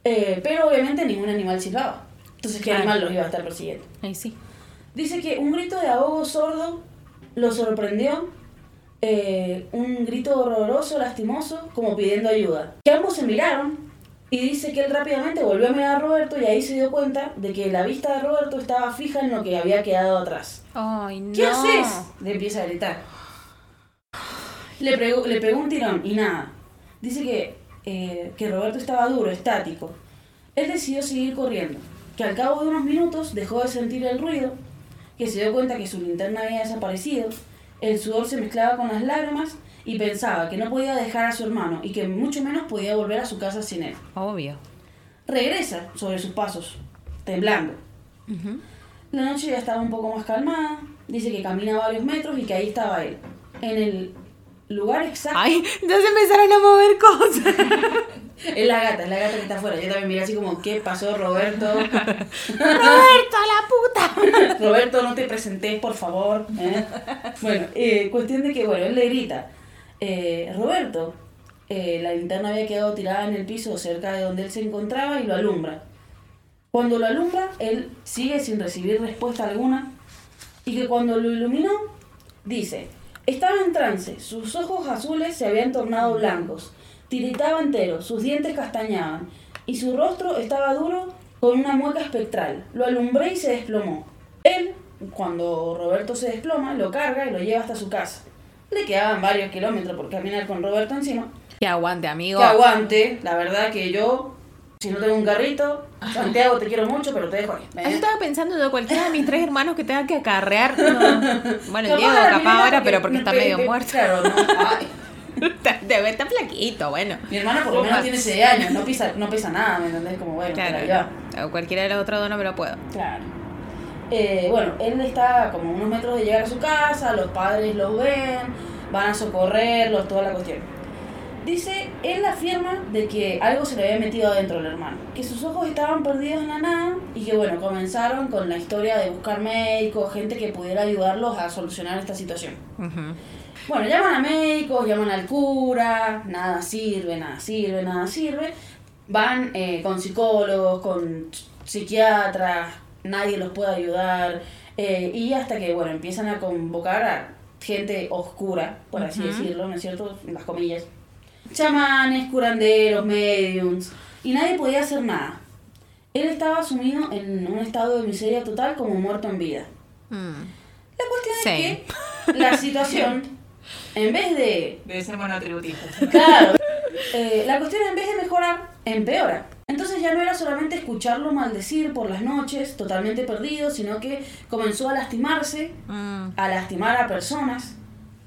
eh, pero obviamente ningún animal silbaba. Entonces, ¿qué Claro. animal los iba a estar persiguiendo? Ahí sí. Dice que un grito de ahogo sordo lo sorprendió, eh, un grito horroroso, lastimoso, como pidiendo ayuda. Que ambos se miraron Y dice que él rápidamente volvió a mirar a Roberto y ahí se dio cuenta de que la vista de Roberto estaba fija en lo que había quedado atrás. Ay, no. ¿Qué haces? Le empieza a gritar. Le, pegó, le pegó un tirón y nada. Dice que, eh, que Roberto estaba duro, estático. Él decidió seguir corriendo, que al cabo de unos minutos dejó de sentir el ruido, que se dio cuenta que su linterna había desaparecido, el sudor se mezclaba con las lágrimas y pensaba que no podía dejar a su hermano y que mucho menos podía volver a su casa sin él. Obvio. Regresa sobre sus pasos, temblando. La noche ya estaba un poco más calmada. Dice que camina varios metros y que ahí estaba él. En el lugar exacto. Ay, ya se empezaron a mover cosas. [LAUGHS] Es la gata, es la gata que está afuera. Yo también miré así como, ¿qué pasó, Roberto? [LAUGHS] ¡Roberto, la puta! [LAUGHS] Roberto, no te presentés, por favor. ¿eh? Bueno, eh, cuestión de que, bueno, él le grita. eh, Roberto, eh, la linterna había quedado tirada en el piso cerca de donde él se encontraba y lo alumbra. Cuando lo alumbra, él sigue sin recibir respuesta alguna y que cuando lo iluminó, dice, estaba en trance, sus ojos azules se habían tornado blancos, tiritaba entero, sus dientes castañaban y su rostro estaba duro con una mueca espectral. Lo alumbré y se desplomó. Él, cuando Roberto se desploma, lo carga y lo lleva hasta su casa. Le quedaban varios kilómetros por caminar con Roberto encima. Que aguante, amigo. Que aguante, la verdad que yo, si no tengo un carrito, Santiago te quiero mucho, pero te dejo ahí. Yo estaba pensando de cualquiera de mis tres hermanos que tenga que acarrear. no. [LAUGHS] Bueno, Diego capaz ahora, pero porque está medio muerto. Claro, no, ay. Debe estar flaquito, bueno. Mi hermana por lo menos tiene 6 años, no pisa, no pesa nada, ¿me entendés? Como bueno, pero ya. Claro. O cualquiera de los otros dos no me lo puedo. Claro. Eh, bueno, él está como unos metros de llegar a su casa, los padres los ven, van a socorrerlos, toda la cuestión. Dice, él afirma de que algo se le había metido adentro al hermano, que sus ojos estaban perdidos en la nada y que bueno, comenzaron con la historia de buscar médicos, gente que pudiera ayudarlos a solucionar esta situación. Bueno, llaman a médicos, llaman al cura, nada sirve, nada sirve, nada sirve. Van eh, con psicólogos, con psiquiatras, nadie los puede ayudar. eh, y hasta que, bueno, empiezan a convocar a gente oscura, por así decirlo, ¿no es cierto? Las comillas. Chamanes, curanderos, mediums. Y nadie podía hacer nada. Él estaba sumido en un estado de miseria total como muerto en vida. Mm. La cuestión Sí. es que la situación, en vez de. Debe ser monotributista. Claro. eh, la cuestión en vez de mejorar, empeora. Entonces ya no era solamente escucharlo maldecir por las noches, totalmente perdido, sino que comenzó a lastimarse, Mm. a lastimar a personas,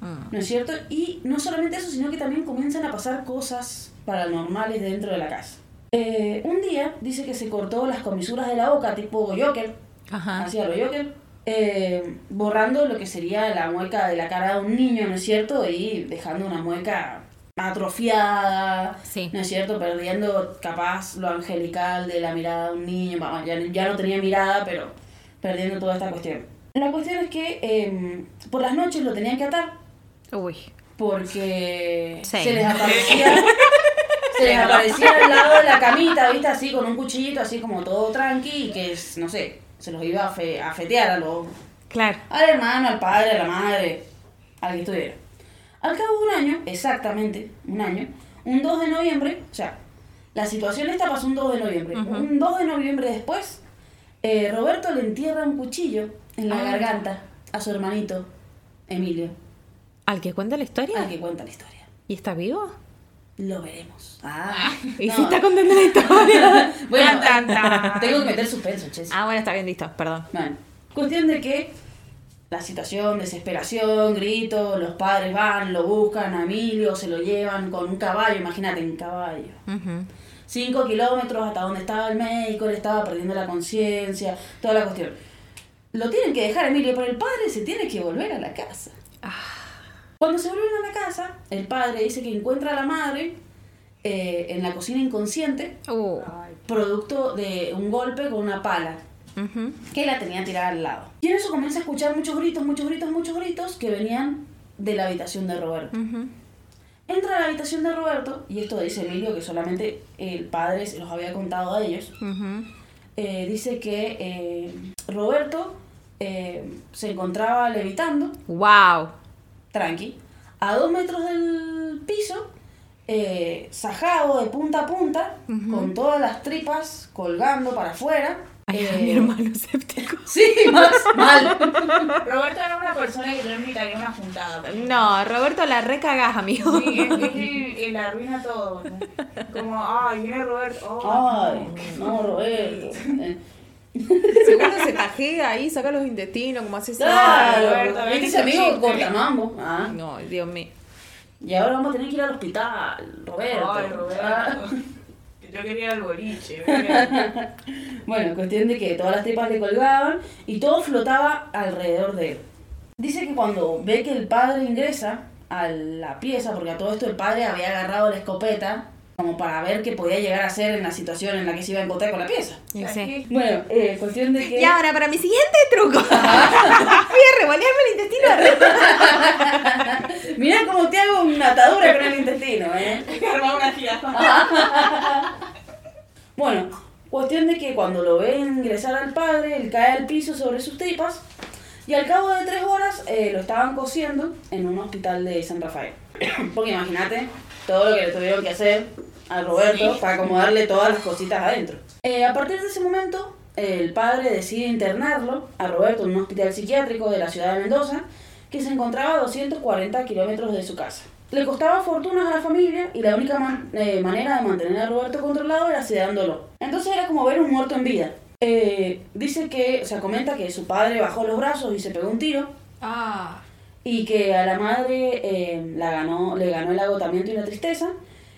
Mm. ¿no es cierto? Y no solamente eso, sino que también comienzan a pasar cosas paranormales dentro de la casa. Eh, un día dice que se cortó las comisuras de la boca, tipo Joker, Ajá. hacia lo Joker, eh, borrando lo que sería la mueca de la cara de un niño, ¿no es cierto? Y dejando una mueca atrofiada, Sí. ¿no es cierto? Perdiendo capaz lo angelical de la mirada de un niño, Bueno, ya, ya no tenía mirada, pero perdiendo toda esta cuestión. La cuestión es que eh, por las noches lo tenían que atar Uy. porque Sí. se les aparecía [LAUGHS] se les aparecía al lado de la camita, ¿viste? Así con un cuchillito, así como todo tranqui y que, no sé, se los iba a, fe- a fetear a los Claro. al hermano, al padre, a la madre, al que estuviera. Al cabo de un año, exactamente un año, un 2 de noviembre, o sea, la situación esta pasó un 2 de noviembre. Un 2 de noviembre después, eh, Roberto le entierra un cuchillo en la Ah. garganta a su hermanito, Emilio, ¿Al que cuenta la historia? al que cuenta la historia. ¿Y está vivo? Lo veremos. Ah, [LAUGHS] ¿Y no. si está contando la historia? Bueno, Tan, tan, tengo que meter suspenso, ches. ah, bueno, está bien, listo, perdón. Bueno, cuestión de que la situación, desesperación, gritos, los padres van, lo buscan a Emilio, se lo llevan con un caballo, imagínate, en caballo. Ujú. Cinco kilómetros hasta donde estaba el médico, él estaba perdiendo la conciencia, toda la cuestión. Lo tienen que dejar a Emilio, pero el padre se tiene que volver a la casa. Cuando se vuelven a la casa, el padre dice que encuentra a la madre eh, en la cocina inconsciente, Uh. producto de un golpe con una pala que la tenía tirada al lado. Y en eso comienza a escuchar muchos gritos, muchos gritos, muchos gritos que venían de la habitación de Roberto. Ujú. Entra a la habitación de Roberto, y esto dice Emilio, que solamente el padre se los había contado a ellos, eh, dice que eh, Roberto eh, se encontraba levitando, Wow. Tranqui, a dos metros del piso, eh, sajado de punta a punta, con todas las tripas colgando para afuera. Ay, Eh, mi hermano séptico. [LAUGHS] Sí, más mal. Roberto era una persona que yo invitaría una juntada. No, Roberto, la recagás, amigo. Sí, es, es el, el arruina todo. ¿no? Como, ay, viene Roberto. Oh, Ay, no, Roberto. [LAUGHS] [LAUGHS] Seguro se tajea ahí, saca los intestinos, como hace Claro, ¿viste ese amigo chiste. cortamambo? Ah. No, Dios mío. Y ahora vamos a tener que ir al hospital, Roberto. Ay, Ah. Roberto. Yo quería ir al boliche. [LAUGHS] Bueno, cuestión de que todas las tripas le colgaban y todo flotaba alrededor de él. Dice que cuando ve que el padre ingresa a la pieza, porque a todo esto el padre había agarrado la escopeta como para ver qué podía llegar a ser en la situación en la que se iba a encontrar con la pieza. Sí. Bueno, eh, cuestión de que... Y ahora, para mi siguiente truco. [LAUGHS] Voy a revolearme el intestino. [LAUGHS] Mira cómo te hago una atadura con el intestino, ¿eh? Una jirafa. [LAUGHS] Bueno, cuestión de que cuando lo ven ingresar al padre, él cae al piso sobre sus tripas y al cabo de tres horas eh, lo estaban cosiendo en un hospital de San Rafael. [COUGHS] Porque imagínate todo lo que le tuvieron que hacer a Roberto para acomodarle todas las cositas adentro. Eh, a partir de ese momento, el padre decide internarlo a Roberto en un hospital psiquiátrico de la ciudad de Mendoza que se encontraba a 240 kilómetros de su casa. Le costaba fortunas a la familia y la única man- eh, manera de mantener a Roberto controlado era sedándolo. Entonces era como ver un muerto en vida. Eh, dice que, o sea, comenta que su padre bajó los brazos y se pegó un tiro Ah. Y que a la madre eh, la ganó, le ganó el agotamiento y la tristeza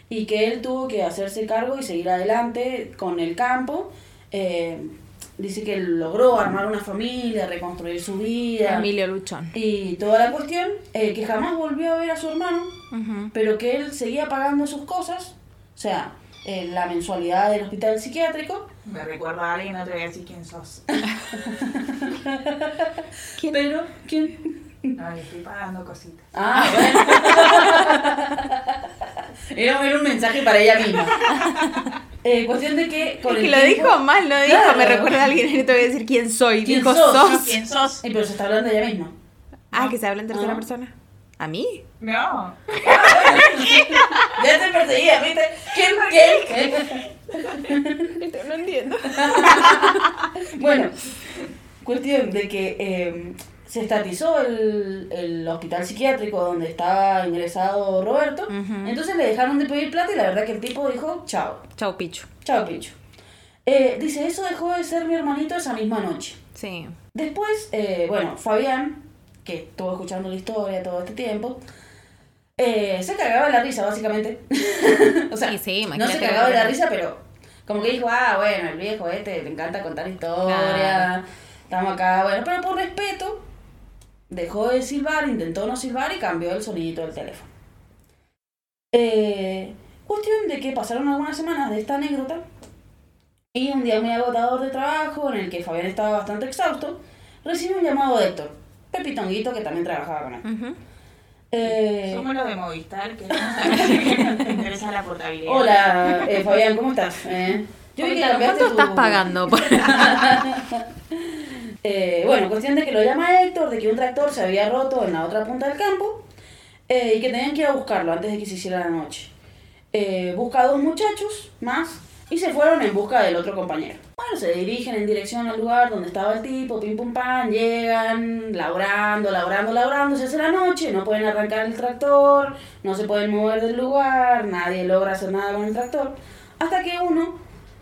y que él tuvo que hacerse cargo y seguir adelante con el campo. Eh, dice que logró armar una familia, reconstruir su vida Emilio Luchón. y toda la cuestión, eh, que jamás volvió a ver a su hermano, pero que él seguía pagando sus cosas, o sea, eh, la mensualidad del hospital psiquiátrico, Me recuerda a alguien, no te voy a decir quién sos. [LAUGHS] ¿Quién? pero ¿quién? No, le estoy pagando cositas. Ah, bueno. era, era un mensaje para ella misma. Eh, cuestión de que con Es que el lo tiempo- dijo mal, no dijo, Claro. me recuerda a alguien y no te voy a decir quién soy. ¿Quién dijo sos? sos. ¿Quién sos? Eh, pero se está hablando de ella misma. Ah, que se habla en tercera Ah. persona. ¿A mí? No. [LAUGHS] Ya te perseguía, ¿viste? ¿Quién? ¿Quién? No entiendo. [LAUGHS] Bueno, cuestión de que eh, se estatizó el, el hospital psiquiátrico donde estaba ingresado Roberto. Entonces le dejaron de pedir plata y la verdad que el tipo dijo, chao, Chau, Pichu. chao, picho. Eh, dice, eso dejó de ser mi hermanito esa misma noche. Sí. Después, eh, bueno, Fabián, que estuvo escuchando la historia todo este tiempo, eh, se cagaba de la risa, básicamente. [LAUGHS] o sea, Sí, sí, no se cagaba de la risa, pero como que dijo, ah, bueno, el viejo este le encanta contar historia, estamos acá, bueno, pero por respeto, dejó de silbar, intentó no silbar y cambió el sonidito del teléfono. Eh, cuestión de que pasaron algunas semanas de esta anécdota y un día muy agotador de trabajo en el que Fabián estaba bastante exhausto, recibe un llamado de Héctor, Pepitonguito, que también trabajaba con él. Eh, Somos los de Movistar, que no [LAUGHS] te interesa la portabilidad. hola, eh, Fabián, ¿cómo estás? Eh, yo vi que ¿Cuánto tu- estás pagando? por- [LAUGHS] [LAUGHS] Eh, bueno, cuestión de que lo llama Héctor, de que un tractor se había roto en la otra punta del campo eh, y que tenían que ir a buscarlo antes de que se hiciera la noche. Eh, busca a dos muchachos más y se fueron en busca del otro compañero. Bueno, se dirigen en dirección al lugar donde estaba el tipo, pim pum pam, llegan, laburando, laburando, laburando, se hace la noche, no pueden arrancar el tractor, no se pueden mover del lugar, nadie logra hacer nada con el tractor, hasta que uno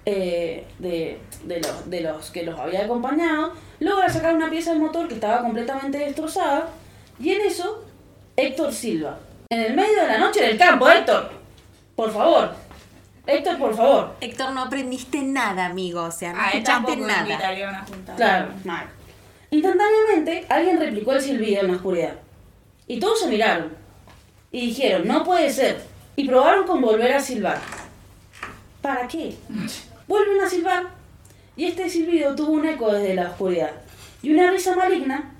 eh, de, de los, de los que los había acompañado logra sacar una pieza del motor que estaba completamente destrozada y en eso Héctor Silva, en el medio de la noche en el campo, Héctor, por favor, Héctor, por favor. Héctor, no aprendiste nada, amigo. O sea, no Ah, escuchaste nada. una. Claro, mal. Instantáneamente, alguien replicó el silbido en la oscuridad. Y todos se miraron. Y dijeron, no puede ser. Y probaron con volver a silbar. ¿Para qué? [LAUGHS] Vuelven a silbar. Y este silbido tuvo un eco desde la oscuridad. Y una risa maligna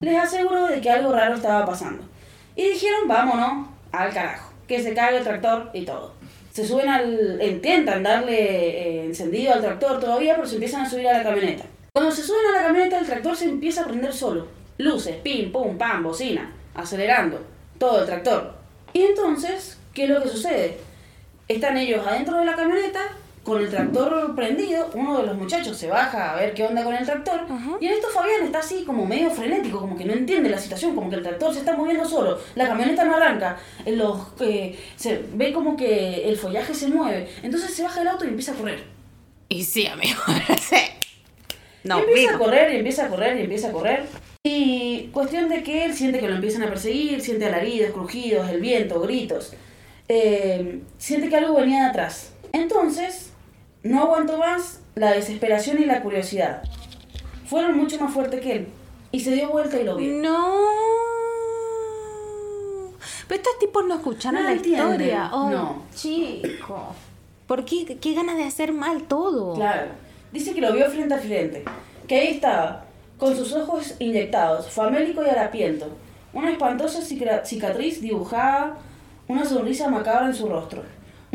les aseguró de que algo raro estaba pasando. Y dijeron, vámonos al carajo. Que se cague el tractor y todo. Se suben al... intentan darle eh, encendido al tractor todavía, pero se empiezan a subir a la camioneta. Cuando se suben a la camioneta, el tractor se empieza a prender solo. Luces, pim, pum, pam, bocina, acelerando. Todo el tractor. Y entonces ¿Qué es lo que sucede? Están ellos adentro de la camioneta con el tractor prendido, uno de los muchachos se baja a ver qué onda con el tractor, y en esto Fabián está así como medio frenético, como que no entiende la situación, como que el tractor se está moviendo solo, la camioneta no arranca, en los, eh, se ve como que el follaje se mueve, entonces se baja del auto y empieza a correr. Y sí, amigo. [LAUGHS] sí. No, y empieza a correr, y empieza a correr, y empieza a correr. Y cuestión de que él siente que lo empiezan a perseguir, siente alaridos, crujidos, el viento, gritos. Eh, siente que algo venía de atrás. Entonces, no aguantó más la desesperación y la curiosidad. Fueron mucho más fuertes que él. Y se dio vuelta y lo vio. No. Pero estos tipos no escucharon No la entienden, historia. Oh, no. chico. ¿Por qué? ¿Qué ganas de hacer mal todo? Claro. Dice que lo vio frente a frente. Que ahí estaba, con sus ojos inyectados, famélico y harapiento. Una espantosa cica- cicatriz dibujada, una sonrisa macabra en su rostro.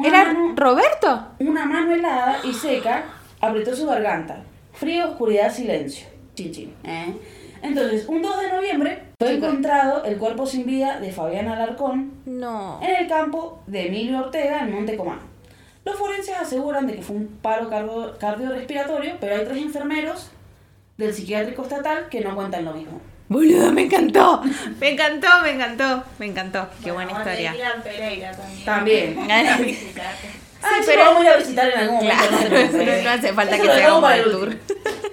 ¿Era mano, Roberto? una mano helada y seca apretó su garganta. Frío, oscuridad, silencio. Chin, chin. ¿eh? Entonces, un 2 de noviembre fue encontrado el cuerpo sin vida de Fabián Alarcón No. en el campo de Emilio Ortega en Monte Comán. Los forenses aseguran de que fue un paro cardio- cardiorrespiratorio, pero hay tres enfermeros del psiquiátrico estatal que no cuentan lo mismo. Boludo, me encantó. Me encantó, me encantó. Me encantó. Qué buena historia. Pereira también. También. Ah, [LAUGHS] Sí, sí, pero- vamos a visitar en algún momento. Claro, no hace falta Eso que lo se haga dejamos un para buen el tour.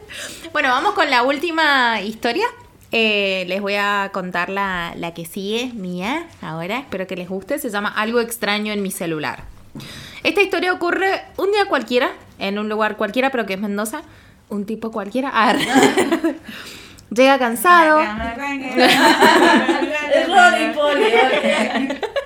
[LAUGHS] Bueno, vamos con la última historia. Eh, les voy a contar la, la que sigue, mía, ahora. Espero que les guste. Se llama Algo extraño en mi celular. Esta historia ocurre un día cualquiera, en un lugar cualquiera, pero que es Mendoza. Un tipo cualquiera. Ar. [LAUGHS] Llega cansado. Es. [LAUGHS] [LAUGHS]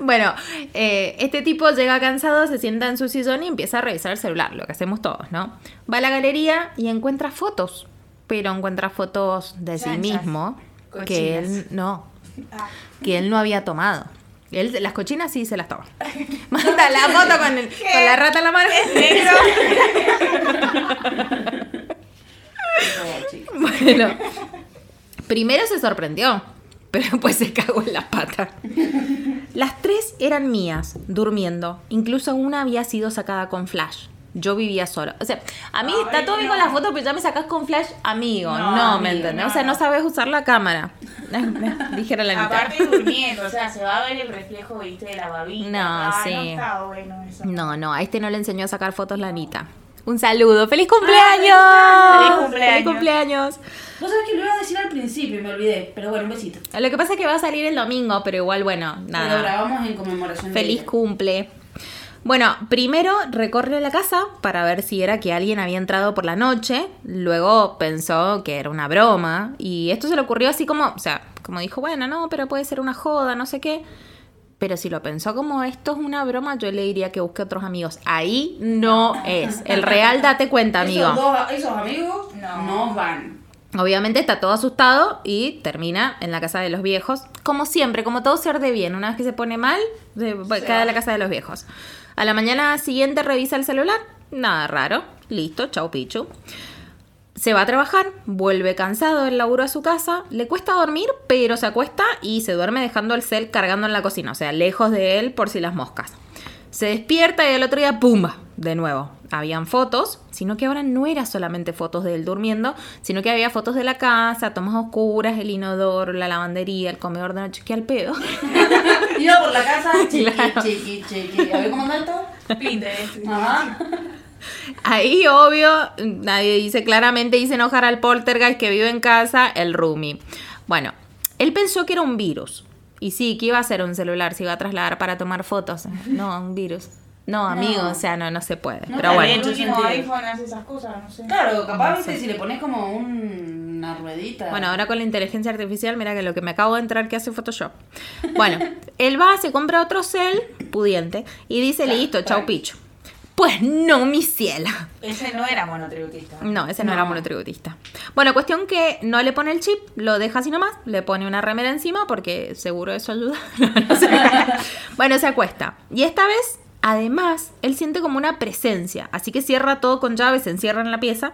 Bueno, eh, este tipo llega cansado, se sienta en su sillón y empieza a revisar el celular, lo que hacemos todos, ¿no? Va a la galería y encuentra fotos, pero encuentra fotos de sí mismo que él no, que él no había tomado. Él, las cochinas sí se las toma. [LAUGHS] Manda la foto con, el- con la rata en la mano. [LAUGHS] Bueno, primero se sorprendió, pero después se cagó en la pata. Las tres eran mías, durmiendo. Incluso una había sido sacada con flash. Yo vivía sola. O sea, a mí Ay, está todo bien no. con la foto, pero ya me sacás con flash, amigo. No, No, ¿me entendés? no, o sea, no no. sabes usar la cámara. Dijera la mitad. Aparte durmiendo, o sea, se va a ver el reflejo, viste, de la babita. No, Ah, sí. No está bueno eso. No, no, a este no le enseñó a sacar fotos la Anita. Un saludo. ¡Feliz cumpleaños! feliz cumpleaños. ¡Feliz cumpleaños! Vos sabés que lo iba a decir al principio y me olvidé, pero bueno, un besito. Lo que pasa es que va a salir el domingo, pero igual, bueno, Lo nada. grabamos en conmemoración de Feliz ella. cumple. Bueno, primero recorre la casa para ver si era que alguien había entrado por la noche. Luego pensó que era una broma. Y esto se le ocurrió así como, o sea, como dijo, bueno, no, pero puede ser una joda, no sé qué. Pero si lo pensó como esto es una broma, yo le diría que busque otros amigos. Ahí no es. El real date cuenta, amigo. Esos, dos, esos amigos No. no van. Obviamente está todo asustado y termina en la casa de los viejos. Como siempre, como todo ser de bien. Una vez que se pone mal, se queda en la casa de los viejos. A la mañana siguiente revisa el celular. Nada raro. Listo, chau pichu. Se va a trabajar, vuelve cansado del laburo a su casa, le cuesta dormir, pero se acuesta y se duerme dejando el cel cargando en la cocina, o sea, lejos de él por si las moscas. Se despierta y el otro día, ¡pumba! De nuevo. Habían fotos, sino que ahora no era solamente fotos de él durmiendo, sino que había fotos de la casa, tomas oscuras, el inodoro, la lavandería, el comedor de noche, que al pedo. [LAUGHS] Iba por la casa, chiqui, [LAUGHS] Claro. chiqui, chiqui. A ver cómo anda esto. Pinterest. Ajá. Ahí, obvio, nadie dice claramente, hice enojar al poltergeist que vive en casa, el roomie. Bueno, él pensó que era un virus. Y sí, que iba a ser un celular, se iba a trasladar para tomar fotos. No, un virus. No, amigo, No. o sea, no, no se puede. No, Pero bueno. El último iPhone hace esas cosas, no sé. Claro, capaz, No viste, sé. si le pones como un- una ruedita. Bueno, ahora con la inteligencia artificial, mira que lo que me acabo de entrar que hace Photoshop. Bueno, [LAUGHS] él va, se compra otro cel, pudiente, y dice, Claro, listo, chau picho. Pues no, mi ciela. Ese no era monotributista. No, ese no, No. era monotributista. Bueno, cuestión que no le pone el chip, lo deja así nomás, le pone una remera encima porque seguro eso ayuda. [LAUGHS] No, no sé. [LAUGHS] bueno, se acuesta. Y esta vez Además, él siente como una presencia, así que cierra todo con llave, se encierra en la pieza,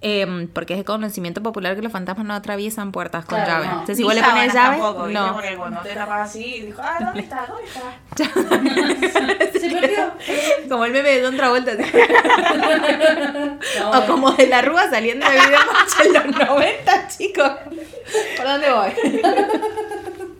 eh, porque es de conocimiento popular que los fantasmas no atraviesan puertas con Claro, llave. no. Entonces, igual le pones llave, tampoco, no. Porque cuando te tapas así, dijo, ah, ¿dónde está? ¿Dónde está? [LAUGHS] Se perdió. [LAUGHS] Como el meme de Don Travolta. No, o como de la rúa saliendo de video en los 90, chicos. ¿Por dónde voy? [LAUGHS]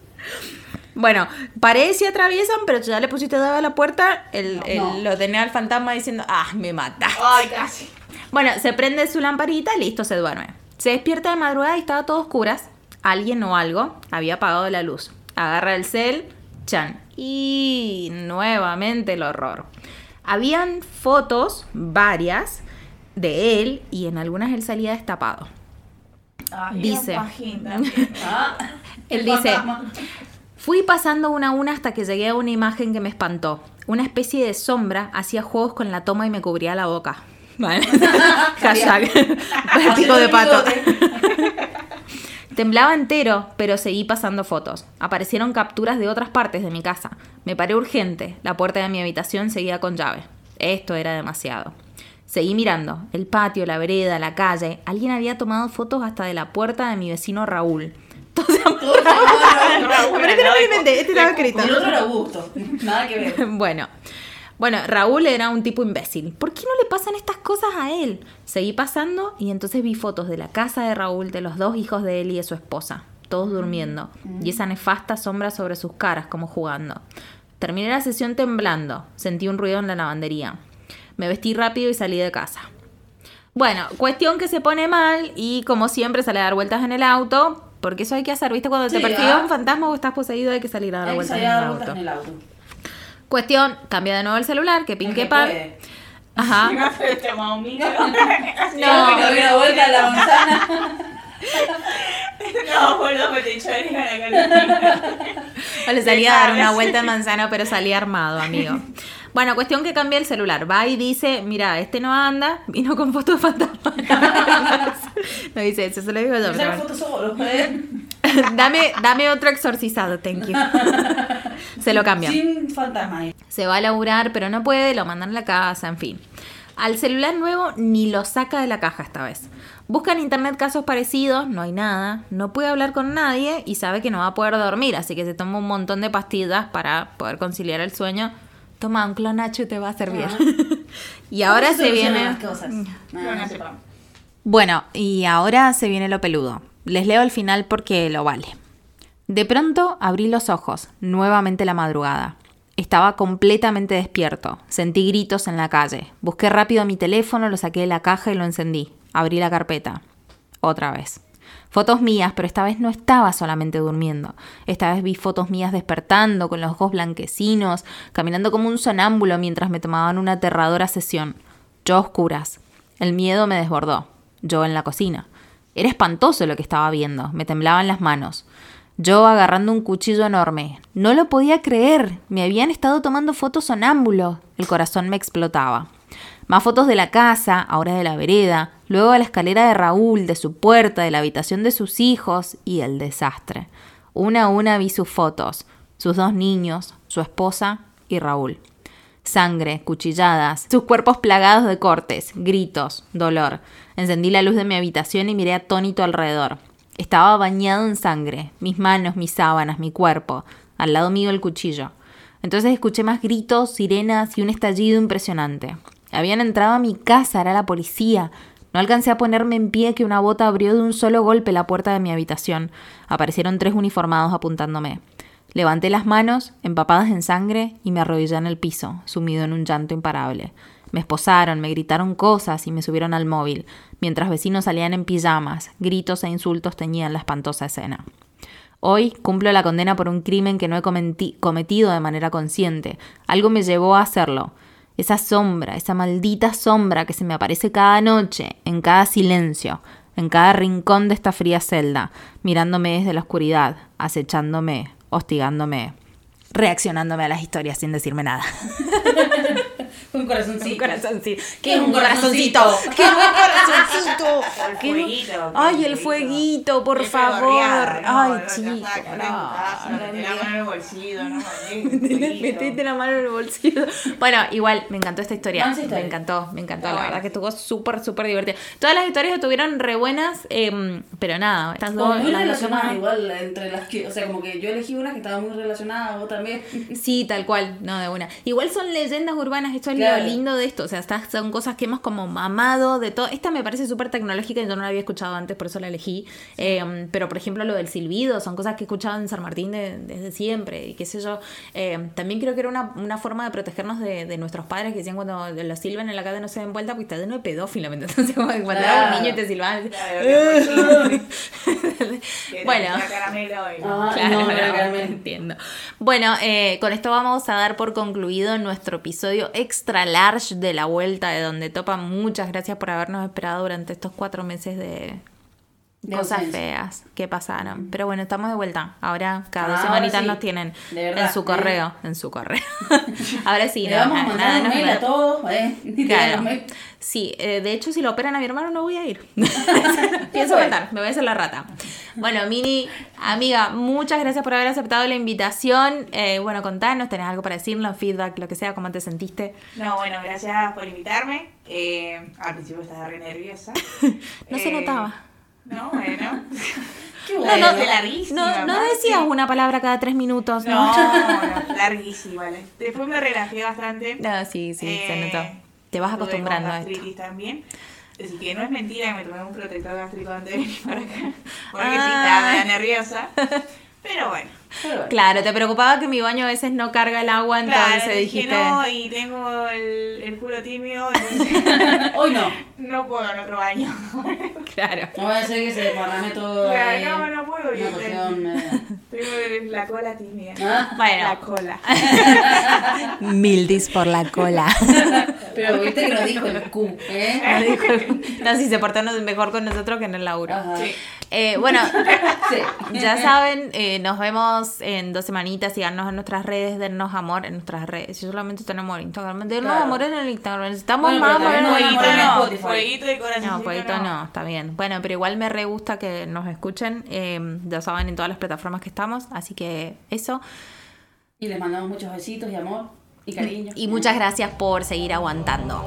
Bueno, paredes sí atraviesan, pero ya le pusiste dado a la puerta, el, el- No. lo tenía al fantasma diciendo, ah, me mata. Ay, casi. Bueno, se prende su lamparita y listo, se duerme. Se despierta de madrugada y estaba todo oscuras. Alguien o algo había apagado la luz. Agarra el cel, chan. Y nuevamente el horror. Habían fotos, varias, de él y en algunas él salía destapado. Ay, Dice. también. Ah, [LAUGHS] Él dice. Fui pasando una a una hasta que llegué a una imagen que me espantó. Una especie de sombra hacía juegos con la toma y me cubría la boca. [LAUGHS] Vale. [LAUGHS] Hashtag. Pico [LAUGHS] de pato. Temblaba entero, pero seguí pasando fotos. Aparecieron capturas de otras partes de mi casa. Me paré urgente. La puerta de mi habitación seguía con llave. Esto era demasiado. Seguí mirando. El patio, la vereda, la calle. Alguien había tomado fotos hasta de la puerta de mi vecino Raúl. Se pero este [LAUGHS] no me lo inventé, este estaba escrito. Y el otro era Augusto. Nada que ver. [LAUGHS] Bueno, bueno, Raúl era un tipo imbécil. ¿Por qué no le pasan estas cosas a él? Seguí pasando y entonces vi fotos de la casa de Raúl, de los dos hijos de él y de su esposa, todos durmiendo, y esa nefasta sombra sobre sus caras como jugando. Terminé la sesión temblando, sentí un ruido en la lavandería. Me vestí rápido y salí de casa. Bueno, cuestión que se pone mal y como siempre sale a dar vueltas en el auto, porque eso hay que hacer, ¿viste? Cuando te Sí, persigue ¿ah? un fantasma o estás poseído hay que salir a dar Hay que vueltas en auto. en el auto. Cuestión, cambia de nuevo el celular, que El pin que que pan. puede. Ajá. [LAUGHS] Te. [LAUGHS] No, que doy una vuelta a la manzana. [LAUGHS] No, boludo, me te la cara. Le salía a dar una vuelta en manzana, pero salía armado, amigo. Bueno, cuestión que cambia el celular. Va y dice, mira, este no anda, vino con fotos [LAUGHS] de fantasma. no dice eso, se lo digo yo. Pero fotos solo. ¿eh? [LAUGHS] dame, dame otro exorcizado, thank you. [LAUGHS] Se lo cambian. Sin fantasma ahí. Se va a laburar, pero no puede, lo mandan a la casa, en fin. Al celular nuevo ni lo saca de la caja esta vez. Busca en internet casos parecidos, no hay nada, no puede hablar con nadie y sabe que no va a poder dormir, así que se toma un montón de pastillas para poder conciliar el sueño. Toma un clonacho y te va a hacer bien. [LAUGHS] y ahora ¿Cómo se viene... las cosas? No, no sepa. Bueno, y ahora se viene lo peludo. Les leo el final porque lo vale. De pronto abrí los ojos, nuevamente la madrugada. Estaba completamente despierto. Sentí gritos en la calle. Busqué rápido mi teléfono, lo saqué de la caja y lo encendí. Abrí la carpeta. Otra vez. Fotos mías, pero esta vez no estaba solamente durmiendo. Esta vez vi fotos mías despertando, con los ojos blanquecinos, caminando como un sonámbulo mientras me tomaban una aterradora sesión. Yo oscuras. El miedo me desbordó. Yo en la cocina. Era espantoso lo que estaba viendo. Me temblaban las manos. Yo agarrando un cuchillo enorme. No lo podía creer. Me habían estado tomando fotos sonámbulos. El corazón me explotaba. Más fotos de la casa, ahora de la vereda, luego de la escalera de Raúl, de su puerta, de la habitación de sus hijos y el desastre. Una a una vi sus fotos, sus dos niños, su esposa y Raúl. Sangre, cuchilladas, sus cuerpos plagados de cortes, gritos, dolor. Encendí la luz de mi habitación y miré atónito alrededor. Estaba bañado en sangre, mis manos, mis sábanas, mi cuerpo, al lado mío el cuchillo. Entonces escuché más gritos, sirenas y un estallido impresionante. Habían entrado a mi casa, era la policía. No alcancé a ponerme en pie que una bota abrió de un solo golpe la puerta de mi habitación. Aparecieron tres uniformados apuntándome. Levanté las manos, empapadas en sangre, y me arrodillé en el piso, sumido en un llanto imparable. Me esposaron, me gritaron cosas y me subieron al móvil, mientras vecinos salían en pijamas, gritos e insultos teñían la espantosa escena. Hoy cumplo la condena por un crimen que no he cometi- cometido de manera consciente. Algo me llevó a hacerlo. Esa sombra, esa maldita sombra que se me aparece cada noche, en cada silencio, en cada rincón de esta fría celda, mirándome desde la oscuridad, acechándome, hostigándome, reaccionándome a las historias sin decirme nada. [LAUGHS] [LAUGHS] Un corazoncito. Un corazoncito. ¿Qué ¿Qué es un corazoncito? ¿Qué es un corazoncito? ¿Qué es un- [LAUGHS] fueguito, Ay, el fueguito, por favor. Ay, no, chico. metí la mano en el bolsillo, no, Metiste la mano en el bolsillo. Bueno, igual, me encantó esta historia. Me encantó, me encantó. La verdad que estuvo súper, súper divertida. Todas las historias estuvieron re buenas, em, pero nada, dos. muy relacionadas igual entre las que, o sea, como que yo elegí una que estaba muy relacionada, vos también. Sí, tal cual, no de una. Igual son leyendas urbanas, esto [LAUGHS] es Claro. lo lindo de esto, o sea, estas son cosas que hemos como mamado de todo. Esta me parece súper tecnológica y yo no la había escuchado antes, por eso la elegí. Eh, pero por ejemplo lo del silbido, son cosas que he escuchado en San Martín de- desde siempre y qué sé yo. Eh, también creo que era una, una forma de protegernos de, de nuestros padres que decían cuando los silban en la calle no se den vuelta, pues está lleno de pedófilo. Entonces, [LAUGHS] como que cuando era un niño y te silbaban. Claro, [LAUGHS] bueno. caramelo y Ajá. Claro, no, no, no, realmente. entiendo. Bueno, eh, con esto vamos a dar por concluido nuestro episodio extra large de la vuelta de donde topa. Muchas gracias por habernos esperado durante estos cuatro meses de, De cosas ausencia. feas que pasaron. Pero bueno, estamos de vuelta. Ahora cada dos Ahora semanitas sí. nos tienen verdad, en su ¿eh? correo. En su correo. [LAUGHS] Ahora sí, Le no, vamos a nada un nos a todos, ¿eh? Claro. [LAUGHS] Sí, eh, de hecho, si lo operan a mi hermano, no voy a ir. [LAUGHS] Pienso faltar, me voy a hacer la rata. Bueno, Mini, amiga, muchas gracias por haber aceptado la invitación. Eh, bueno, contanos, tenés algo para decirnos, feedback, lo que sea, cómo te sentiste. No, bueno, gracias por invitarme. Eh, al principio estaba re nerviosa. No se notaba. No, bueno. [LAUGHS] Qué No, bueno. no, de no, no aparte. decías una palabra cada tres minutos, No, ¿no? no, [LAUGHS] larguísima. vale. Después me relajé bastante. No, sí, sí, se Eh, notó. Te vas acostumbrando a esto. gastritis también. Así que no es mentira que me tomé un protector gástrico antes de venir para acá. Porque sí, Ah. estaba media nerviosa. [LAUGHS] Pero bueno. Bueno. Claro, te preocupaba que mi baño a veces no carga el agua, entonces Claro, dijiste... no y tengo el, el culo tímido, entonces [LAUGHS] Hoy no. no puedo en otro baño. [LAUGHS] Claro. No voy a hacer que se desparrame todo. Claro, ahí. no, no puedo, Una yo cuestión. eh, Tengo la cola tímida. ¿ah? La Bueno, cola. [LAUGHS] mildis por la cola. Pero viste que nos dijo el Q, ¿eh? No, dijo- no, si se portaron mejor con nosotros que en el laburo. Ajá. Sí. Eh, bueno, [LAUGHS] Sí. ya saben, eh, nos vemos en dos semanitas. Síganos en nuestras redes, dennos amor en nuestras redes. Si solamente tenemos Instagram, dennos Claro. amor en el Instagram. Necesitamos Bueno, más amor en el Instagram. no, fueguito y corazoncito No, fueguito no, está bien. Bueno, pero igual me re gusta que nos escuchen. eh, ya saben, en todas las plataformas que estamos. Así que eso. Y les mandamos muchos besitos y amor y cariño. Y muchas gracias por seguir aguantando.